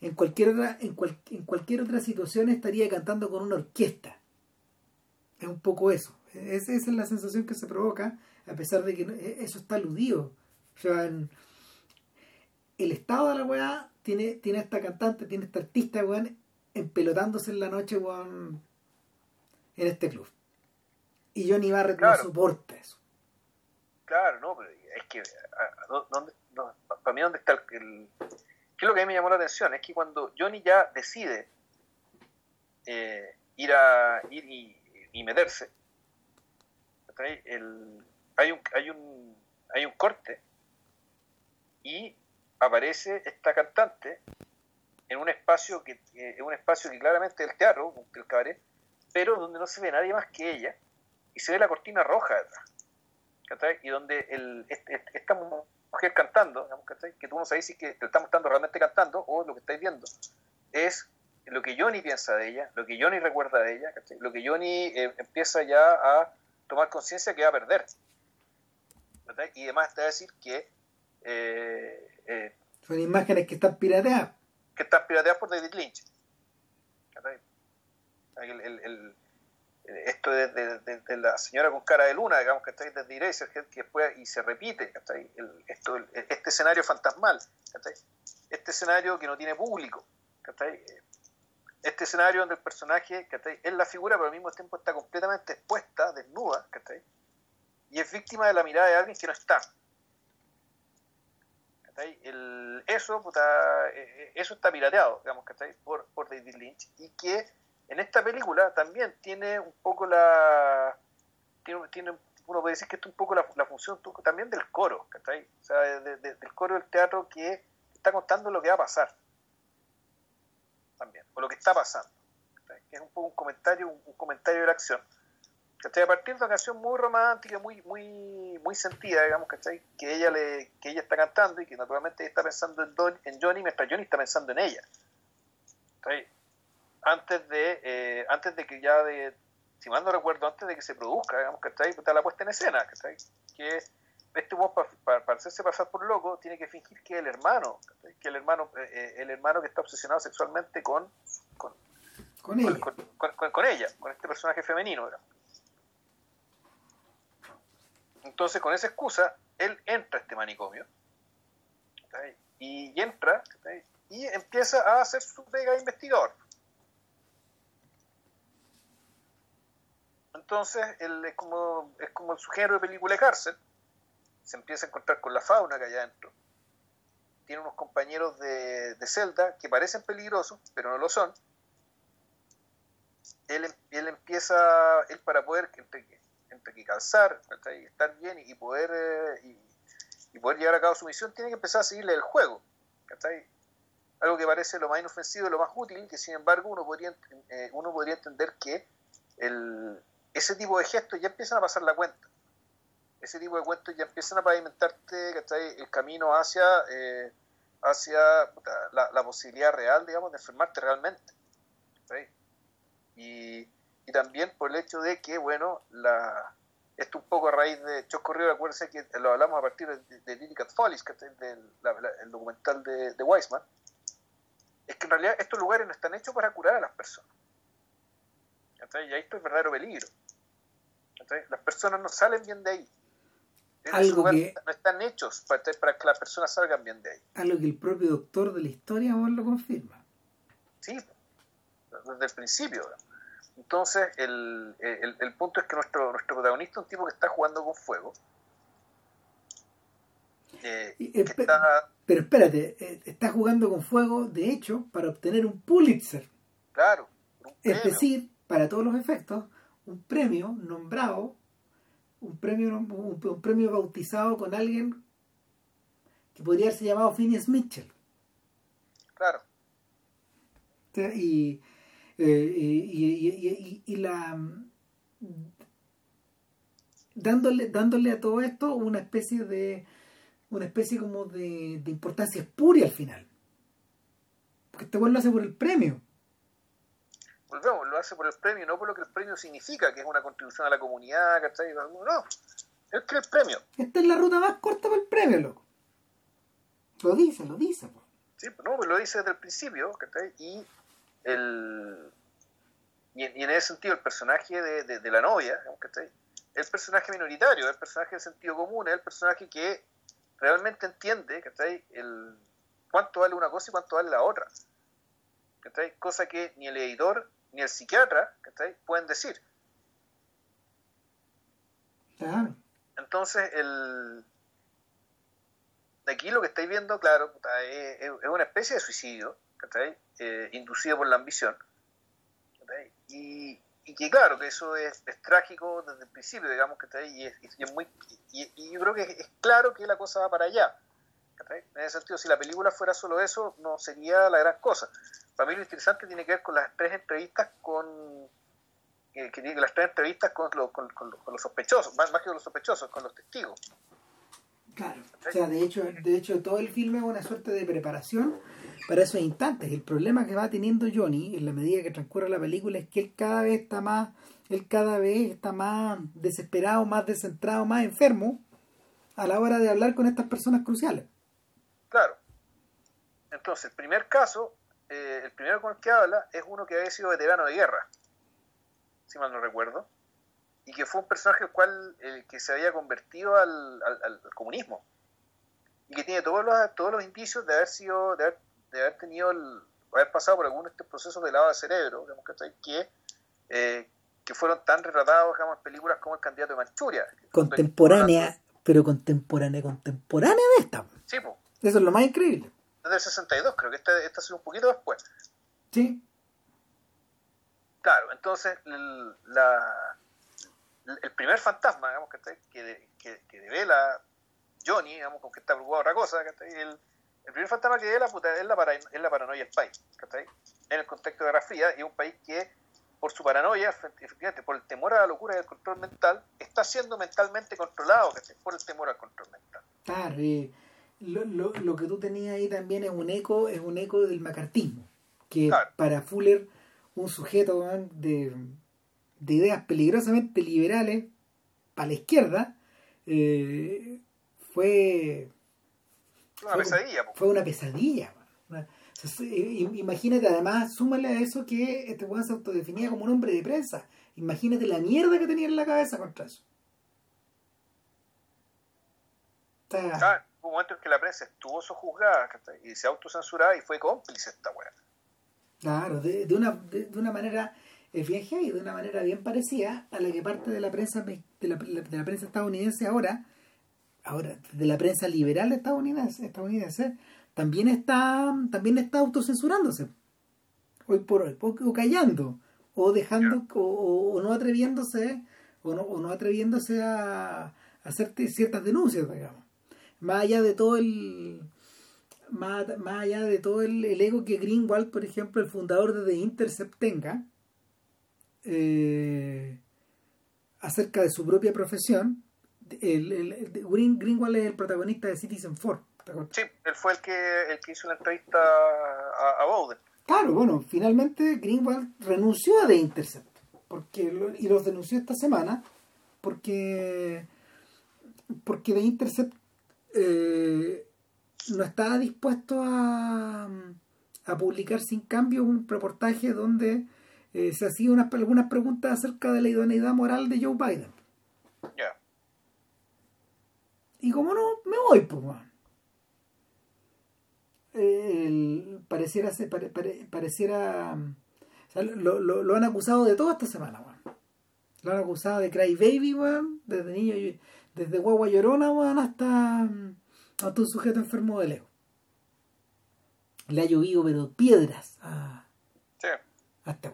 en cualquier otra en, en cualquier otra situación estaría cantando con una orquesta es un poco eso esa es la sensación que se provoca a pesar de que e, eso está aludido o sea, el estado de la weá tiene, tiene esta cantante, tiene esta artista, weón, empelotándose en la noche, weón, en este club. Y Johnny Barrett no soporta eso. Claro, no, pero es que, ¿dónde, para mí, ¿dónde está el, el, ¿Qué es lo que a mí me llamó la atención? Es que cuando Johnny ya decide eh, ir a ir y, meterse, el, hay, un, hay, un, hay un corte y aparece esta cantante en un espacio que eh, un espacio que claramente es el teatro, el cabaret, pero donde no se ve nadie más que ella y se ve la cortina roja detrás. Y donde el, este, este, esta mujer cantando, que tú no sabes si que te está realmente cantando o lo que estáis viendo, es lo que Johnny piensa de ella, lo que Johnny recuerda de ella, lo que Johnny eh, empieza ya a tomar conciencia que va a perder. Y además te va a decir que eh, eh, son imágenes que están pirateadas. Que están pirateadas por David Lynch. esto de, la señora con cara de luna, digamos, que está desde Eraserhead, que después y se repite, esto, este escenario fantasmal, este escenario que no tiene público, este escenario donde el personaje es la figura, pero al mismo tiempo está completamente expuesta, desnuda, y es víctima de la mirada de alguien que no está. El, eso, puta, eh, eh, eso está pirateado, digamos, Por, por David Lynch y que en esta película también tiene un poco la. Tiene, tiene uno puede decir que esto es un poco la, función también del coro, O sea, del coro del teatro que está contando lo que va a pasar. También, o lo que está pasando. Que es un poco un comentario, un comentario de la acción ¿cachai? A partir de una canción muy romántica, muy, muy, muy sentida, digamos, ¿cachai? Que ella le, que ella está cantando y que naturalmente está pensando en, en Johnny mientras Johnny está pensando en ella. Antes de, eh, antes de que ya de, si mal no recuerdo, antes de que se produzca, digamos, ¿cachai? Está la puesta en escena, ¿cachai? Que este vos para, hacerse pasar por loco tiene que fingir que el hermano, que el hermano, eh, eh, el hermano que está obsesionado sexualmente con con, con, ella. Con, ella, con este personaje femenino. Entonces, con esa excusa, él entra a este manicomio y, entra y empieza a hacer su pega de investigador. Entonces, él es como, es como el sujeto de película de cárcel, se empieza a encontrar con la fauna que hay adentro. Tiene unos compañeros de, celda que parecen peligrosos, pero no lo son. Él, él empieza, él para poder, entre que calzar, estar bien y poder, eh, y, poder llevar a cabo su misión, tiene que empezar a seguirle el juego. Algo que parece lo más inofensivo y lo más útil, que sin embargo uno podría, eh, uno podría entender que el, ese tipo de gestos ya empiezan a pasar la cuenta. Ese tipo de cuentos ya empiezan a pavimentarte el camino hacia, eh, hacia la, posibilidad real, digamos, de enfermarte realmente. Y, y también por el hecho de que, bueno, la, esto un poco a raíz de Chosco Río, acuérdense que lo hablamos a partir de, de Lily Cat Follies, que es del el documental de, de Weisman, es que en realidad estos lugares no están hechos para curar a las personas. Y ahí esto es verdadero peligro. Las personas no salen bien de ahí. Algo que, no están hechos para, para, que las personas salgan bien de ahí. Algo que el propio doctor de la historia lo confirma. Sí, desde el principio. Entonces, el, el, punto es que nuestro, nuestro protagonista es un tipo que está jugando con fuego. Eh, pero espérate, eh, está jugando con fuego, de hecho, para obtener un Pulitzer. Claro. es decir, para todos los efectos, un premio nombrado, un premio, un, premio bautizado con alguien que podría haberse llamado Phineas Mitchell. Claro. Y eh, y, la dándole dándole a todo esto una especie de una especie como de, importancia espuria al final. Porque este lo hace por el premio. Volvemos lo hace por el premio no por lo que el premio significa que es una contribución a la comunidad ¿cachai? no es que el premio. Esta es la ruta más corta para el premio loco. Lo dice lo dice sí no pues lo dice desde el principio ¿cachai? y el, y, en, ese sentido el personaje de, la novia, el personaje minoritario, el personaje de sentido común, es el personaje que realmente entiende el, cuánto vale una cosa y cuánto vale la otra. Cosa que ni el editor ni el psiquiatra pueden decir. Entonces, el... de aquí lo que estáis viendo, claro, es, una especie de suicidio, eh, inducido por la ambición. Y, y, que claro, que eso es, trágico desde el principio, digamos, que y, es, y, es muy, y, yo creo que es claro que la cosa va para allá. En ese sentido, si la película fuera solo eso, no sería la gran cosa. Para mí lo interesante tiene que ver con las tres entrevistas con que las tres entrevistas con, con, los sospechosos, más, más que con los sospechosos, con los testigos. Claro, o sea, de hecho, de hecho todo el filme es una suerte de preparación para esos instantes. El problema que va teniendo Johnny en la medida que transcurre la película es que él cada vez está más, él cada vez está más desesperado, más descentrado, más enfermo a la hora de hablar con estas personas cruciales. Claro. Entonces, el primer caso, eh, el primero con el que habla es uno que había sido veterano de guerra si mal no recuerdo, y que fue un personaje el cual el que se había convertido al, al, comunismo y que tiene todos los, todos los indicios de haber sido, de haber, de haber tenido, el, haber pasado por algún de estos procesos de lavado de cerebro, digamos, que, eh, que fueron tan retratados digamos, en películas como El candidato de Manchuria. Contemporánea, pero contemporánea, contemporánea de esta. Sí, pues. Eso es lo más increíble. Desde el 62, creo que esta, esta ha sido un poquito después. Sí. Claro, entonces el, la, el primer fantasma, digamos, que, que, que, devela Johnny, digamos, con que está preocupado otra cosa, el, el primer fantasma que devela puta, es, la para, es la paranoia del país, en el contexto de la Fría, y un país que por su paranoia, efectivamente, por el temor a la locura y el control mental, está siendo mentalmente controlado, por el temor al control mental. Claro, lo, lo, lo, que tú tenías ahí también es un eco, es un eco del macartismo, que para Fuller un sujeto de, ideas peligrosamente liberales para la izquierda, eh, fue, una pesadilla. Fue una pesadilla. imagínate, además, súmale a eso que este weón se autodefinía como un hombre de prensa. Imagínate la mierda que tenía en la cabeza contra eso. Ah, hubo un momento en que la prensa estuvo sojuzgada y se autocensuraba y fue cómplice esta weá. Claro, de, de, una, de, una manera eh, bien y de una manera bien parecida a la que parte de la prensa de la, de la prensa estadounidense ahora, ahora de la prensa liberal estadounidense, estadounidense también está también está autocensurándose hoy por hoy, o callando, o dejando, o, no atreviéndose, o no, no atreviéndose a, a hacer ciertas denuncias, digamos. Más allá de todo el más, allá de todo el, ego que Greenwald, por ejemplo, el fundador de The Intercept tenga, eh, acerca de su propia profesión, el, el, Greenwald es el protagonista de Citizen Four. Sí, él fue el que, el que hizo la entrevista a, a Bowden. Claro, bueno, finalmente Greenwald renunció a The Intercept porque y los denunció esta semana porque porque The Intercept eh, no estaba dispuesto a, a publicar sin cambio un reportaje donde eh, se hacían unas, algunas preguntas acerca de la idoneidad moral de Joe Biden. Ya. Y como no, me voy, pues, pareciera, pareciera lo, lo, lo, han acusado de todo esta semana, man. Lo han acusado de Cry Baby, man, desde niño, desde guagua llorona, man, hasta a un sujeto enfermo de lejos. Le ha llovido, pero piedras a, sí. a este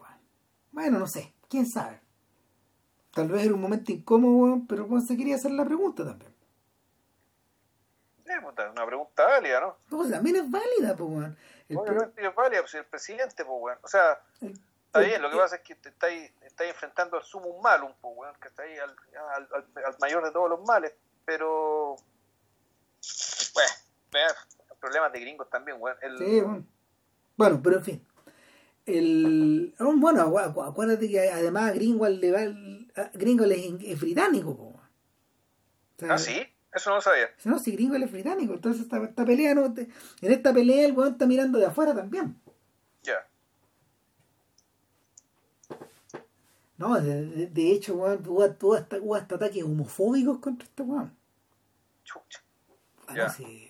Bueno, no sé, quién sabe. Tal vez era un momento incómodo, pero bueno, se quería hacer la pregunta también. Sí, pues, una pregunta válida, ¿no? No, también es válida, pues, weón. Obviamente es válida, pues el presidente, pues, weón. O sea, está bien, lo que pasa es que te estáis, estáis enfrentando al sumo malum, pues, weón, que está ahí al, al, al mayor de todos los males, pero bueno, problemas de gringos también, bueno. Sí, bueno. bueno, pero en fin. El, oh, bueno, acuérdate que además Gringo le va, Gringo es, británico. ah, sí, eso no lo sabía. No, si Gringo es británico, entonces esta, esta pelea, no, en esta pelea el weón está mirando de afuera también. Ya. No, de, de, hecho, weón, hubo, hasta, hasta ataques homofóbicos contra este weón. Chucha. Bueno, sí.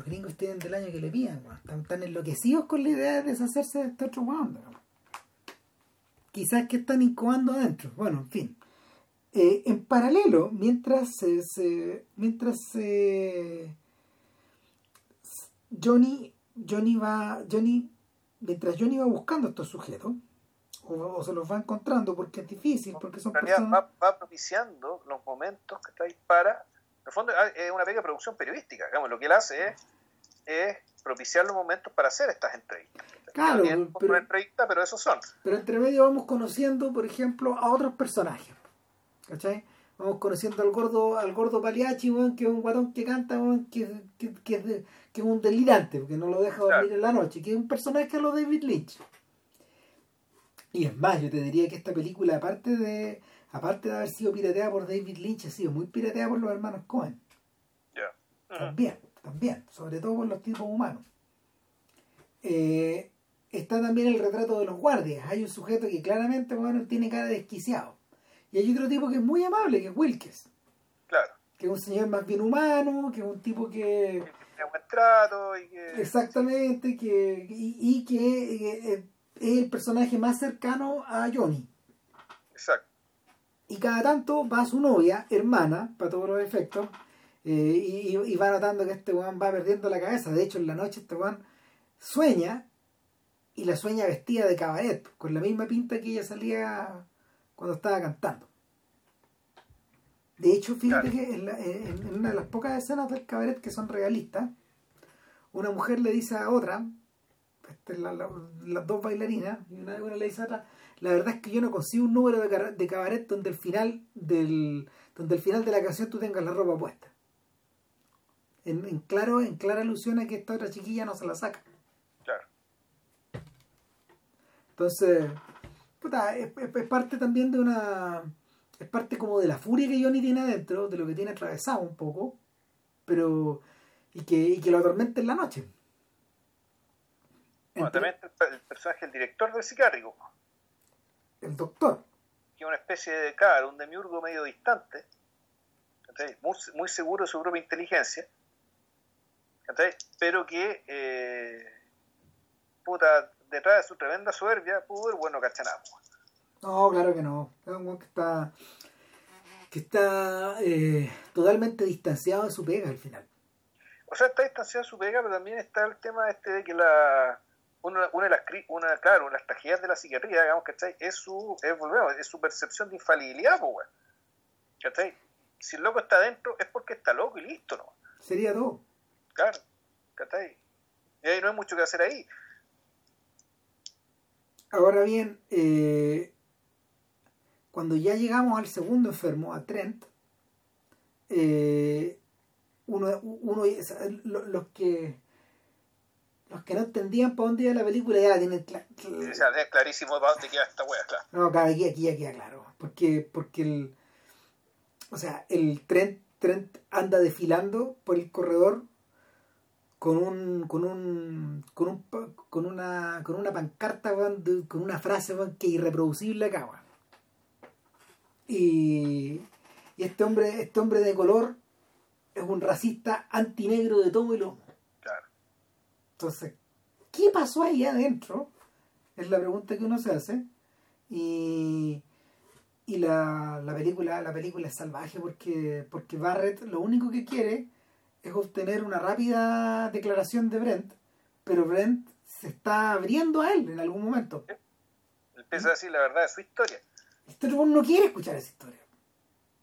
Los gringos tienen del año que le pidan, weón. Están tan enloquecidos con la idea de deshacerse de este otro weón. Quizás que están incubando adentro. Bueno, en fin. Eh, en paralelo, mientras se, se- mientras se- Johnny Johnny va Johnny mientras Johnny va buscando a estos sujetos o, o se los va encontrando porque es difícil porque son personas va, va propiciando los momentos que estáis para. El fondo ah, es una pequeña producción periodística. Digamos, lo que él hace es, es propiciar los momentos para hacer estas entrevistas. Claro, No pero- entrevista, pero esos son. pero entre medio vamos conociendo por ejemplo a otros personajes ¿cachai? vamos conociendo al gordo al gordo Paliachi que es un guatón que canta que, que, que es de- que es un delirante porque no lo deja dormir Claro. en la noche que es un personaje a lo David Lynch y es más yo te diría que esta película aparte de aparte de haber sido pirateada por David Lynch ha sido muy pirateada por los hermanos Cohen Ya. Ujú. también, también, sobre todo por los tipos humanos. Eh, está también el retrato de los guardias. Hay un sujeto que claramente bueno, tiene cara de desquiciado. Y hay otro tipo que es muy amable, que es Wilkes, Claro. que es un señor más bien humano, que es un tipo que Tiene buen trato y que. exactamente, que y, y que eh, es el personaje más cercano a Johnny. Exacto. Y cada tanto va su novia, hermana, para todos los efectos, eh, y, va notando que este weón va perdiendo la cabeza. De hecho, en la noche este weón sueña y la sueña vestida de cabaret, con la misma pinta que ella salía cuando estaba cantando. De hecho, fíjate que en, la- en- en una de las pocas escenas del cabaret que son realistas, una mujer le dice a otra, este, la- la- las dos bailarinas, y una, una le dice a otra, la verdad es que yo no consigo un número de, cabaret donde el final del donde el final de la canción tú tengas la ropa puesta. En, en claro, en clara alusión a que esta otra chiquilla no se la saca. Claro. Entonces, puta, es, es- es parte también de una. Es parte como de la furia que Johnny tiene adentro, de lo que tiene atravesado un poco, pero. y que, y que lo atormenta en la noche. Bueno, también está el, personaje, el director del psiquiátrico, el doctor. que es una especie de, claro, un demiurgo medio distante, ¿cachai? muy, muy seguro de su propia inteligencia, ¿cachai? pero que, eh, puta, detrás de su tremenda soberbia, pudo bueno, cacha nada, pues. No, claro que no. Es un que está. que está eh, totalmente distanciado de su pega al final. O sea, está distanciado de su pega, pero también está el tema este de que la una, una de las una, claro, una de las tragedias de la psiquiatría, digamos, ¿cachai? Es su, es, volvemos, es su percepción de infalibilidad, pues, weón. ¿Cachai? Si el loco está adentro es porque está loco y listo, ¿no? Sería todo. Claro, ¿cachai? Y ahí no hay mucho que hacer ahí. Ahora bien, eh, cuando ya llegamos al segundo enfermo, a Trent, eh, uno, uno lo- los que los que no entendían para dónde iba la película ya la tienen cla- cl- O sea, es clarísimo para dónde queda esta wea, claro. No, claro, aquí, aquí ya queda claro. Porque, porque el. O sea, el Trent, Trent anda desfilando por el corredor con un. con un. con un con una. con una pancarta, con una frase que es irreproducible acá. Y. Y este hombre, este hombre de color es un racista antinegro de todo el lomo. Entonces, ¿qué pasó ahí adentro? Es la pregunta que uno se hace. Y, y la, la película la película es salvaje porque, porque Barrett lo único que quiere es obtener una rápida declaración de Brent, pero Brent se está abriendo a él en algún momento. Empieza a decir la verdad de su historia. Este no quiere escuchar esa historia.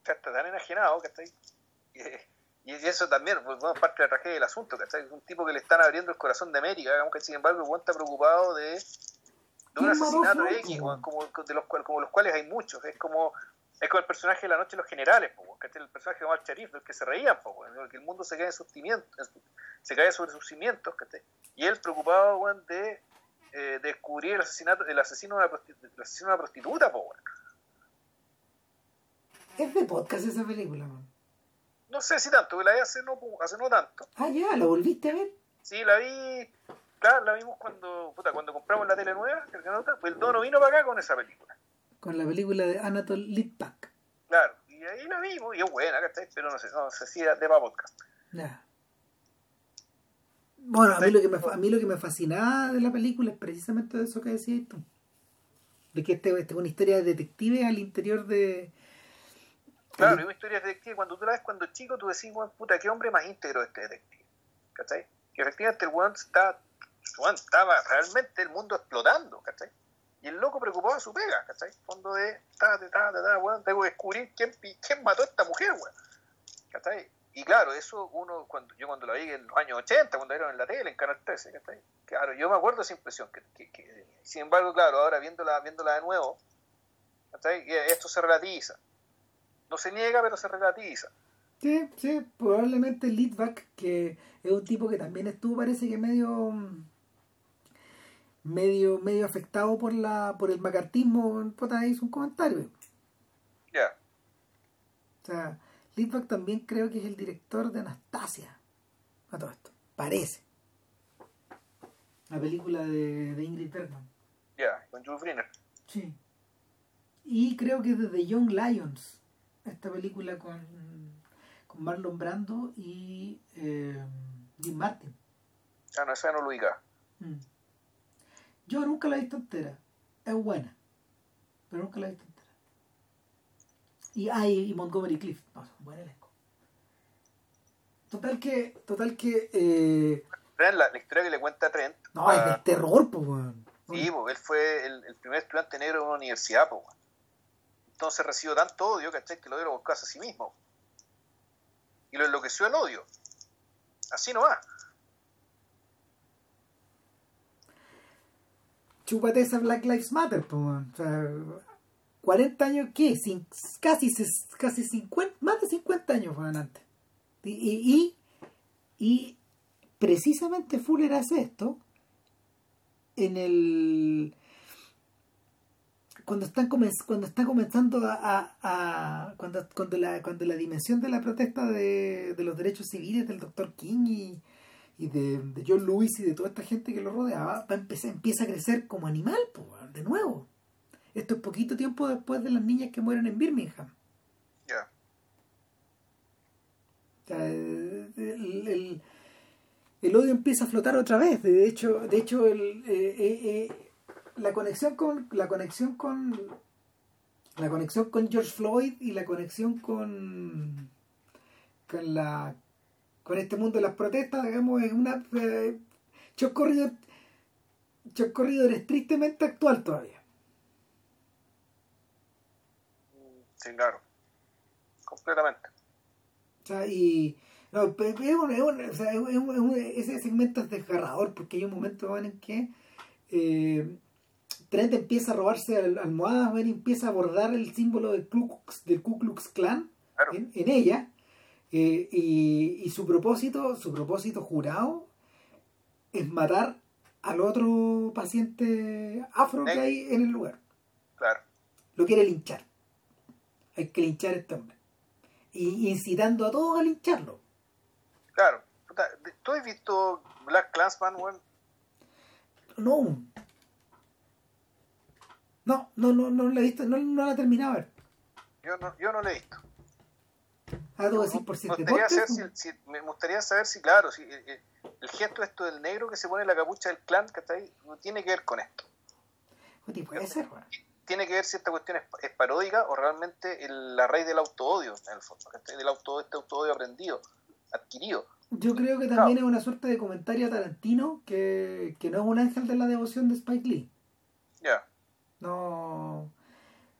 O sea, está tan enajenado que está ahí. Y, eso también, pues, bueno, parte de la tragedia del asunto, ¿cachai? Es un tipo que le están abriendo el corazón de América, digamos que sin embargo weón está preocupado de, de un ¿Quién mató a asesinato Floyd, X, como, de los, como los cuales hay muchos. Es como es como el personaje de la noche de los generales, po, weón, ¿cachai? El personaje de Omar Sharif, del que se reían, po, el que el mundo se cae en sus cimientos, se cae sobre sus cimientos, ¿cachai? Y él preocupado, weón, de eh, descubrir el asesinato, el asesino de una, prosti- el asesino de una prostituta, po. Es de podcast esa película, man. No sé si tanto, la vi hace no, hace no tanto. Ah, ya, ¿la volviste a ver? Sí, la vi, claro, la vimos cuando, puta, cuando compramos la tele nueva, el pues el dono vino para acá con esa película. Con la película de Anatole Litpak. Claro, y ahí la vimos, y es buena, ¿cachai? Pero no sé, no sé si de para podcast. Ya. Bueno, a mí, lo que me, a mí lo que me fascinaba de la película es precisamente eso que decías tú. De que este, este es una historia de detective al interior de... Claro, es una historia de detective. Cuando tú la ves cuando chico, tú decís, bueno, puta, qué hombre más íntegro este detective. ¿Cachai? Que efectivamente el one está, estaba realmente el mundo explotando, ¿cachai? Y el loco preocupado de su pega, ¿cachai? Fondo de, ta, ta, ta, ta, bueno, tengo que descubrir quién, quién mató a esta mujer, weón. ¿Cachai? Y claro, eso uno, cuando yo cuando lo vi en los años 80, cuando era en la tele, en Canal 13, ¿cachai? Claro, yo me acuerdo esa impresión. Que, que, sin embargo, claro, ahora viéndola, viéndola de nuevo, ¿cachai? Esto se relativiza. No se niega, pero se relativiza. Sí, sí, probablemente Lidback, que es un tipo que también estuvo, parece que medio medio medio afectado por la por el macartismo, puta, hizo un comentario. Ya. O sea, Lidback también creo que es el director de Anastasia. A todo esto. Parece. La película de, de Ingrid Bergman. Ya, con Jules Briner. Sí. Y creo que es de The Young Lions. Esta película con, con Marlon Brando y eh, Jim Martin. Ah, no, esa no lo ubica. Mm. Yo nunca la he visto entera. Es buena. Pero nunca la he visto entera. Y, ah, y, Montgomery Cliff. No, es un buen elenco. Total que. Total que. Eh... La, la, historia que le cuenta Trent. No, es de terror, pues, weón. Sí, pues él fue el, el, primer estudiante negro en una universidad, pues, Entonces recibió tanto odio, ¿cachai? Que lo dio a buscarse a sí mismo. Y lo enloqueció el odio. Así no va. Chúpate esa Black Lives Matter, o sea, 40 años, ¿qué? casi, casi 50, más de 50 años fueron antes. Y, y, y, precisamente Fuller hace esto en el cuando están cuando está comenzando a, a, cuando, cuando, la, cuando la dimensión de la protesta de, de los derechos civiles del doctor King y, y de, de, John Lewis y de toda esta gente que lo rodeaba va a empezar, empieza a crecer como animal de nuevo esto es poquito tiempo después de las niñas que mueren en Birmingham. Ya. O sea, el, el, odio empieza a flotar otra vez. De hecho, de hecho el, eh, eh, eh, la conexión con la conexión con la conexión con George Floyd y la conexión con con la con este mundo de las protestas, digamos, es una eh, corrido corrido estrictamente actual todavía. Sí, claro. Completamente. O sea, y. No, ese segmento es desgarrador porque hay un momento en que eh, Trent empieza a robarse almohadas y empieza a bordar el símbolo del Ku Klux, del Ku Klux Klan en, ella eh, y, y, su propósito su propósito jurado es matar al otro paciente afro que hay en el lugar claro lo quiere linchar hay que linchar a este hombre. Y incitando a todos a lincharlo. Claro. ¿Tú has visto Black Clansman, weón? No. No, no, no, no la he visto, no, no la he terminado a ver. Yo no, yo no la he visto. Ah, tú decir por si me gustaría, saber si, me gustaría saber si, claro, si eh, eh, el gesto esto del negro que se pone la capucha del clan que está ahí, no tiene que ver con esto. puede ser, tiene que ver si esta cuestión es, paródica o realmente la raíz del autoodio, en el fondo, del auto, este autoodio aprendido, adquirido. Yo creo que también es una suerte de comentario a Tarantino que, no es un ángel de la devoción de Spike Lee. Ya. No.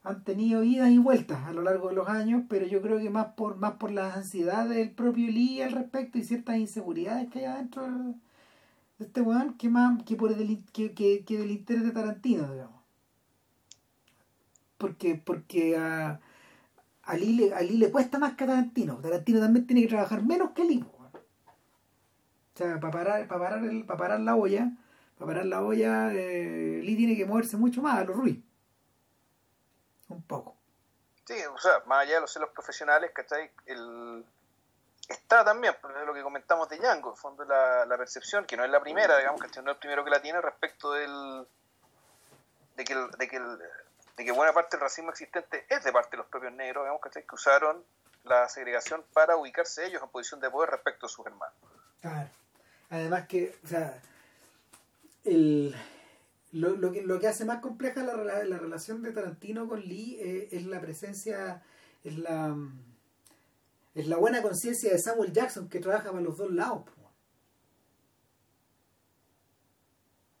Han tenido idas y vueltas a lo largo de los años, pero yo creo que más por más por las ansiedades del propio Lee al respecto y ciertas inseguridades que hay adentro de este weón que más que por el, que, que, del interés de Tarantino, digamos porque, porque a, a, Lee le, a le cuesta más que a Tarantino. Tarantino también tiene que trabajar menos que Lee. O sea, para parar, para parar, para parar la olla, para parar la olla, eh, Lee tiene que moverse mucho más a los Ruiz. Un poco. Sí, o sea, más allá de los celos profesionales, ¿cachai? El, está también, por lo que comentamos de Django, en fondo la, la percepción, que no es la primera, digamos, que no es el primero que la tiene respecto del de que, el, de que el, de que buena parte del racismo existente es de parte de los propios negros, digamos, que usaron la segregación para ubicarse ellos en posición de poder respecto a sus hermanos. Claro. Además que, o sea, el, lo, lo, que, lo que hace más compleja la, la relación de Tarantino con Lee eh, es la presencia, es la, es la buena conciencia de Samuel Jackson que trabaja para los dos lados.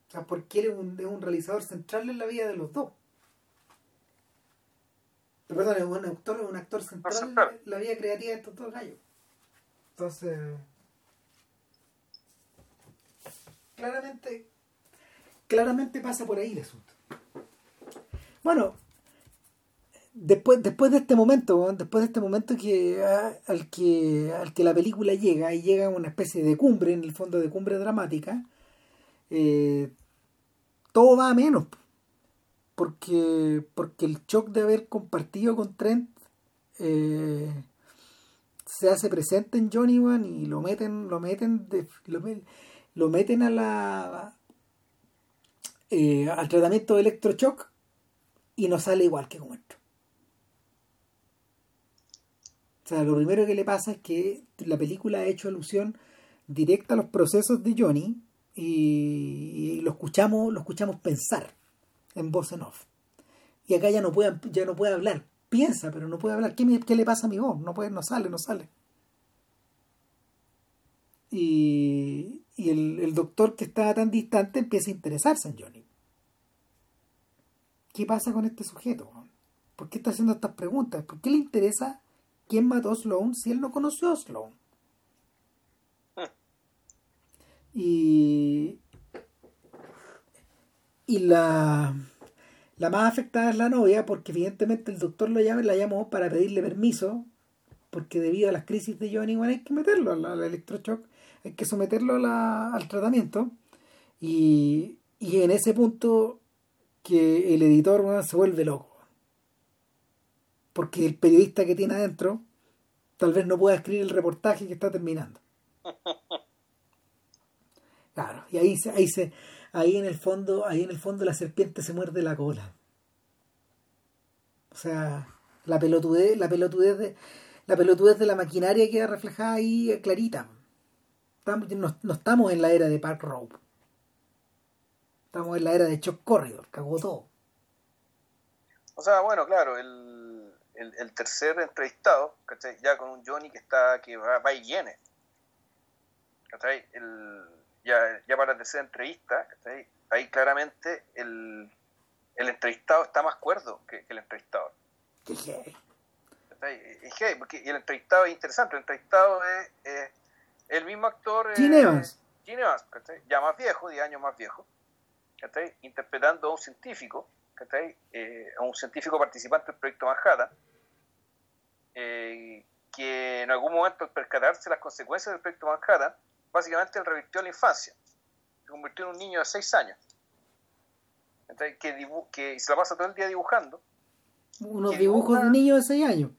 O sea, porque él es un, es un realizador central en la vida de los dos. Perdón, es un actor, un actor central en la vida creativa de estos dos gallos. Entonces, claramente, claramente pasa por ahí el asunto. Bueno, después, después de este momento, después de este momento que al que al que la película llega y llega a una especie de cumbre, en el fondo de cumbre dramática, eh, todo va a menos. Porque, porque el shock de haber compartido con Trent eh, se hace presente en Johnny One y lo meten, lo meten, de, lo, meten a la eh, al tratamiento de electroshock y no sale igual que como esto. O sea, lo primero que le pasa es que la película ha hecho alusión directa a los procesos de Johnny y, lo escuchamos, lo escuchamos pensar en voz en off. Y acá ya no puede, ya no puede hablar. Piensa, pero no puede hablar. ¿Qué, ¿Qué, le pasa a mi voz? No puede, no sale, no sale. Y, y el, el, doctor que estaba tan distante empieza a interesarse en Johnny. ¿Qué pasa con este sujeto? ¿Por qué está haciendo estas preguntas? ¿Por qué le interesa quién mató a Sloan si él no conoció a Sloan? (laughs) Y, y la, la más afectada es la novia, porque evidentemente el doctor lo llama, la llamó para pedirle permiso, porque debido a las crisis de Johnny hay que meterlo al, electroshock, hay que someterlo al tratamiento. Y, y en ese punto que el editor se vuelve loco. Porque el periodista que tiene adentro tal vez no pueda escribir el reportaje que está terminando. (laughs) Claro, y ahí se, ahí se, ahí en el fondo, ahí en el fondo la serpiente se muerde la cola. O sea, la pelotudez, la pelotudez de, la pelotudez de la maquinaria queda reflejada ahí eh, clarita. Estamos, no, estamos en la era de Park Rope. Estamos en la era de Chuck Corridor, cagó todo. O sea, bueno, claro, el, el, tercer entrevistado, ya con un Johnny que está que va, va y viene. El, ya, ya para la tercera entrevista, ahí claramente el, el, entrevistado está más cuerdo que, el entrevistador. ¿Qué porque el entrevistado es interesante, el entrevistado es el mismo actor. Gene Evans. ya más viejo, 10 años más viejo, interpretando a un científico, eh, a un científico participante del proyecto Manhattan, eh, que en algún momento al percatarse las consecuencias del proyecto Manhattan, básicamente él revirtió la infancia. Se convirtió en un niño de 6 años. que, que se la pasa todo el día dibujando. Unos dibujos de niño de 6 años.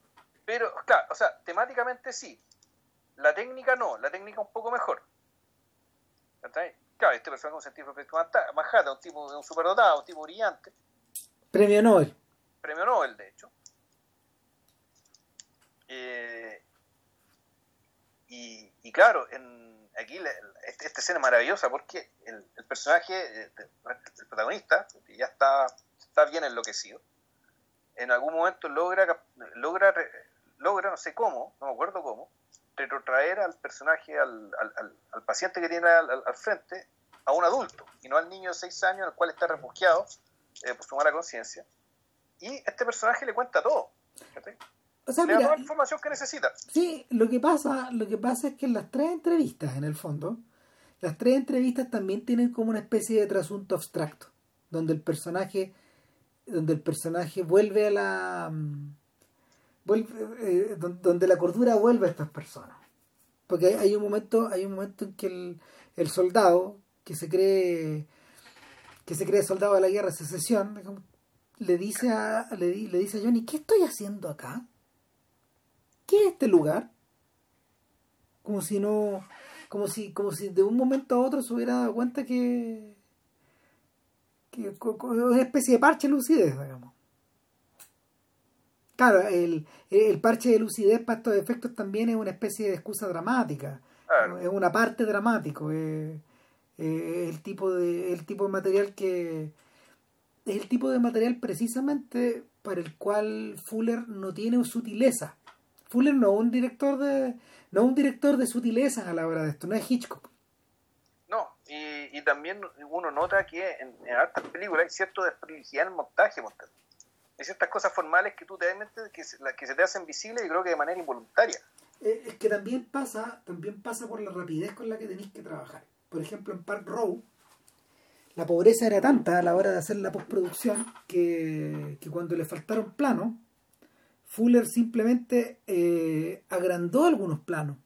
Pero, claro, o sea, temáticamente sí. La técnica no, la técnica un poco mejor. Claro, este personaje es un científico Manhattan, un tipo, un superdotado, un tipo brillante. Premio Nobel. Premio Nobel, de hecho. Eh, y, y, claro, en, aquí este, esta escena es maravillosa porque el, personaje, eh, el protagonista, ya está, está bien enloquecido, en algún momento logra, logra, logra, no sé cómo, no me acuerdo cómo, retrotraer al personaje, al, al, paciente que tiene al, frente, a un adulto, y no al niño de 6 años, al cual está refugiado eh, por su mala conciencia. Y este personaje le cuenta todo. O sea, mira, la información que necesita. Sí, lo que pasa, lo que pasa es que en las tres entrevistas, en el fondo, las tres entrevistas también tienen como una especie de trasunto abstracto, donde el personaje, donde el personaje vuelve a la mm, vuelve, eh, donde la cordura vuelve a estas personas. Porque hay un momento, hay un momento en que el, soldado, que se cree que se cree soldado de la guerra de secesión, le dice a, le, le dice a Johnny, ¿qué estoy haciendo acá? ¿qué es este lugar? Como si no, como si, como si de un momento a otro se hubiera dado cuenta que, que, una especie de parche de lucidez, digamos. Claro, el, el, parche de lucidez para estos efectos también es una especie de excusa dramática. es una parte dramático, es, el tipo de el tipo de material que es el tipo de material precisamente para el cual Fuller no tiene sutileza. Fuller no es un director de no un director de sutilezas a la hora de esto, no es Hitchcock. No, y, y también uno nota que en, en estas películas hay cierto desprivilegiado en el montaje, montaje. Hay ciertas cosas formales que tú te que, se, que se te hacen visibles y creo que de manera involuntaria. Eh, es que también pasa, también pasa por la rapidez con la que tenéis que trabajar. Por ejemplo, en Park Row, la pobreza era tanta a la hora de hacer la postproducción que, que cuando le faltaron planos, Fuller simplemente eh, agrandó algunos planos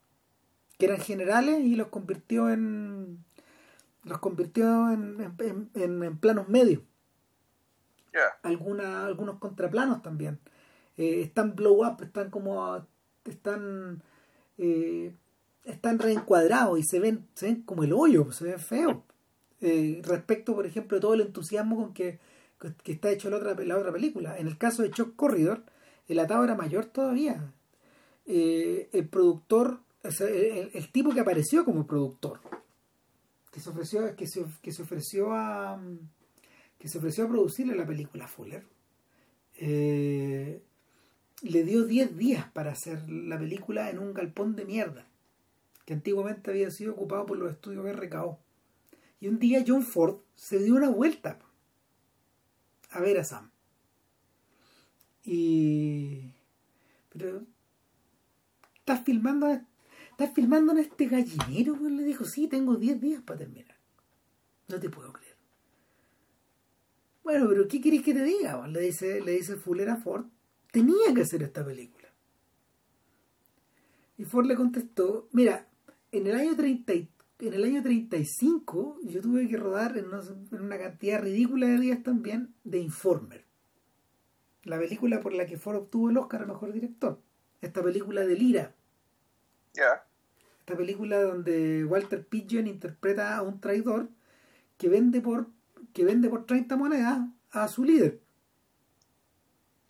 que eran generales y los convirtió en los convirtió en, en, planos medios. Alguna, algunos contraplanos también. Eh, están blow up, están como están eh, están reencuadrados y se ven, se ven como el hoyo, se ven feos. Eh, respecto, por ejemplo, de todo el entusiasmo con que, que está hecho la otra, la otra película. En el caso de Chuck Corridor, el atado era mayor todavía. El productor, el, tipo que apareció como productor, que se ofreció, que se, que se ofreció a que se ofreció a producirle la película Fuller, eh, le dio 10 días para hacer la película en un galpón de mierda, que antiguamente había sido ocupado por los estudios RKO. Y un día John Ford se dio una vuelta a ver a Sam. Y. Pero. ¿Estás filmando, ¿estás filmando en este gallinero? Le dijo, sí, tengo 10 días para terminar. No te puedo creer. Bueno, pero ¿qué querés que te diga? Le dice, le dice Fuller a Ford. Tenía que hacer esta película. Y Ford le contestó, mira, en el año 30, en el año 35 yo tuve que rodar en una, cantidad ridícula de días también de Informer. La película por la que Ford obtuvo el Oscar a Mejor Director. Esta película de Lira. Ya. Esta película donde Walter Pidgeon interpreta a un traidor que vende por que vende por 30 monedas a su líder.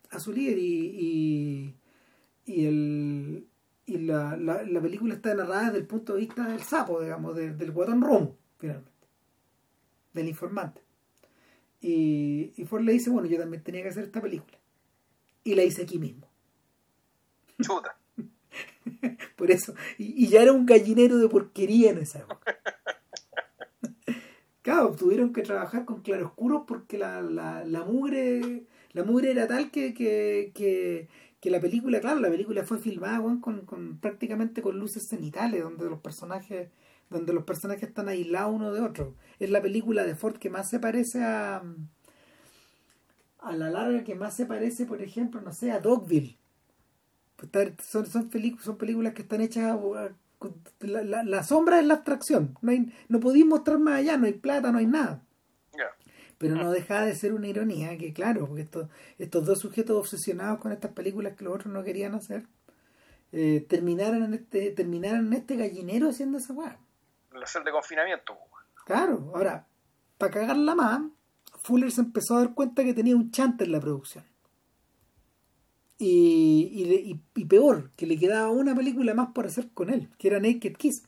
A su líder y, y, el, y la, la, película está narrada desde el punto de vista del sapo, digamos, del guatón romo, finalmente, del informante. Y, y Ford le dice, bueno, yo también tenía que hacer esta película. Y la hice aquí mismo. Chuta. (laughs) Por eso, y, ya era un gallinero de porquería en esa época. (laughs) Claro, tuvieron que trabajar con claroscuros porque la, la, la mugre la mugre era tal que, que, que, que, la película, claro, la película fue filmada con, con, prácticamente con luces cenitales, donde los personajes donde los personajes están aislados uno de otro. Es la película de Ford que más se parece a a la larga que más se parece, por ejemplo, no sé, a Dogville. Pues son, son, son películas que están hechas la, la, sombra es la abstracción. No, hay, no podéis mostrar más allá, no hay plata, no hay nada. Pero no deja de ser una ironía que, claro, porque estos, estos dos sujetos obsesionados con estas películas que los otros no querían hacer, eh, terminaron, en este, terminaron en este gallinero haciendo esa weá. La celda de confinamiento. Claro, ahora, para cagarla más, Fuller se empezó a dar cuenta que tenía un chante en la producción. Y, y, peor, que le quedaba una película más por hacer con él, que era Naked Kiss.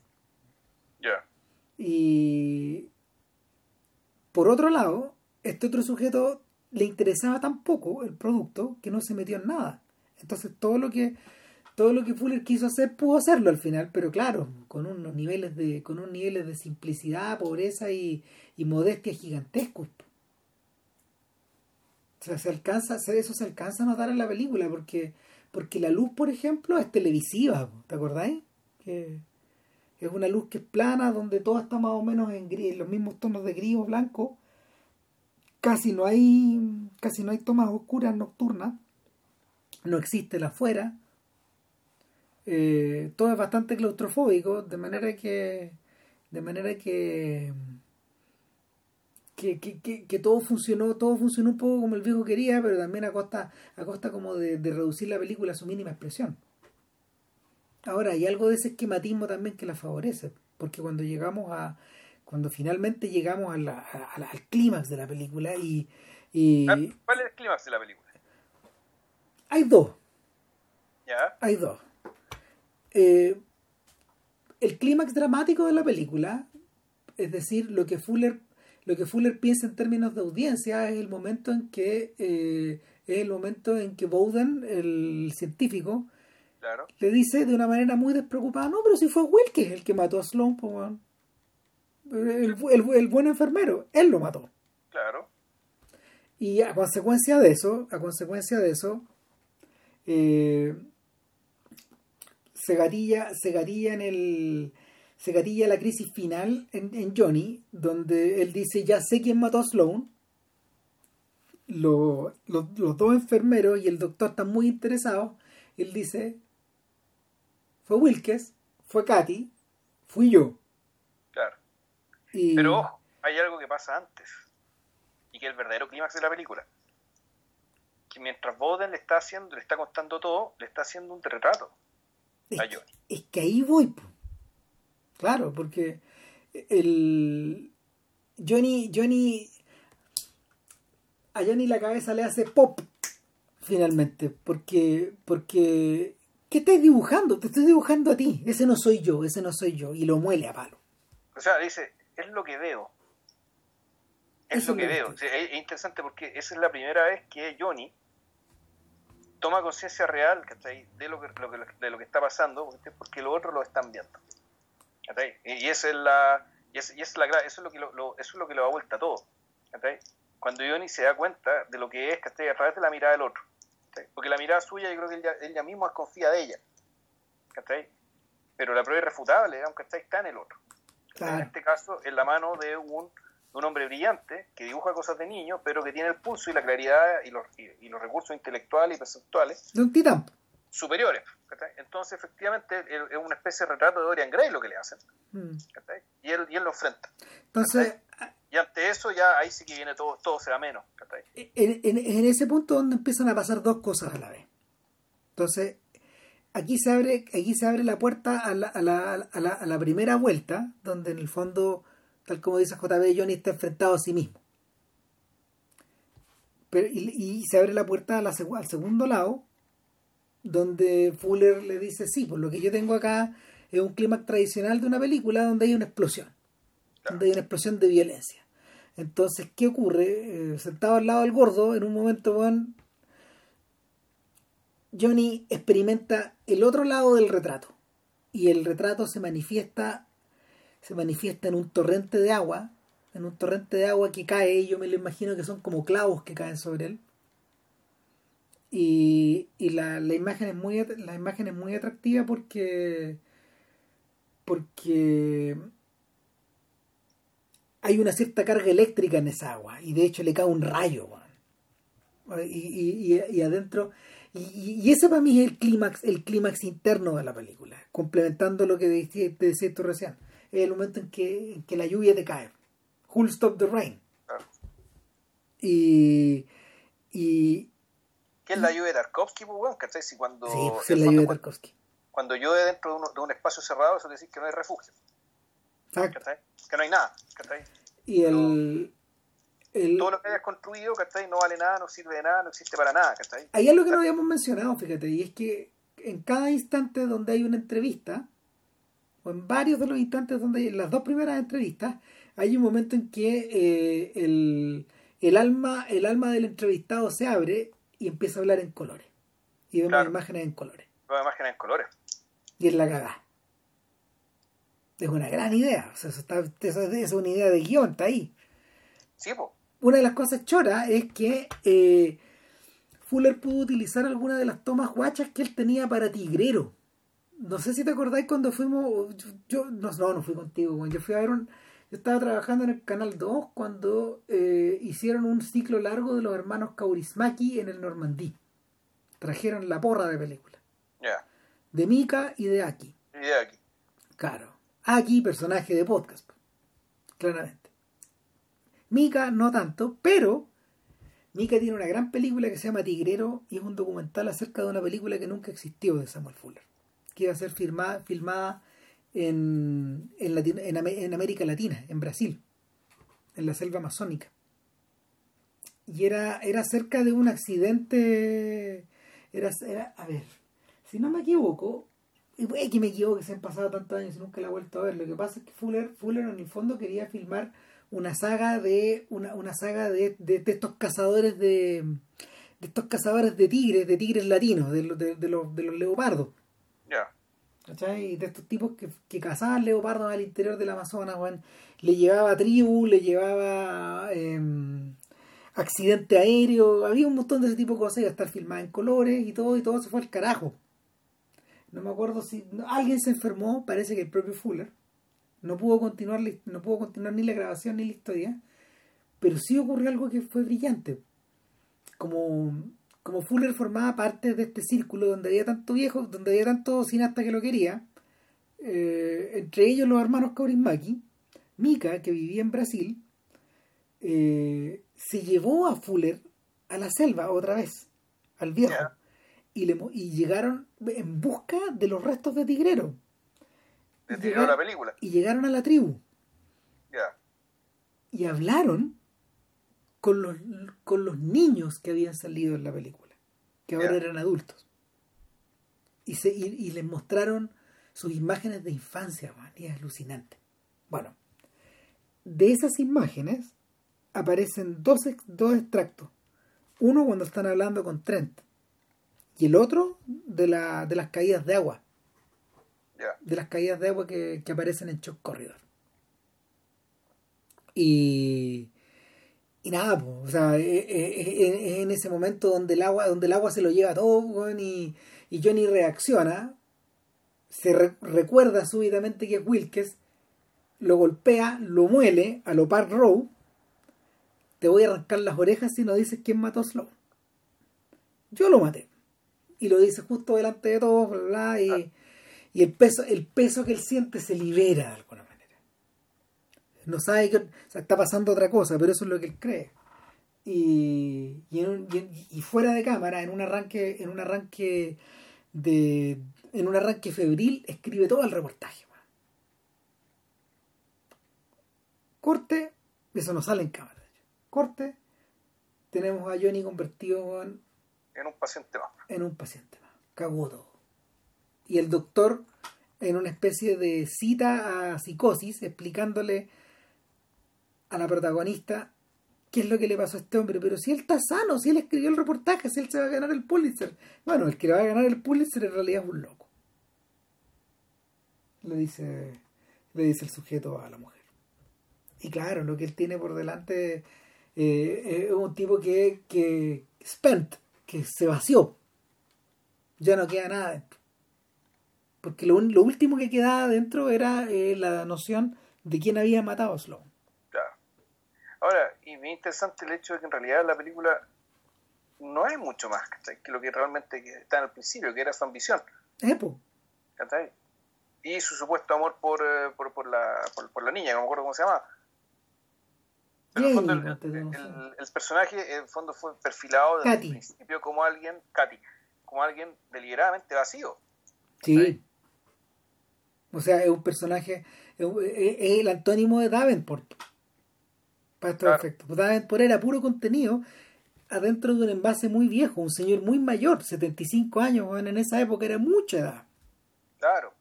Ya. Y por otro lado, este otro sujeto le interesaba tan poco el producto que no se metió en nada. Entonces todo lo que todo lo que Fuller quiso hacer pudo hacerlo al final, pero claro, con unos niveles de con unos niveles de simplicidad, pobreza y, y modestia gigantescos. Sea, se alcanza, eso se alcanza a notar en la película, porque, porque la luz, por ejemplo, es televisiva, ¿te acordáis? Que es una luz que es plana, donde todo está más o menos en los mismos tonos de gris o blanco. Casi no hay, casi no hay tomas oscuras nocturnas. No existe la afuera. Eh, todo es bastante claustrofóbico, de manera que, de manera que que, que, que, todo funcionó, todo funcionó un poco como el viejo quería, pero también a costa, a costa como de, reducir la película a su mínima expresión. Ahora, hay algo de ese esquematismo también que la favorece, porque cuando llegamos a, cuando finalmente llegamos a la, al clímax de la película y, y, ah, ¿Cuál es el clímax de la película? Hay dos. ¿Ya? Hay dos. Eh, el clímax dramático de la película, es decir, lo que Fuller, lo que Fuller piensa en términos de audiencia es el momento en que eh, es el momento en que Bowden, el científico, Claro. le dice de una manera muy despreocupada, no, pero si fue Wilkes el que mató a Sloan, pues, el- el buen enfermero, él lo mató. Claro. Y a consecuencia de eso, a consecuencia de eso, eh, se gatilla, se gatilla en el se gatilla la crisis final en, en Johnny, donde él dice ya sé quién mató a Sloan. Lo- los, los dos enfermeros y el doctor están muy interesados. Él dice fue Wilkes, fue Katy, fui yo. Claro. Y, Pero ojo, hay algo que pasa antes. Y que es el verdadero clímax de la película. Que mientras Bowden le está haciendo, le está contando todo, le está haciendo un retrato es, a Johnny. es que ahí voy. po. Claro, porque el Johnny, Johnny, a Johnny la cabeza le hace pop finalmente, porque, porque, ¿qué estás dibujando? Te estoy dibujando a ti. Ese no soy yo, ese no soy yo, y lo muele a palo. O sea, dice, es lo que veo. Es Eso lo que veo. gusta. O sea, es, es interesante porque esa es la primera vez que Johnny toma conciencia real de lo que, lo que- de lo que está pasando, porque los otros lo están viendo. ¿Cachai? Y esa es la, y es, y es la eso es lo que lo, lo- eso es lo que lo da vuelta a todo. ¿cachai? Cuando Johnny se da cuenta de lo que es ¿cachai? a través de la mirada del otro. ¿cachai? Porque la mirada suya yo creo que él ya, él ya mismo desconfía de ella. ¿cachai? Pero la prueba irrefutable ¿cachai? está en el otro. En este caso, en la mano de un, de un hombre brillante que dibuja cosas de niño, pero que tiene el pulso y la claridad y los, y, y los recursos intelectuales y perceptuales de un titán. Superiores. ¿cachai? Entonces, efectivamente, es una especie de retrato de Dorian Gray lo que le hacen. Mm. Y, él, y él lo enfrenta. Entonces, Y ante eso, ya ahí sí que viene todo, todo se da menos. en, en- en ese punto donde empiezan a pasar dos cosas a la vez. Entonces, aquí se abre, aquí se abre la puerta a la, a la, a la, a la primera vuelta, donde en el fondo, tal como dice JB, Johnny está enfrentado a sí mismo. Pero, y, y se abre la puerta a la, segu- al segundo lado, donde Fuller le dice, sí, por lo que yo tengo acá es un clímax tradicional de una película donde hay una explosión, donde hay una explosión de violencia. Entonces, ¿qué ocurre? Eh, sentado al lado del gordo, en un momento, weón, Johnny experimenta el otro lado del retrato. Y el retrato se manifiesta, se manifiesta en un torrente de agua, en un torrente de agua que cae, y yo me lo imagino que son como clavos que caen sobre él. Y, y la, la imagen es muy la imagen es muy atractiva porque porque hay una cierta carga eléctrica en esa agua y de hecho le cae un rayo y, y, y, adentro y, ese para mí es el clímax el clímax interno de la película complementando lo que decías te decías tú recién. Es el momento en que, en que la lluvia te cae. Who'll stop the rain. Claro. y y ¿Qué es la lluvia de Tarkovsky? Pues, bueno, ¿cachai? Si cuando, sí pues, es la lluvia de Tarkovsky cuando llueve dentro de un, de un espacio cerrado, eso quiere decir que no hay refugio. Exacto. ¿cachai? Que no hay nada. ¿cachai? y el, el Todo lo que hayas construido ¿cachai? no vale nada, no sirve de nada, no existe para nada. ¿cachai? Hay algo que no habíamos mencionado, fíjate, y es que en cada instante donde hay una entrevista, o en varios de los instantes donde hay en las dos primeras entrevistas, hay un momento en que eh, el, el alma, el alma del entrevistado se abre y empieza a hablar en colores. Y vemos Claro. imágenes en colores. Las imágenes en colores. Y es la cagada. Es una gran idea. O sea, eso está, eso es- una idea de guion, está ahí. Sí, una de las cosas choras es que eh, Fuller pudo utilizar algunas de las tomas guachas que él tenía para Tigrero. No sé si te acordáis cuando fuimos. Yo, no, no, no fui contigo. Yo fui a ver un. Yo estaba trabajando en el Canal 2 cuando eh, hicieron un ciclo largo de los hermanos Kaurismaki en el Normandí. Trajeron la porra de película. De Mika y de Aki. Idea aquí. Claro. Aki, personaje de podcast. Claramente. Mika no tanto, pero Mika tiene una gran película que se llama Tigrero y es un documental acerca de una película que nunca existió de Samuel Fuller. Que iba a ser filmada en, en, Latino- en en América Latina, en Brasil, en la selva amazónica. Y era, era acerca de un accidente. Era, era, a ver, si no me equivoco, y güey, que me equivoco que se han pasado tantos años y nunca la he vuelto a ver. Lo que pasa es que Fuller, Fuller en el fondo quería filmar una saga de una, una saga de, de, estos cazadores de, de estos cazadores de tigres, de tigres latinos, de, de, de los, de los leopardos. Ya. ¿Cachai? De estos tipos que, que cazaban leopardos al interior del Amazonas, le llevaba tribu, le llevaba eh, accidente aéreo, había un montón de ese tipo de cosas, a estar filmada en colores y todo, y todo se fue al carajo. No me acuerdo si alguien se enfermó, parece que el propio Fuller. No pudo continuar, no pudo continuar ni la grabación ni la historia, pero sí ocurrió algo que fue brillante. Como, como Fuller formaba parte de este círculo donde había tanto viejo, donde había tanto cineasta que lo quería, eh, entre ellos los hermanos Kaurismäki, Mika, que vivía en Brasil, eh, se llevó a Fuller a la selva otra vez, al viejo, y, le, y llegaron en busca de los restos de Tigrero. De Tigrero la película. Y llegaron a la tribu. Ya. Y hablaron con los, con los niños que habían salido en la película, que ahora eran adultos. Y, se, y, les mostraron sus imágenes de infancia, y es alucinante. Bueno, de esas imágenes aparecen dos, dos extractos. Uno cuando están hablando con Trent y el otro de, la, de las caídas de agua. De las caídas de agua que, aparecen en Shock Corridor. Y, y nada, o sea, es, e, e, e, en ese momento donde el agua, donde el agua se lo lleva todo y, y Johnny reacciona, se recuerda súbitamente que es Wilkes, lo golpea, lo muele a lo Park Row te voy a arrancar las orejas si no dices quién mató a Sloan. Yo lo maté. Y lo dice justo delante de todos, bla, y, ah. y, el, peso, el peso que él siente se libera de alguna. No sabe que está pasando otra cosa, pero eso es lo que él cree. Y, y, fuera de cámara, en un arranque, en un arranque de. en un arranque febril, escribe todo el reportaje. Corte, eso no sale en cámara corte, tenemos a Johnny convertido en, en un paciente más. En un paciente más. Cagó todo. Y el doctor, en una especie de cita a psicosis, explicándole a la protagonista qué es lo que le pasó a este hombre. Pero si él está sano, si él escribió el reportaje, si él se va a ganar el Pulitzer. Bueno, el que le va a ganar el Pulitzer en realidad es un loco. Le dice, le dice el sujeto a la mujer. Y claro, lo que él tiene por delante eh, es un tipo que, que spent, que se vació. Ya no queda nada dentro. Porque lo, último que quedaba dentro era eh, la noción de quién había matado a Sloan. Y muy interesante el hecho de que en realidad la película no hay mucho más que lo que realmente está en el principio, que era su ambición. Epo. Y su supuesto amor por, eh, por, por, la, por, por la niña, no me acuerdo cómo se llama el, personaje en fondo fue perfilado desde el principio como alguien, Katy, como alguien deliberadamente vacío. Sí. O sea, es un personaje, es, el antónimo de Davenport. Para estos efectos. Davenport era puro contenido adentro de un envase muy viejo, un señor muy mayor, 75 años, en esa época era mucha edad. Claro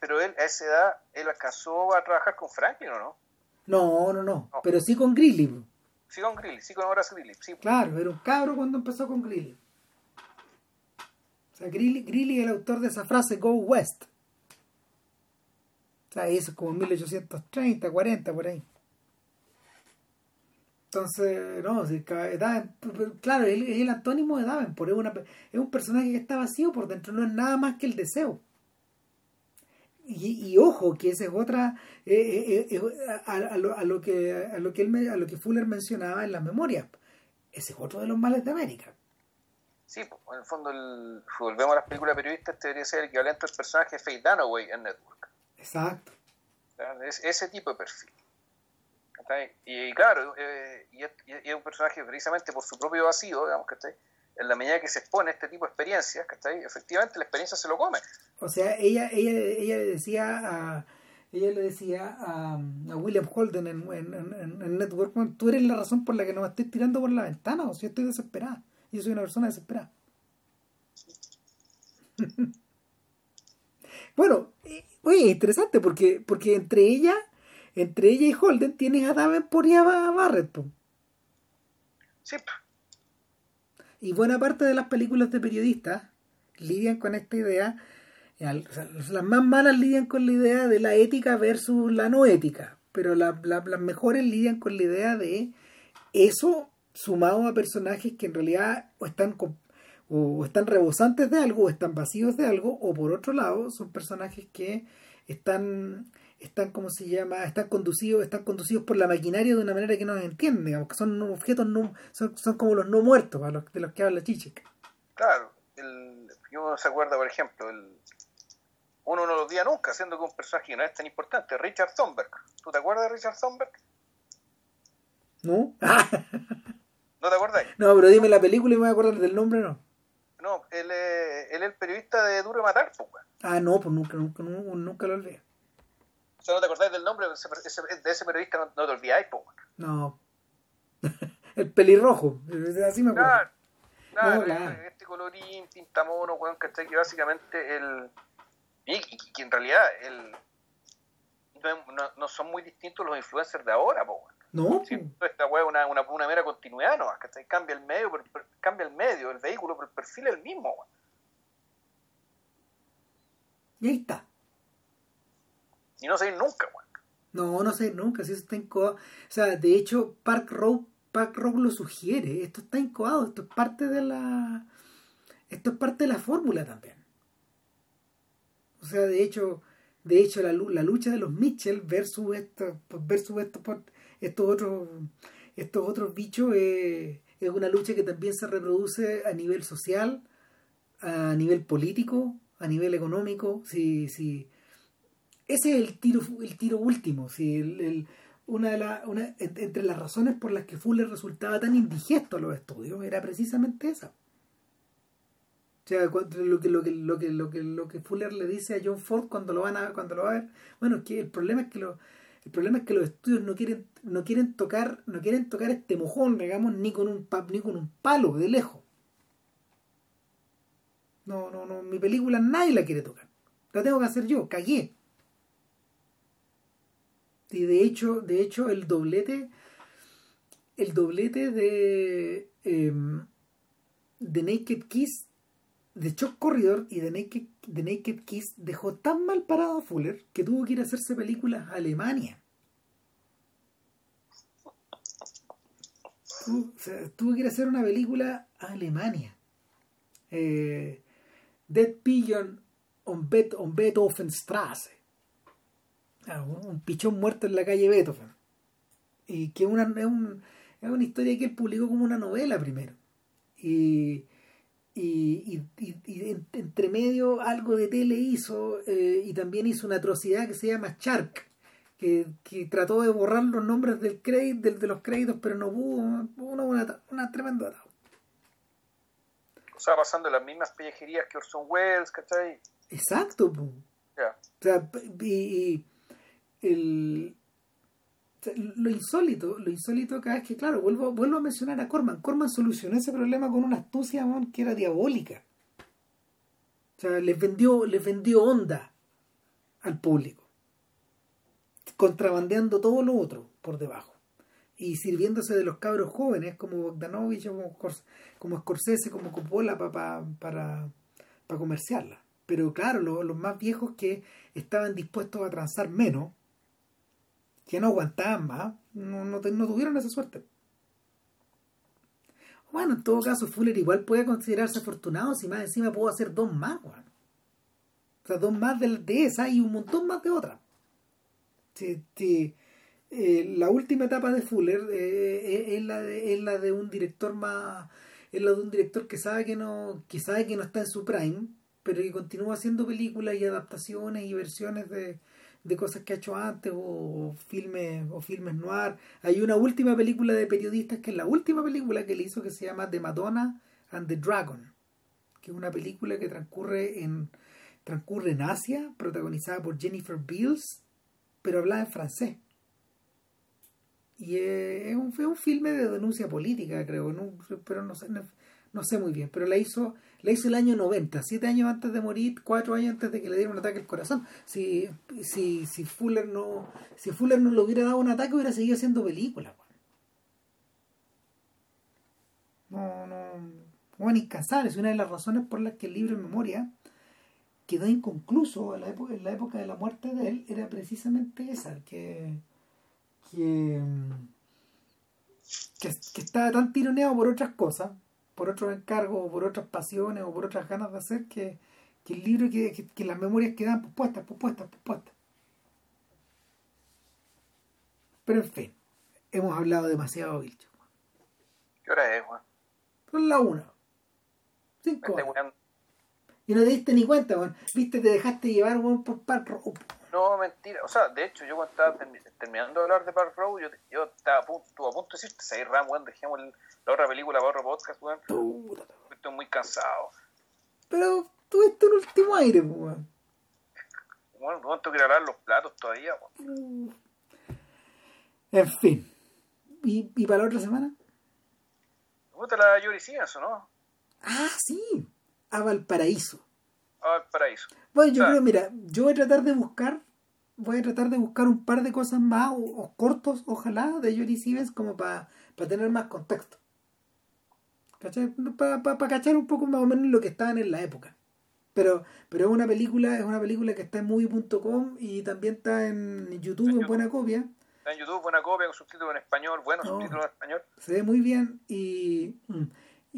pero él a esa edad, él acaso a trabajar con Franklin o no? No, no, no, pero sí con Grilly. Sí con Grilly, sí con Horace Grilly. Sí. Claro, era un cabro cuando empezó con Grilly. O sea, Grilly es el autor de esa frase Go West. O sea, eso es como 1830, 40, por ahí. Entonces, no, si, claro, es el antónimo de Davenport, es, una, es un personaje que está vacío por dentro, no es nada más que el deseo. Y, ojo, que esa es otra, eh, eh, eh, a, lo, que, a, lo que él, a lo que Fuller mencionaba en las memorias. Ese es otro de los males de América. Sí, en el fondo, el, volvemos a las películas periodistas, este debería ser el equivalente al personaje de Faye Dunaway en Network. Exacto. Es, ese tipo de perfil. Y, claro, y, es un personaje precisamente por su propio vacío, digamos, que está en la medida que se expone a este tipo de experiencias, ¿cachai? Efectivamente la experiencia se lo come. O sea, ella, ella, ella le decía a ella le decía a, William Holden en, en, en, Network, tú eres la razón por la que no me estoy tirando por la ventana, o sea, estoy desesperada. Yo soy una persona desesperada. (laughs) bueno, eh, oye, interesante porque, porque entre ella, entre ella y Holden tienes a Davenport y a Barrett. po. Sí, Y buena parte de las películas de periodistas lidian con esta idea. las más malas lidian con la idea de la ética versus la no ética. Pero la- la- las mejores lidian con la idea de eso sumado a personajes que en realidad están o están rebosantes de algo o están vacíos de algo o por otro lado son personajes que están están como se llama están conducidos están conducidos por la maquinaria de una manera que no se entiende digamos que son objetos no, son, son como los no muertos a los, de los que habla Chichik claro. El, uno se acuerda, por ejemplo, el, uno no lo olvida nunca, siendo que un personaje que no es tan importante, Richard Thornberg. ¿Tú te acuerdas de Richard Thornberg? ¿no? ¿No te acuerdas? (laughs) no pero dime la película y me voy a acordar del nombre no No, él es, él es el periodista de Duro de Matar, pues, weón. ah no pues nunca nunca nunca, nunca lo olvidé O sea, no te acordás del nombre de ese, ese- de ese periodista, no, no te olvidáis, pues, weón. no (laughs) el pelirrojo así me acuerdo Claro, claro, No, claro. este colorín, pintamono, weón, ¿cachai? Que básicamente el. Y, que en realidad el. No, no- no son muy distintos los influencers de ahora, weón. No esta weá es una, una, una mera continuidad, ¿no? ¿cachai? Cambia el medio, cambia el medio, el vehículo, pero el perfil es el mismo, weón. y ahí está Y no se nunca, weón. No, no sé, nunca, si eso está incoado. O sea, de hecho, Park Row, Park Row lo sugiere, esto está incoado, esto es parte de la... Esto es parte de la fórmula también. O sea, de hecho, de hecho la, la lucha de los Mitchell versus esto, versus estos, estos otros estos otros bichos eh, es una lucha que también se reproduce a nivel social, a nivel político, a nivel económico, si, si, ese es el tiro el tiro último sí, el, una de la, una, en- entre las razones por las que Fuller resultaba tan indigesto a los estudios era precisamente esa. O sea lo que lo que lo que lo que lo que Fuller le dice a John Ford cuando lo van a cuando lo va a ver. Bueno que el problema es que lo, el problema es que los estudios no quieren no quieren tocar no quieren tocar este mojón digamos ni con un ni con un palo de lejos. No no no mi película nadie la quiere tocar. La tengo que hacer yo cagué. Y de hecho, de hecho, el doblete, el doblete de, em, de Naked Kiss, de Shock Corridor y de Naked, Kiss dejó tan mal parado a Fuller que tuvo que ir a hacerse películas a Alemania. Tuvo que ir a hacer una película a Alemania. Eh, Dead Pigeon on, Bet, on Beethovenstrasse. Ah, un un pichón muerto en la calle Beethoven. Y que una, es, un- es una historia que él publicó como una novela primero. Y, y, y- y- y en- entre medio algo de tele hizo eh, y también hizo una atrocidad que se llama Shark. Que, que trató de borrar los nombres del crédito, del- de los créditos, pero no pudo. Una, una, una tremenda. O sea, pasando las mismas pellejerías que Orson Welles, ¿cachai? Exacto. Ya. O sea, y, y el, lo insólito, lo insólito acá es que, claro, vuelvo, vuelvo a mencionar a Corman. Corman solucionó ese problema con una astucia que era diabólica. O sea, les vendió, les vendió onda al público. Contrabandeando todo lo otro por debajo. Y sirviéndose de los cabros jóvenes como Bogdanovich, como, como Scorsese, como Coppola pa- pa- para, para comerciarla. Pero claro, lo- los más viejos que estaban dispuestos a transar menos, que no aguantaban más, no, no, no tuvieron esa suerte. Bueno, en todo caso, Fuller igual puede considerarse afortunado si más encima puedo hacer dos más, weón. O sea, dos más de, de esa y un montón más de otra. Sí, sí. Eh, la última etapa de Fuller eh, es, la de, es la de un director más es la de un director que sabe que no que sabe que no está en su prime pero que continúa haciendo películas y adaptaciones y versiones de, de cosas que ha hecho antes o, filmes o filmes noir. Hay una última película de periodistas que es la última película que él hizo que se llama The Madonna and the Dragon que es una película que transcurre en transcurre en Asia protagonizada por Jennifer Beals pero hablada en francés. Y es un, filme de denuncia política, creo, pero no sé, no sé muy bien, pero la hizo, la hizo el año 90, siete años antes de morir, cuatro años antes de que le diera un ataque al corazón. Si, si, si Fuller no, si Fuller no le hubiera dado un ataque, hubiera seguido haciendo películas. No, no, bueno, incansable. Es una de las razones por las que el libro en memoria quedó inconcluso en la época, en la época de la muerte de él, era precisamente esa, que, que, que, estaba tan tironeado por otras cosas, por otros encargos, o por otras pasiones, o por otras ganas de hacer, que, que el libro, que, que, las memorias quedan pospuestas, pospuestas, pospuestas. Pero en fin, hemos hablado demasiado, Vilcho. ¿Qué hora es, Juan? Son la una. Cinco. Y no te diste ni cuenta, weón. Viste, te dejaste llevar, weón, por Row. No, mentira. O sea, de hecho, yo cuando estaba terminando de hablar de Park Row, yo, yo estaba a punto, a punto de decirte, seis Ram, weón, dejemos la otra película para otro podcast, weón. Estoy muy cansado. Pero tuviste un último aire, weón. Bueno, no tengo que lavar los platos todavía, weón. En fin. ¿Y, ¿Y para la otra semana? ¿Gusta la Yori o no? Ah, sí a Valparaíso. A Valparaíso. Bueno, yo creo, mira, yo voy a tratar de buscar, voy a tratar de buscar un par de cosas más, o, cortos, ojalá, de Jory Stevens, como para tener más contexto. Para cachar un poco más o menos lo que estaban en la época. Pero, pero es una película, es una película que está en movie.com y también está en YouTube en, buena copia. Está en YouTube, buena copia, con subtítulos en español, buenos subtítulos en español. Se ve muy bien y. Mm,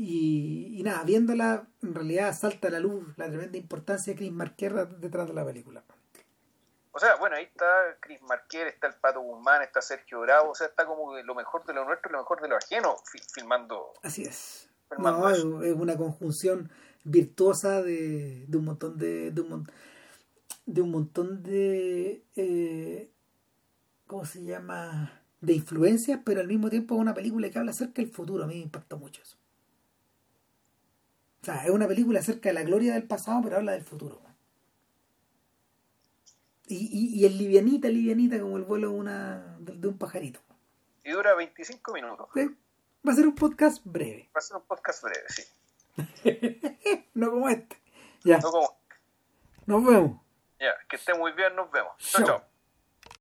y, nada, viéndola, en realidad salta a la luz la tremenda importancia de Chris Marquer detrás de la película. O sea, bueno, ahí está Chris Marquer, está el Pato Guzmán, está Sergio Bravo, o sea, está como lo mejor de lo nuestro y lo mejor de lo ajeno filmando. Así es. No, es una conjunción virtuosa de, de un montón de, de un, de un montón de eh, ¿cómo se llama? de influencias, pero al mismo tiempo es una película que habla acerca del futuro, a mí me impactó mucho eso. O sea, es una película acerca de la gloria del pasado, pero habla del futuro. Y, y, y es livianita, livianita como el vuelo de, una, de, un pajarito. Y dura 25 minutos. Va a ser un podcast breve. Va a ser un podcast breve, sí. (laughs) no como este. Ya. No como Nos vemos. Ya, que esté muy bien, nos vemos. chao. chao.